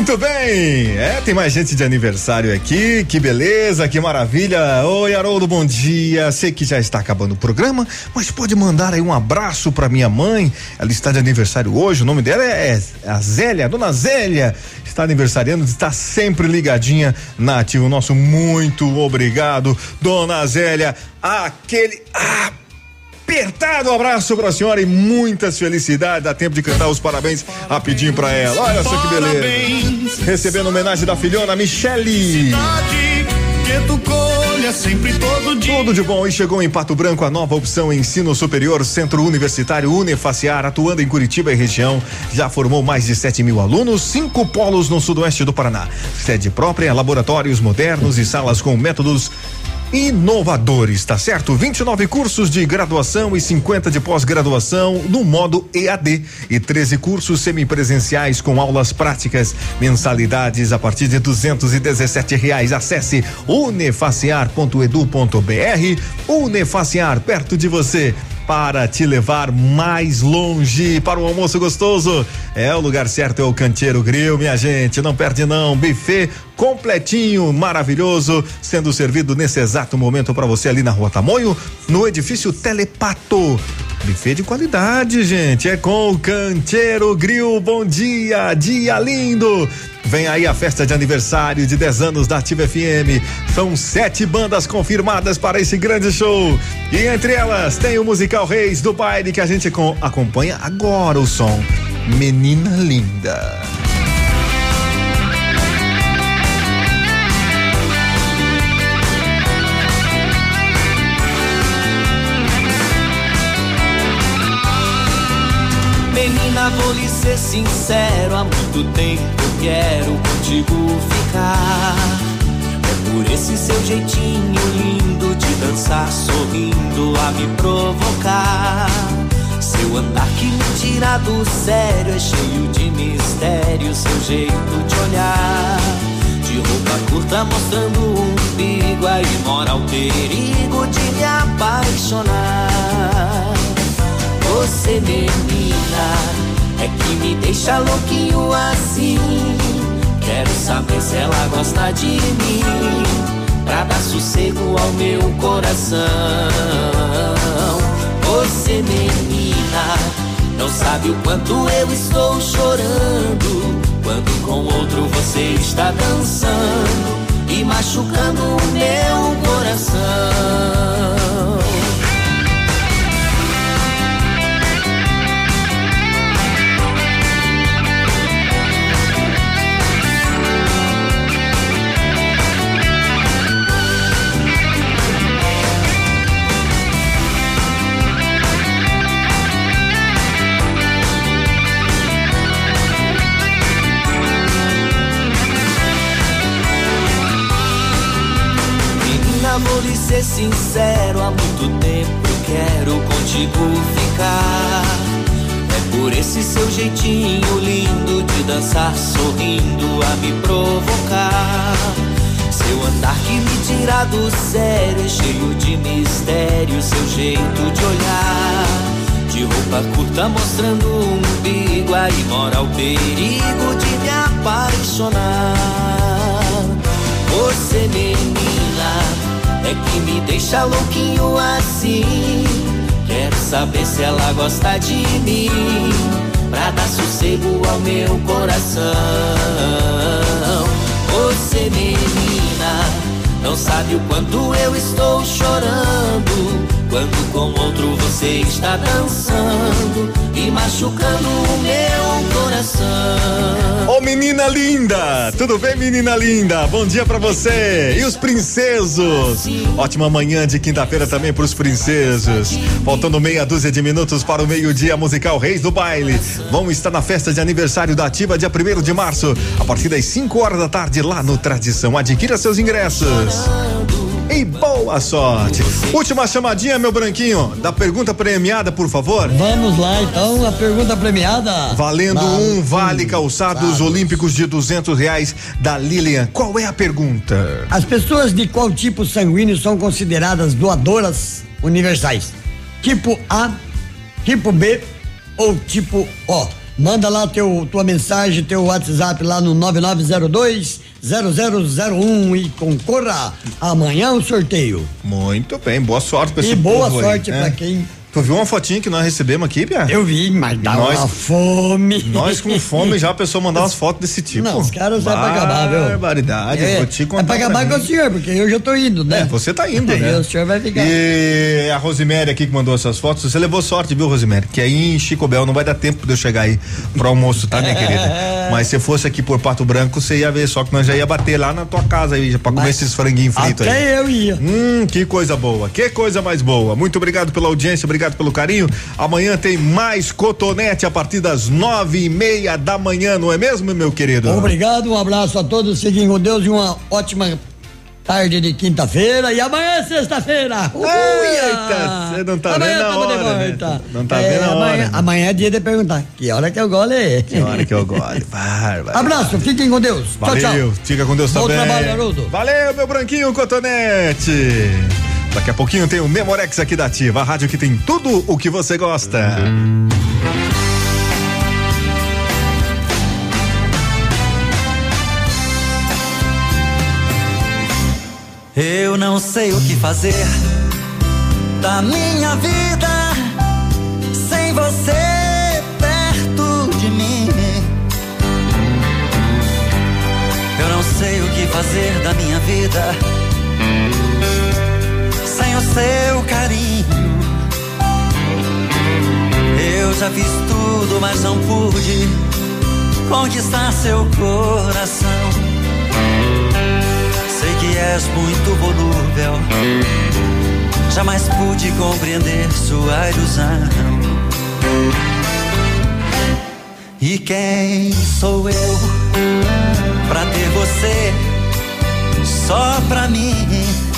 Muito bem! É, tem mais gente de aniversário aqui, que beleza, que maravilha. Oi, Haroldo, bom dia. Sei que já está acabando o programa, mas pode mandar aí um abraço pra minha mãe. Ela está de aniversário hoje, o nome dela é a Zélia, Dona Zélia. Está aniversariando, está sempre ligadinha na ativa. Nosso muito obrigado, Dona Zélia. Aquele. Ah, apertado abraço pra senhora e muitas felicidades. Dá tempo de cantar os parabéns rapidinho pra ela. Olha só que beleza. Recebendo homenagem da filhona Michele. Tudo de bom e chegou em Pato Branco a nova opção ensino superior Centro Universitário Unefaciar, atuando em Curitiba e região. Já formou mais de 7 mil alunos, cinco polos no sudoeste do Paraná. Sede própria, laboratórios modernos e salas com métodos inovadores, tá certo? 29 cursos de graduação e 50 de pós-graduação no modo EAD e 13 cursos semipresenciais com aulas práticas, mensalidades a partir de 217 reais. Acesse unefaciar.edu.br. Unefaciar perto de você para te levar mais longe para o almoço gostoso. É o lugar certo, é o Canteiro Grill, minha gente. Não perde não. Buffet completinho, maravilhoso, sendo servido nesse exato momento para você ali na Rua Tamoio, no edifício Telepato. Buffet de qualidade, gente. É com o Canteiro Grill. Bom dia, dia lindo. Vem aí a festa de aniversário de 10 anos da Ativa FM. São sete bandas confirmadas para esse grande show. E entre elas tem o musical Reis do Baile que a gente com- acompanha agora o som Menina Linda. Vou lhe ser sincero, há muito tempo quero contigo ficar. É por esse seu jeitinho lindo de dançar, sorrindo a me provocar. Seu andar que me tira do sério é cheio de mistério, seu jeito de olhar. De roupa curta mostrando o umbigo, aí mora o perigo de me apaixonar. Você, menina, é que me deixa louquinho assim. Quero saber se ela gosta de mim, pra dar sossego ao meu coração. Você, menina, não sabe o quanto eu estou chorando. Quando com outro você está dançando e machucando o meu coração. Ser sincero, há muito tempo eu quero contigo ficar. É por esse seu jeitinho lindo de dançar, sorrindo a me provocar. Seu andar que me tira do sério, é cheio de mistério, seu jeito de olhar. De roupa curta mostrando o umbigo, aí mora o perigo de me apaixonar. Você, menina, é que me deixa louquinho assim. Quero saber se ela gosta de mim, pra dar sossego ao meu coração. Você, menina, não sabe o quanto eu estou chorando. Quando com outro você está dançando e machucando o meu coração. Ô menina linda, tudo bem menina linda? Bom dia pra você. E os princesos? Ótima manhã de quinta-feira também pros princesos. Faltando meia dúzia de minutos para o meio-dia musical Reis do Baile. Vão estar na festa de aniversário da Ativa dia 1 de março, a partir das 5 horas da tarde lá no Tradição. Adquira seus ingressos. E boa sorte. Última chamadinha, meu branquinho, da pergunta premiada, por favor. Vamos lá, então, a pergunta premiada. Valendo Vale- um vale calçados olímpicos de duzentos reais da Lilian. Qual é a pergunta? As pessoas de qual tipo sanguíneo são consideradas doadoras universais? Tipo A, tipo B ou tipo O? Manda lá teu, tua mensagem, teu WhatsApp lá no 9902 0001 e concorra amanhã o sorteio. Muito bem, boa sorte pra E esse boa povo aí, sorte né? pra quem. Tu viu uma fotinha que nós recebemos aqui, Pia? Eu vi, mas dá nós, uma fome. Nós com fome já a pessoa mandar umas fotos desse tipo. Não, os caras é pra acabar, viu? Barbaridade, É, vou te contar. é pra acabar pra com o senhor, porque eu já tô indo, né? É, você tá indo, né? O senhor vai ficar. E a Rosemary aqui que mandou essas fotos, você levou sorte, viu, Rosemary? Que aí em Chicobel não vai dar tempo de eu chegar aí pro almoço, tá, minha querida? Mas se fosse aqui por Pato Branco, você ia ver só que nós já ia bater lá na tua casa aí, já pra comer esses franguinhos fritos aí. Até eu ia. Hum, que coisa boa, que coisa mais boa. Muito obrigado pela audiência, obrigado pelo carinho. Amanhã tem mais cotonete a partir das nove e meia da manhã, não é mesmo, meu querido? Obrigado, um abraço a todos, fiquem com Deus e uma ótima tarde de quinta-feira e amanhã é sexta-feira. Eita, você não tá amanhã vendo a hora, né? Não tá É, vendo a hora, Amanhã, né? amanhã é dia de perguntar, que hora que eu gole é? Que hora que eu gole, bárbaro. Abraço, fiquem com Deus. Valeu, tchau, tchau. fica com Deus Bom também. trabalho, Haroldo. Valeu, meu branquinho cotonete. Daqui a pouquinho tem o Memorex aqui da Ativa, a rádio que tem tudo o que você gosta. Eu não sei o que fazer da minha vida sem você perto de mim. Eu não sei o que fazer da minha vida seu carinho? Eu já fiz tudo, mas não pude conquistar seu coração. Sei que és muito volúvel, jamais pude compreender sua ilusão. E quem sou eu pra ter você só pra mim?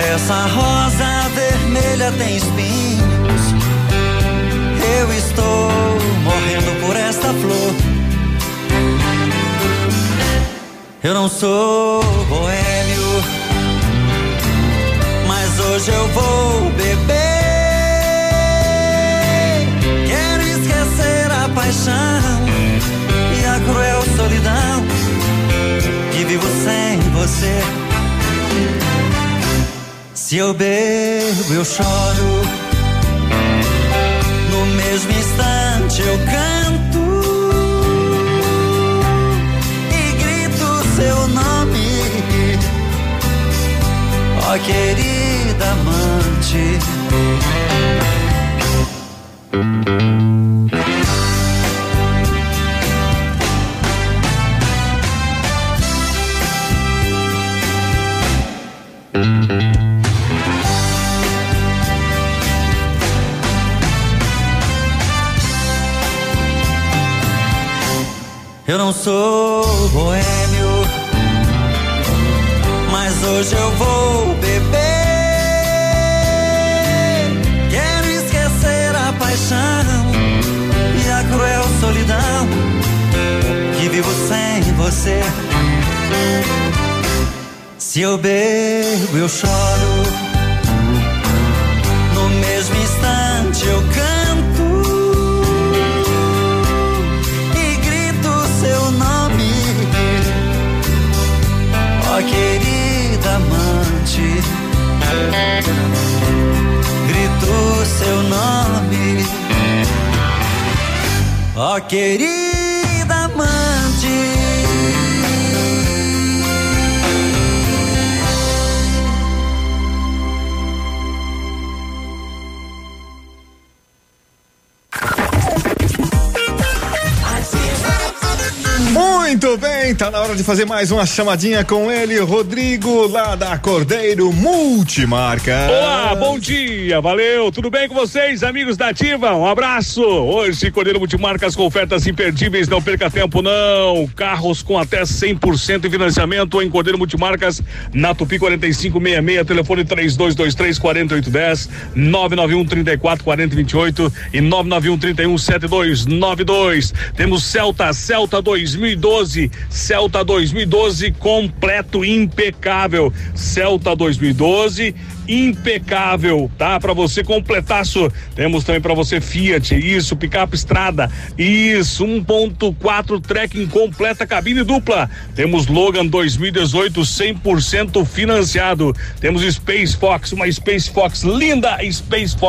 Essa rosa vermelha tem espinhos. Eu estou morrendo por esta flor. Eu não sou boêmio, mas hoje eu vou beber. Quero esquecer a paixão e a cruel solidão que vivo sem você. Se eu bebo, eu choro. No mesmo instante eu canto e grito seu nome, ó querida amante. Eu não sou boêmio, mas hoje eu vou beber. Quero esquecer a paixão e a cruel solidão que vivo sem você. Se eu bebo, eu choro. Grito seu nome, ó querida amante. Muito bem, tá na hora de fazer mais uma chamadinha com ele, Rodrigo, lá da Cordeiro Multimarca. Olá, bom dia, valeu, tudo bem com vocês, amigos da Ativa? Um abraço. Hoje, Cordeiro Multimarcas com ofertas imperdíveis, não perca tempo não. Carros com até 100% em financiamento em Cordeiro Multimarcas, na Tupi 4566, telefone 3223 4810, 991 34 40 28 e 991 31 7292. Temos Celta, Celta 2012, Celta 2012 completo, impecável. Celta 2012 impecável, tá? Para você completaço. Temos também para você Fiat, isso, picape estrada, isso, 1.4 trekking completa cabine dupla. Temos Logan 2018 100% financiado. Temos Space Fox, uma Space Fox linda, Space Fox